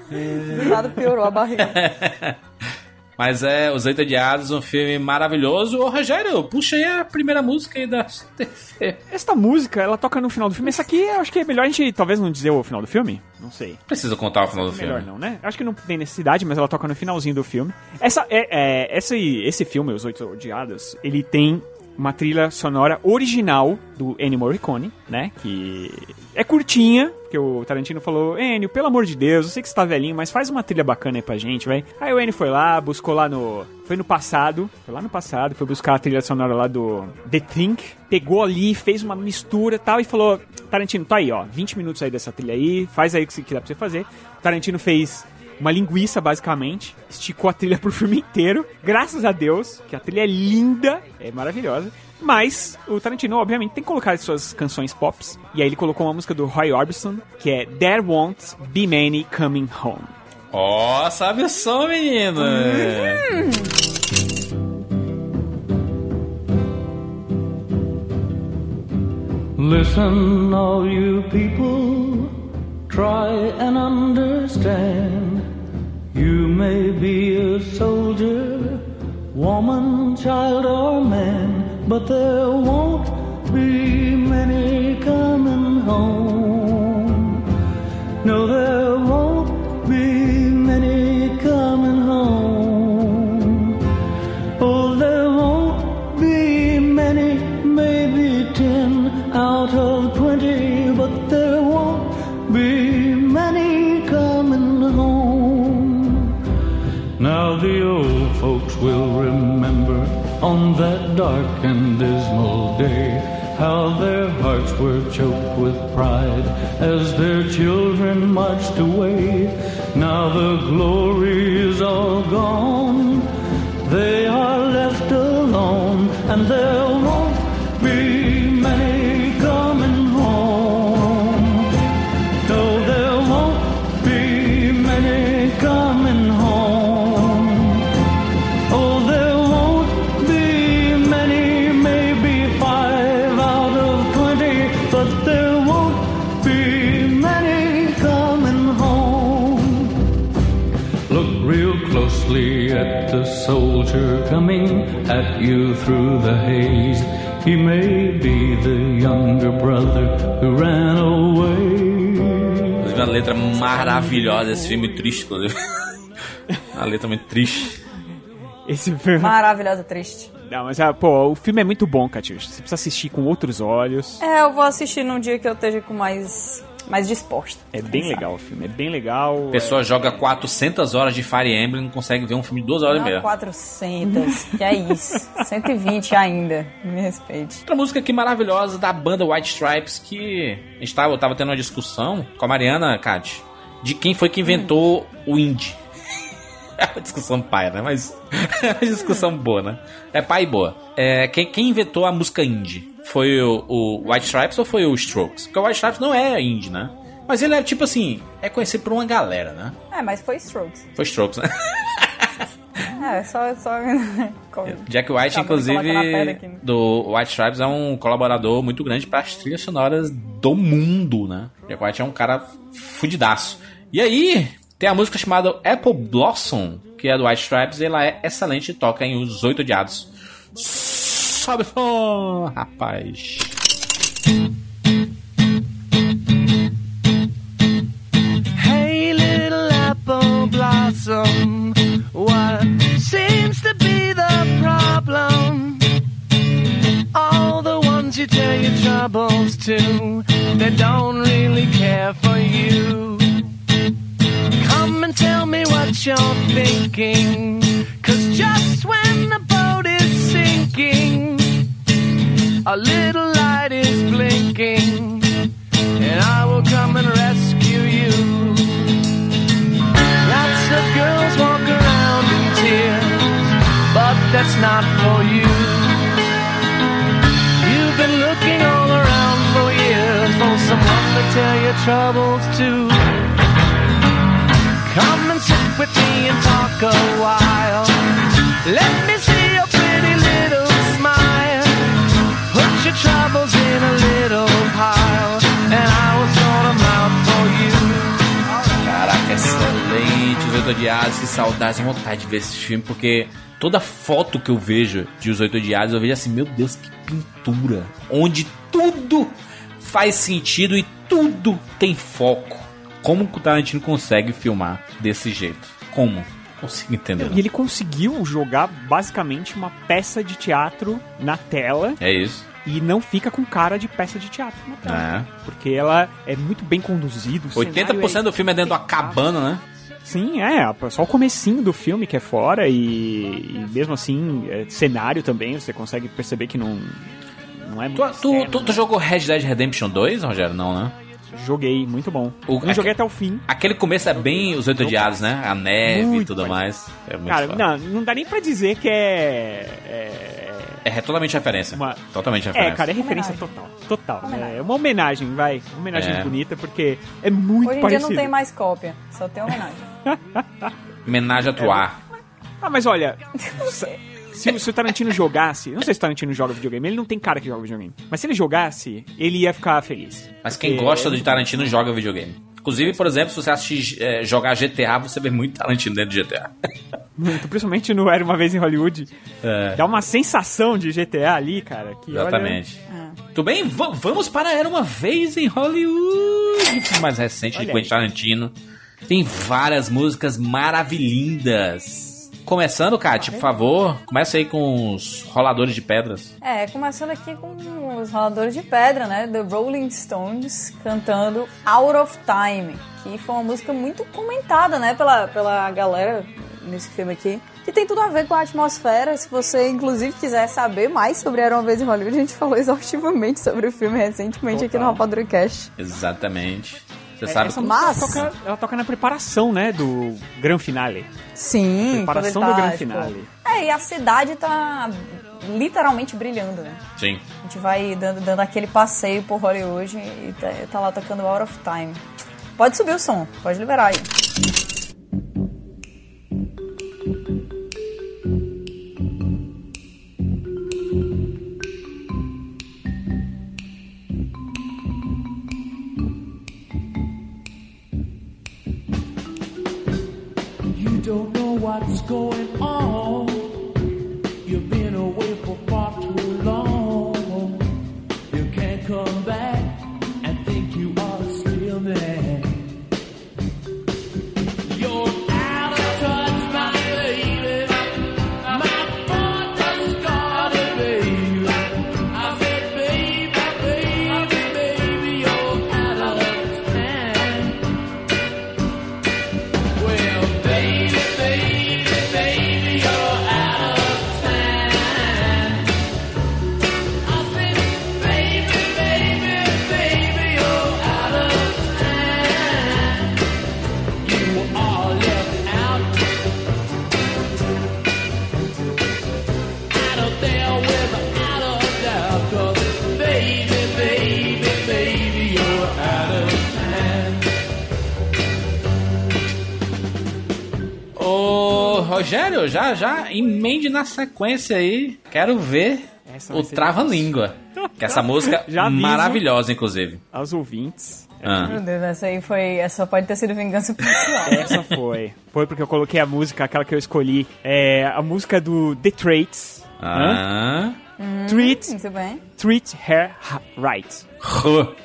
Do nada piorou a barriga. Mas é Os Oito Odiados, um filme maravilhoso. Ô, Rogério, puxa aí a primeira música aí da TV. Esta música, ela toca no final do filme. Essa aqui, acho que é melhor a gente talvez não dizer o final do filme. Não sei. Precisa contar o final do Melhor filme. não, né? Acho que não tem necessidade, mas ela toca no finalzinho do filme. Essa, é, é, esse, esse filme, Os Oito Odiados, ele tem uma trilha sonora original do Ennio Morricone, né? Que é curtinha, que o Tarantino falou, Ennio, pelo amor de Deus, eu sei que você tá velhinho, mas faz uma trilha bacana aí pra gente, vai. Aí o Ennio foi lá, buscou lá no... Foi no passado, foi lá no passado, foi buscar a trilha sonora lá do The Think, pegou ali, fez uma mistura e tal, e falou, Tarantino, tá aí, ó, 20 minutos aí dessa trilha aí, faz aí o que dá pra você fazer. O Tarantino fez uma linguiça, basicamente. Esticou a trilha pro filme inteiro. Graças a Deus, que a trilha é linda, é maravilhosa. Mas o Tarantino, obviamente, tem que colocar as suas canções pops. E aí ele colocou uma música do Roy Orbison, que é There Won't Be Many Coming Home. Ó, sabe o som, menino. Listen, all you people, try and understand. You may be a soldier, woman, child, or man, but there won't be many coming home. No, there dark and dismal day how their hearts were choked with pride as their children marched away. Now the glory is all gone, they are left alone, and there you through the haze. He may be the younger brother who ran away. Inclusive, a letra maravilhosa desse filme triste, inclusive. a letra muito triste. Esse filme. Maravilhosa, triste. Não, mas, ah, pô, o filme é muito bom, Catiuxa. Você precisa assistir com outros olhos. É, eu vou assistir num dia que eu esteja com mais, mais disposta. É bem legal o filme, é bem legal. A pessoa joga 400 horas de Fire Emblem e não consegue ver um filme de 2 horas e Não, meia. 400. que é isso? 120 ainda. Me respeite. Outra música aqui maravilhosa da banda White Stripes que a gente tava, eu tava tendo uma discussão com a Mariana, Kat, de quem foi que inventou o indie. É uma discussão pai, né? Mas é uma discussão boa, né? É pai e boa. É, quem, quem inventou a música indie? Foi o, o White Stripes ou foi o Strokes? Porque o White Stripes não é indie, né? Mas ele é tipo assim, é conhecido por uma galera, né? É, mas foi Strokes. Foi Strokes, né? É, só. só... Jack White, Acabou inclusive, do White Stripes, é um colaborador muito grande para as trilhas sonoras do mundo, né? Jack White é um cara fudidaço. E aí, tem a música chamada Apple Blossom, que é do White Stripes, e ela é excelente e toca em Os Oito Odiados. Sobe som, rapaz. Hey, little apple blossom, what seems to be the problem? All the ones you tell your troubles to, they don't really care for you. Come and tell me what you're thinking, cause just when the sinking, a little light is blinking, and I will come and rescue you. Lots of girls walk around in tears, but that's not for you. You've been looking all around for years for someone to tell your troubles to. Come and sit with me and talk a while. Let me see troubles in a little pile, and I for you. Caraca, excelente. Os Oito Odiados, que saudades, vontade de ver esse filme, porque toda foto que eu vejo de Os Oito Odiados, eu vejo assim, meu Deus, que pintura. Onde tudo faz sentido e tudo tem foco. Como o Tarantino consegue filmar desse jeito? Como? Consigo entender. E ele conseguiu jogar basicamente uma peça de teatro na tela. É isso. E não fica com cara de peça de teatro na tela. É. Porque ela é muito bem conduzida. o cenário 80% é do filme é dentro de uma cabana, né? Sim, é, só o comecinho do filme que é fora e, e mesmo assim, é, cenário também, você consegue perceber que não, não é Tu, muito tu, externo, tu, tu jogou Red Dead Redemption 2, Rogério? Não, né? Joguei, muito bom. O- não joguei até o fim. Aquele começo é bem os oito odiados, né? A neve e Muito tudo mais. É muito Cara, foda. não, não dá nem pra dizer que é... é... É totalmente referência. Totalmente É, referência. cara, é referência total. Total. É uma homenagem, vai. Uma homenagem É. bonita, porque é muito Hoje em parecido. dia não tem mais cópia, só tem homenagem. Homenagem a Troar. Ah, mas olha, se, o- se o Tarantino jogasse, não sei se o Tarantino joga videogame, ele não tem cara que joga videogame. Mas se ele jogasse, ele ia ficar feliz. Mas quem Porque- gosta de Tarantino joga videogame. Inclusive, por exemplo, se você assistir é, jogar GTA, você vê muito Tarantino dentro de GTA. Muito, principalmente no Era Uma Vez em Hollywood. É. Dá uma sensação de GTA ali, cara. Que, Exatamente. olha- Tudo bem? Va- vamos para Era Uma Vez em Hollywood. filme mais recente de Olha Quentin aí. Tarantino. Tem várias músicas maravilhindas. Começando, Kátia, por favor, começa aí com os roladores de pedras. É, começando aqui com os roladores de pedra, né? The Rolling Stones cantando Out of Time, que foi uma música muito comentada, né, pela, pela galera nesse filme aqui. que tem tudo a ver com a atmosfera. Se você, inclusive, quiser saber mais sobre Era Uma Vez em Hollywood, a gente falou exaustivamente sobre o filme recentemente aqui no Rapadura Cast. Exatamente. Você É, sabe essa Mas- ela toca, ela toca na preparação, né, do Gran Finale. Sim, Preparação ele do tá, Gran tipo, Finale. É, e a cidade tá literalmente brilhando, né? Sim. A gente vai dando, dando aquele passeio por Hollywood e tá, tá lá tocando Out of Time. Pode subir o som, pode liberar aí. What's going on. You've been away for far too long. You can't come Rogério, já, já, emende na sequência aí. Quero ver Essa o Trava-Língua. Que essa música Já maravilhosa, inclusive. Aos ouvintes. Ah. Meu Deus, essa aí foi. Essa pode ter sido vingança pessoal. Essa foi. Foi porque eu coloquei a música, aquela que eu escolhi. É a música do The Traits. Ah. Hum, Treat, Muito bem. treat her right.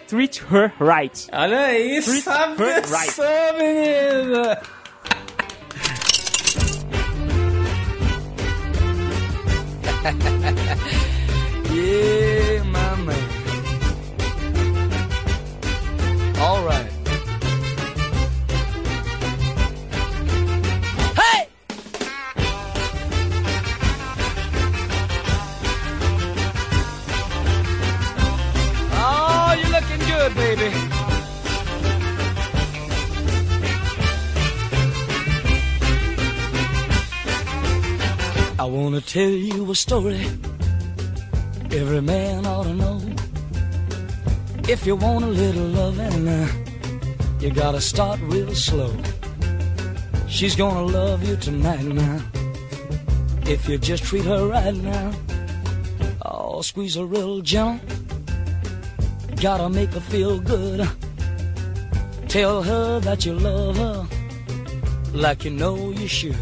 Treat her right. Olha aí, Treat sabe her isso, menina. yeah, my man. All right. Hey! Oh, you're looking good, baby. I wanna tell you a story every man ought to know. If you want a little loving, uh, you gotta start real slow. She's gonna love you tonight now. If you just treat her right now. Oh, squeeze her real gentle. Gotta make her feel good. Tell her that you love her like you know you should.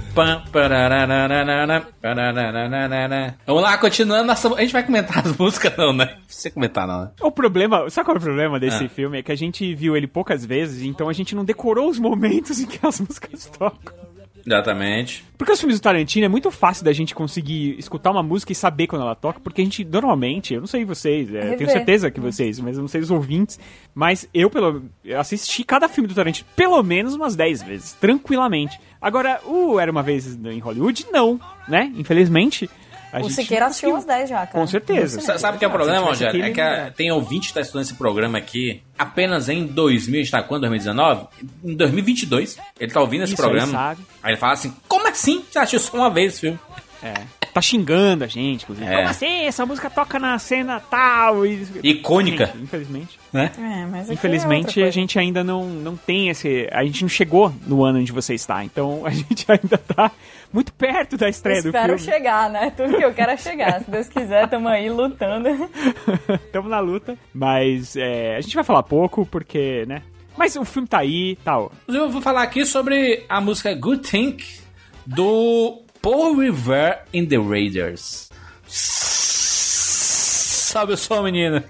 Vamos lá, continuando. Nossa, a gente vai comentar as músicas, não, né? Não precisa comentar, não, né? O problema, sabe qual é o problema desse Ah. filme? É que a gente viu ele poucas vezes, então a gente não decorou os momentos em que as músicas tocam. Exatamente. Porque os filmes do Tarantino é muito fácil da gente conseguir escutar uma música e saber quando ela toca, porque a gente normalmente, eu não sei vocês, é, eu tenho certeza que vocês, mas eu não sei os ouvintes, mas eu pelo eu assisti cada filme do Tarantino pelo menos umas 10 vezes, tranquilamente. Agora, o Era uma vez em Hollywood, não, né? Infelizmente. A o gente Siqueira assistiu umas 10 já, cara. Com certeza. Sa- Sabe o que é o problema, Rogério? É que a- tem ouvinte que tá estudando esse programa aqui apenas em 2000, a gente tá quando? 2019? Em 2022. Ele tá ouvindo esse Isso aí, programa. sabe. Aí ele fala assim: como assim? Você assistiu só uma vez esse filme? É. Tá xingando a gente, inclusive. É. Como assim? Essa música toca na cena tal. E... Icônica. Gente, infelizmente. Né? É, é Infelizmente, outra a gente ainda não, não tem esse. A gente não chegou no ano onde você está. Então a gente ainda tá muito perto da estreia do Espero filme. chegar, né? Tudo que eu quero é chegar. Se Deus quiser, tamo aí lutando. Estamos na luta. Mas é, a gente vai falar pouco, porque, né? Mas o filme tá aí tal. Inclusive, eu vou falar aqui sobre a música Good Think do Paul Revere in the Raiders. Sabe o som, menina?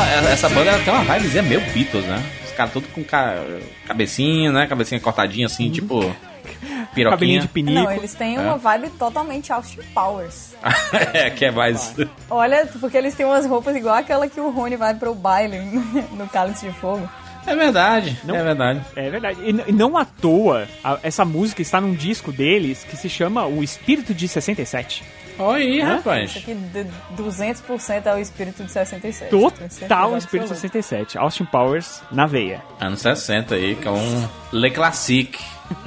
Essa, essa banda ela tem uma vibezinha meio Beatles, né? Os caras todos com ca... cabecinha, né? Cabecinha cortadinha assim, tipo. Piroquinha. Cabelinho de pinico. Não, eles têm É. uma vibe totalmente Austin Powers. é, que é mais. Olha, porque eles têm umas roupas igual aquela que o Rony vai pro baile no Cálice de Fogo. É verdade, é verdade. É verdade. E, e não à toa, a- essa música está num disco deles que se chama O Espírito de 67. Olha aí, Hã? rapaz. Isso aqui, de- 200% é o espírito de 67. Tenho certeza Total o Espírito de absoluta. 67. Austin Powers na veia. Anos 60 aí, que é um Le Classique.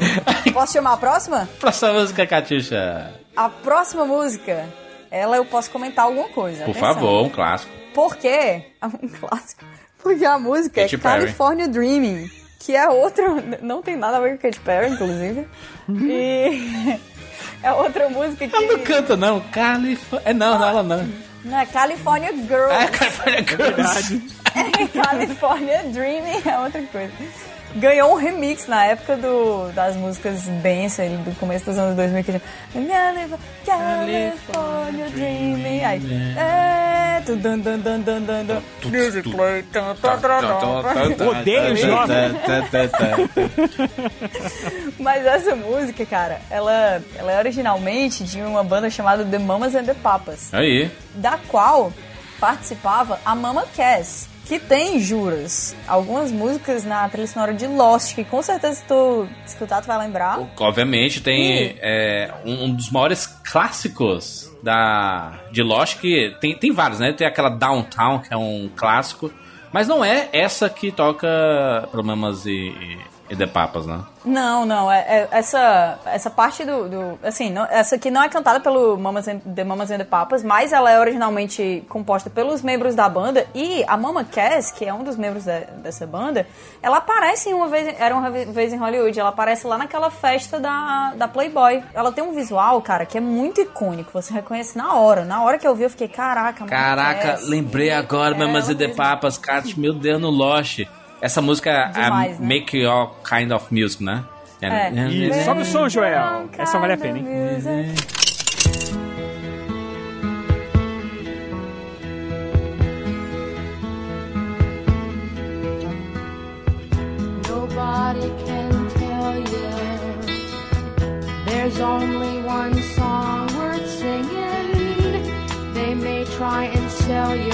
Posso chamar a próxima? Próxima música, Catiuxa. A próxima música, ela eu posso comentar alguma coisa. Por atenção. favor, um clássico. Por quê? Um clássico. Porque a música Katy é Perry. California Dreaming, que é outro. Não tem nada a ver com Katy Perry, inclusive. e. É outra música que. Ela não canta, não. Califórnia. É, não, não, ela não. Não, é California Girls. É California Girls. California Dreaming é outra coisa. Ganhou um remix na época do, das músicas dance, ali, do começo dos anos 2000, que já... California Dreaming. Aí, é... tu, dun, dun, dun, dun, dun, dun. Music play. Odeio jovem. Mas essa música, cara, ela, ela é originalmente de uma banda chamada The Mamas and the Papas. Aí. da qual participava a Mama Cass, que tem, juras, algumas músicas na trilha sonora de Lost, que com certeza se tu escutar tu vai lembrar. Obviamente tem é, um, um dos maiores clássicos da de Lost que tem, tem vários, né? Tem aquela Downtown que é um clássico, mas não é essa que toca Problemas e, e, e The Papas, né? Não, não, é, é- essa, essa parte do, do- assim, não- essa aqui não é cantada pelo Mamas and, The Mamas and the Papas, mas ela é originalmente composta pelos membros da banda e a Mama Cass, que é um dos membros de- dessa banda, ela aparece uma vez, era uma vez em Hollywood, ela aparece lá naquela festa da, da Playboy. Ela tem um visual, cara, que é muito icônico, você reconhece na hora. Na hora que eu vi, eu fiquei, caraca, Mama Caraca, Cass. lembrei agora, É, Mamas e ela The. Papas, Cat, meu Deus, no Lost. Essa música é Demais, né? Make Your Kind of Music, né? É. Isso, sobe o som, Joel. Essa vale a pena, hein? Nobody can tell you there's only one song worth singing. They may try and sell you,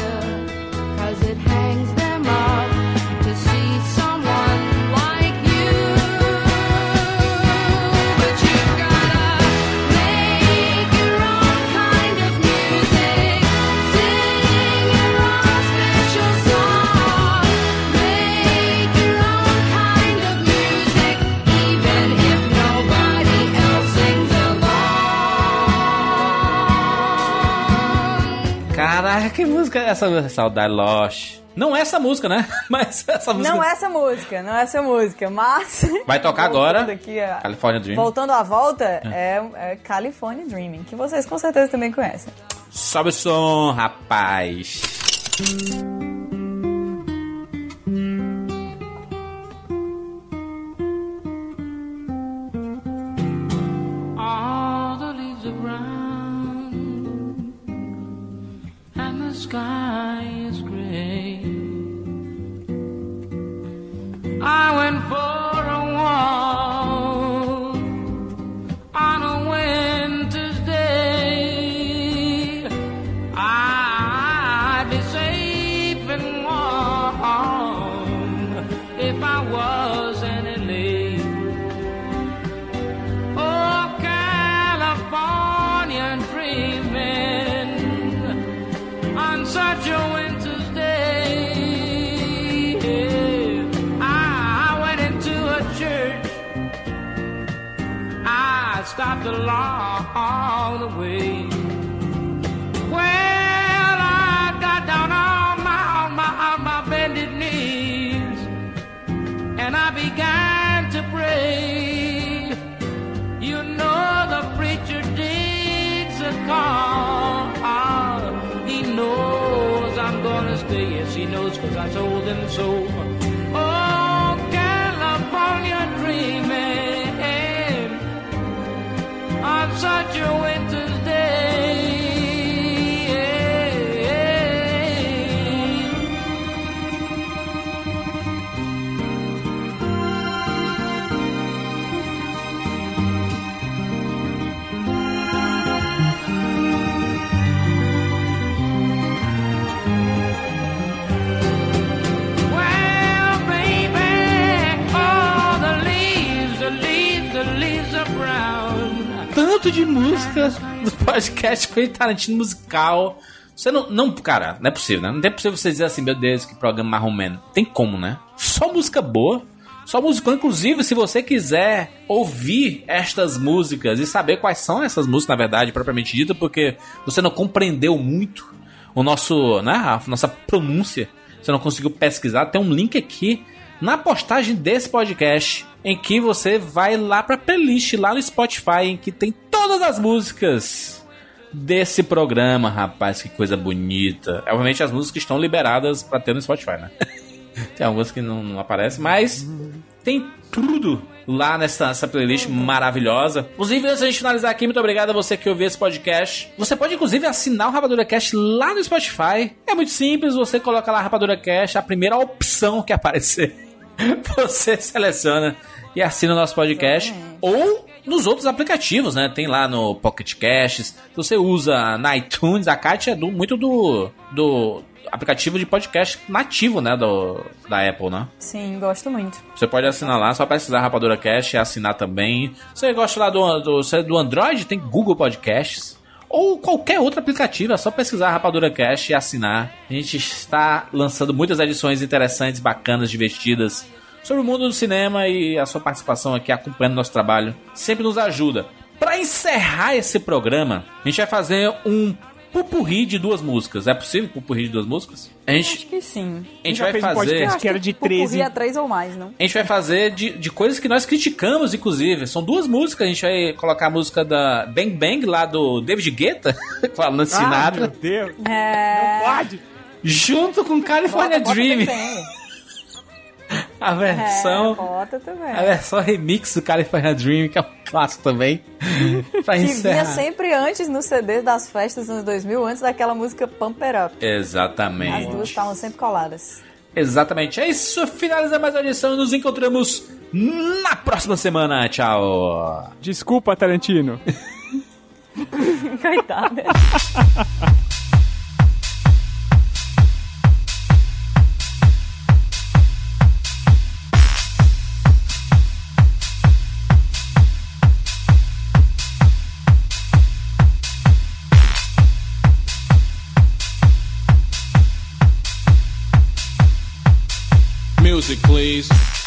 que música é essa? Saudade Lost. Não é essa música, né? Mas essa música. Não é essa música, não é essa música, mas. Vai tocar agora. aqui a- California Dream. Voltando à volta, é. é California Dreaming, que vocês com certeza também conhecem. Sobe o som, rapaz. All sky is gray. I went for a walk along the way. Well, I got down on my on my on my bended knees, and I began to pray. You know the preacher digs a call. He knows I'm gonna stay. Yes, he knows cause I told him so. On Tanto de música do podcast Quentin Tarantino musical. Você não, não, cara, não é possível, né? Não é possível você dizer assim, meu Deus, que programa marromeno. Tem como, né? Só música boa. Só música, inclusive, se você quiser ouvir estas músicas e saber quais são essas músicas, na verdade, propriamente dita, porque você não compreendeu muito o nosso, né, a nossa pronúncia, você não conseguiu pesquisar, tem um link aqui na postagem desse podcast em que você vai lá pra playlist lá no Spotify em que tem todas as músicas desse programa, rapaz, que coisa bonita. Obviamente as músicas estão liberadas pra ter no Spotify, né? tem algumas que não, não aparecem, mas tem tudo lá nessa, nessa playlist maravilhosa. Inclusive, antes de gente finalizar aqui, muito obrigado a você que ouviu esse podcast. Você pode, inclusive, assinar o Rapadura Cast lá no Spotify. É muito simples, você coloca lá Rapadura Cast, a primeira opção que aparecer. Você seleciona e assina o nosso podcast. Ou nos outros aplicativos, né? Tem lá no Pocket Casts. Se você usa na iTunes, a Kátia é do, muito do, do aplicativo de podcast nativo, né? Do, da Apple, né? Sim, gosto muito. Você pode assinar lá, só pesquisar Rapadura Cast e assinar também. Se você gosta lá do, do, é do Android, tem Google Podcasts. Ou qualquer outro aplicativo, é só pesquisar Rapadura Cast e assinar. A gente está lançando muitas edições interessantes, bacanas, divertidas sobre o mundo do cinema e a sua participação aqui acompanhando nosso trabalho sempre nos ajuda. Para encerrar esse programa, a gente vai fazer um pupurri de duas músicas. É possível pupurri de duas músicas? A gente, Acho que sim. a gente Já vai fez um fazer. podcast que era de 13. Corria três ou mais, não? A gente vai fazer de, de coisas que nós criticamos, inclusive. São duas músicas. A gente vai colocar a música da Bang Bang, lá do David Guetta, falando Ah, Sinatra, meu Deus. É... Pode. junto com California Bota, bota Dream. também. A versão. É, também. A versão remix do California Dream, que é um clássico também. pra Que vinha encerrar. sempre antes no CD das festas dos anos 2000, antes daquela música Pump It Up. As Exatamente. duas estavam sempre coladas. Exatamente. É isso. Finaliza mais uma edição. Nos encontramos na próxima semana. Tchau. Desculpa, Tarantino. Coitada. Music, please.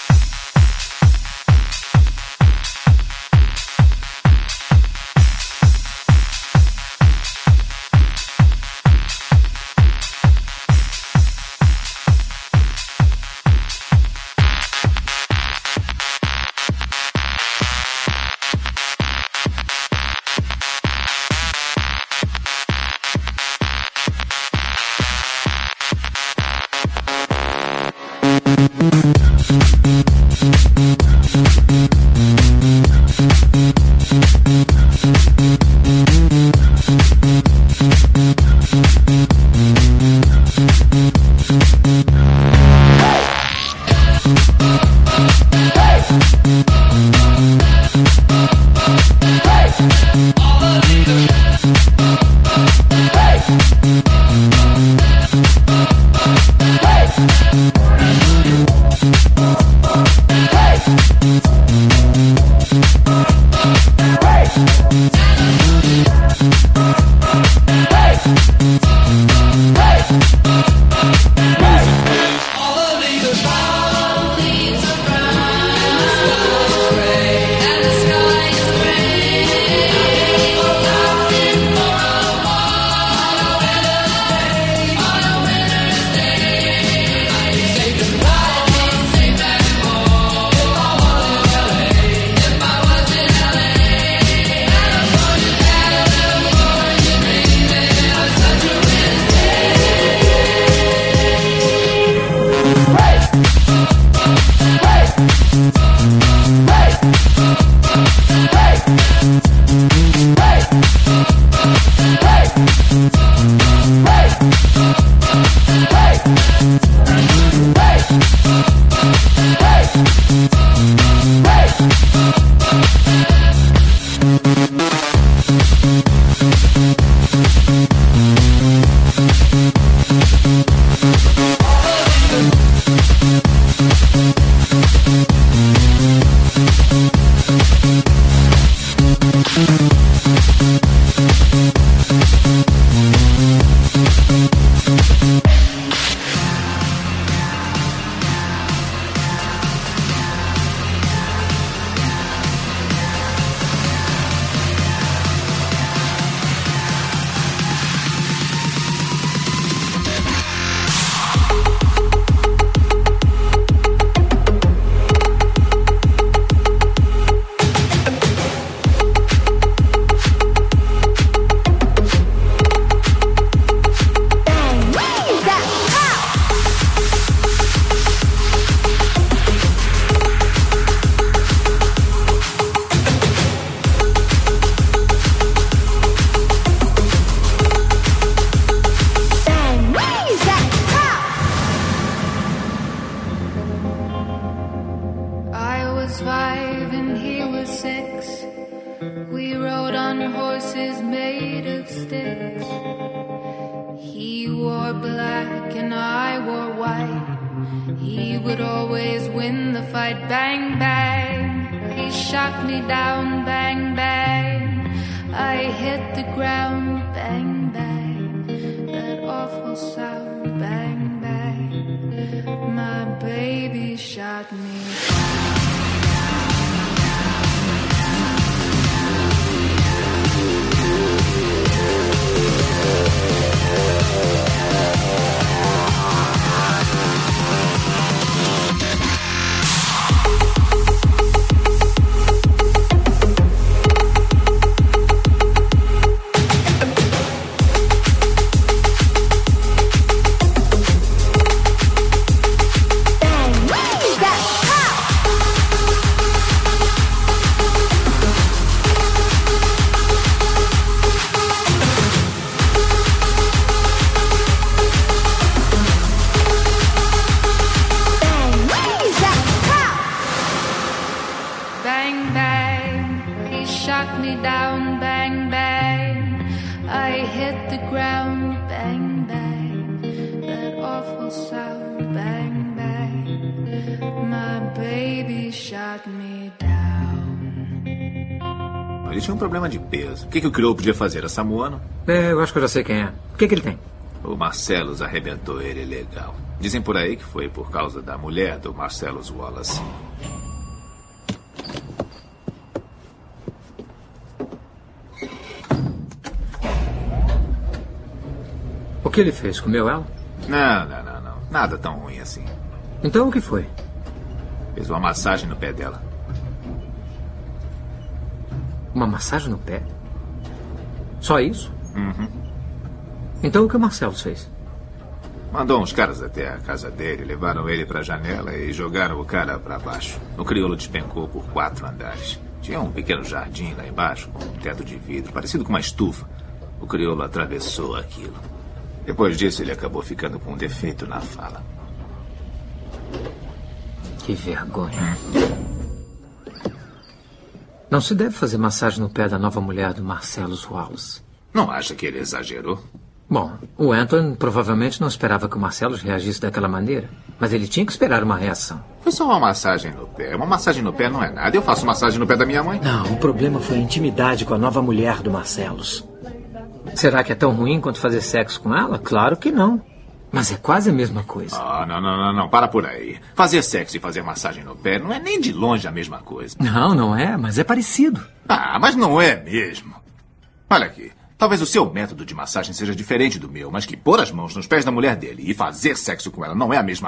Que, que o crioulo podia fazer? Era samuano? É, eu acho que eu já sei quem é. O que, que ele tem? O Marcellus arrebentou ele legal. Dizem por aí que foi por causa da mulher do Marcellus Wallace. O que ele fez? Comeu ela? Não, não, não, não. Nada tão ruim assim. Então o que foi? Fez uma massagem no pé dela. Uma massagem no pé? Só isso? Uhum. Então o que o Marcelo fez? Mandou uns caras até a casa dele, levaram ele pra janela e jogaram o cara pra baixo. O crioulo despencou por quatro andares. Tinha um pequeno jardim lá embaixo, com um teto de vidro, parecido com uma estufa. O crioulo atravessou aquilo. Depois disso, ele acabou ficando com um defeito na fala. Que vergonha. Não se deve fazer massagem no pé da nova mulher do Marcelo Wallace. Não acha que ele exagerou? Bom, o Anton provavelmente não esperava que o Marcelo reagisse daquela maneira. Mas ele tinha que esperar uma reação. Foi só uma massagem no pé. Uma massagem no pé não é nada. Eu faço massagem no pé da minha mãe. Não, o problema foi a intimidade com a nova mulher do Marcelos. Será que é tão ruim quanto fazer sexo com ela? Claro que não. Mas é quase a mesma coisa. Ah, não, não, não, não. Para por aí. Fazer sexo e fazer massagem no pé não é nem de longe a mesma coisa. Não, não é, mas é parecido. Ah, mas não é mesmo. Olha aqui. Talvez o seu método de massagem seja diferente do meu, mas que pôr as mãos nos pés da mulher dele e fazer sexo com ela não é a mesma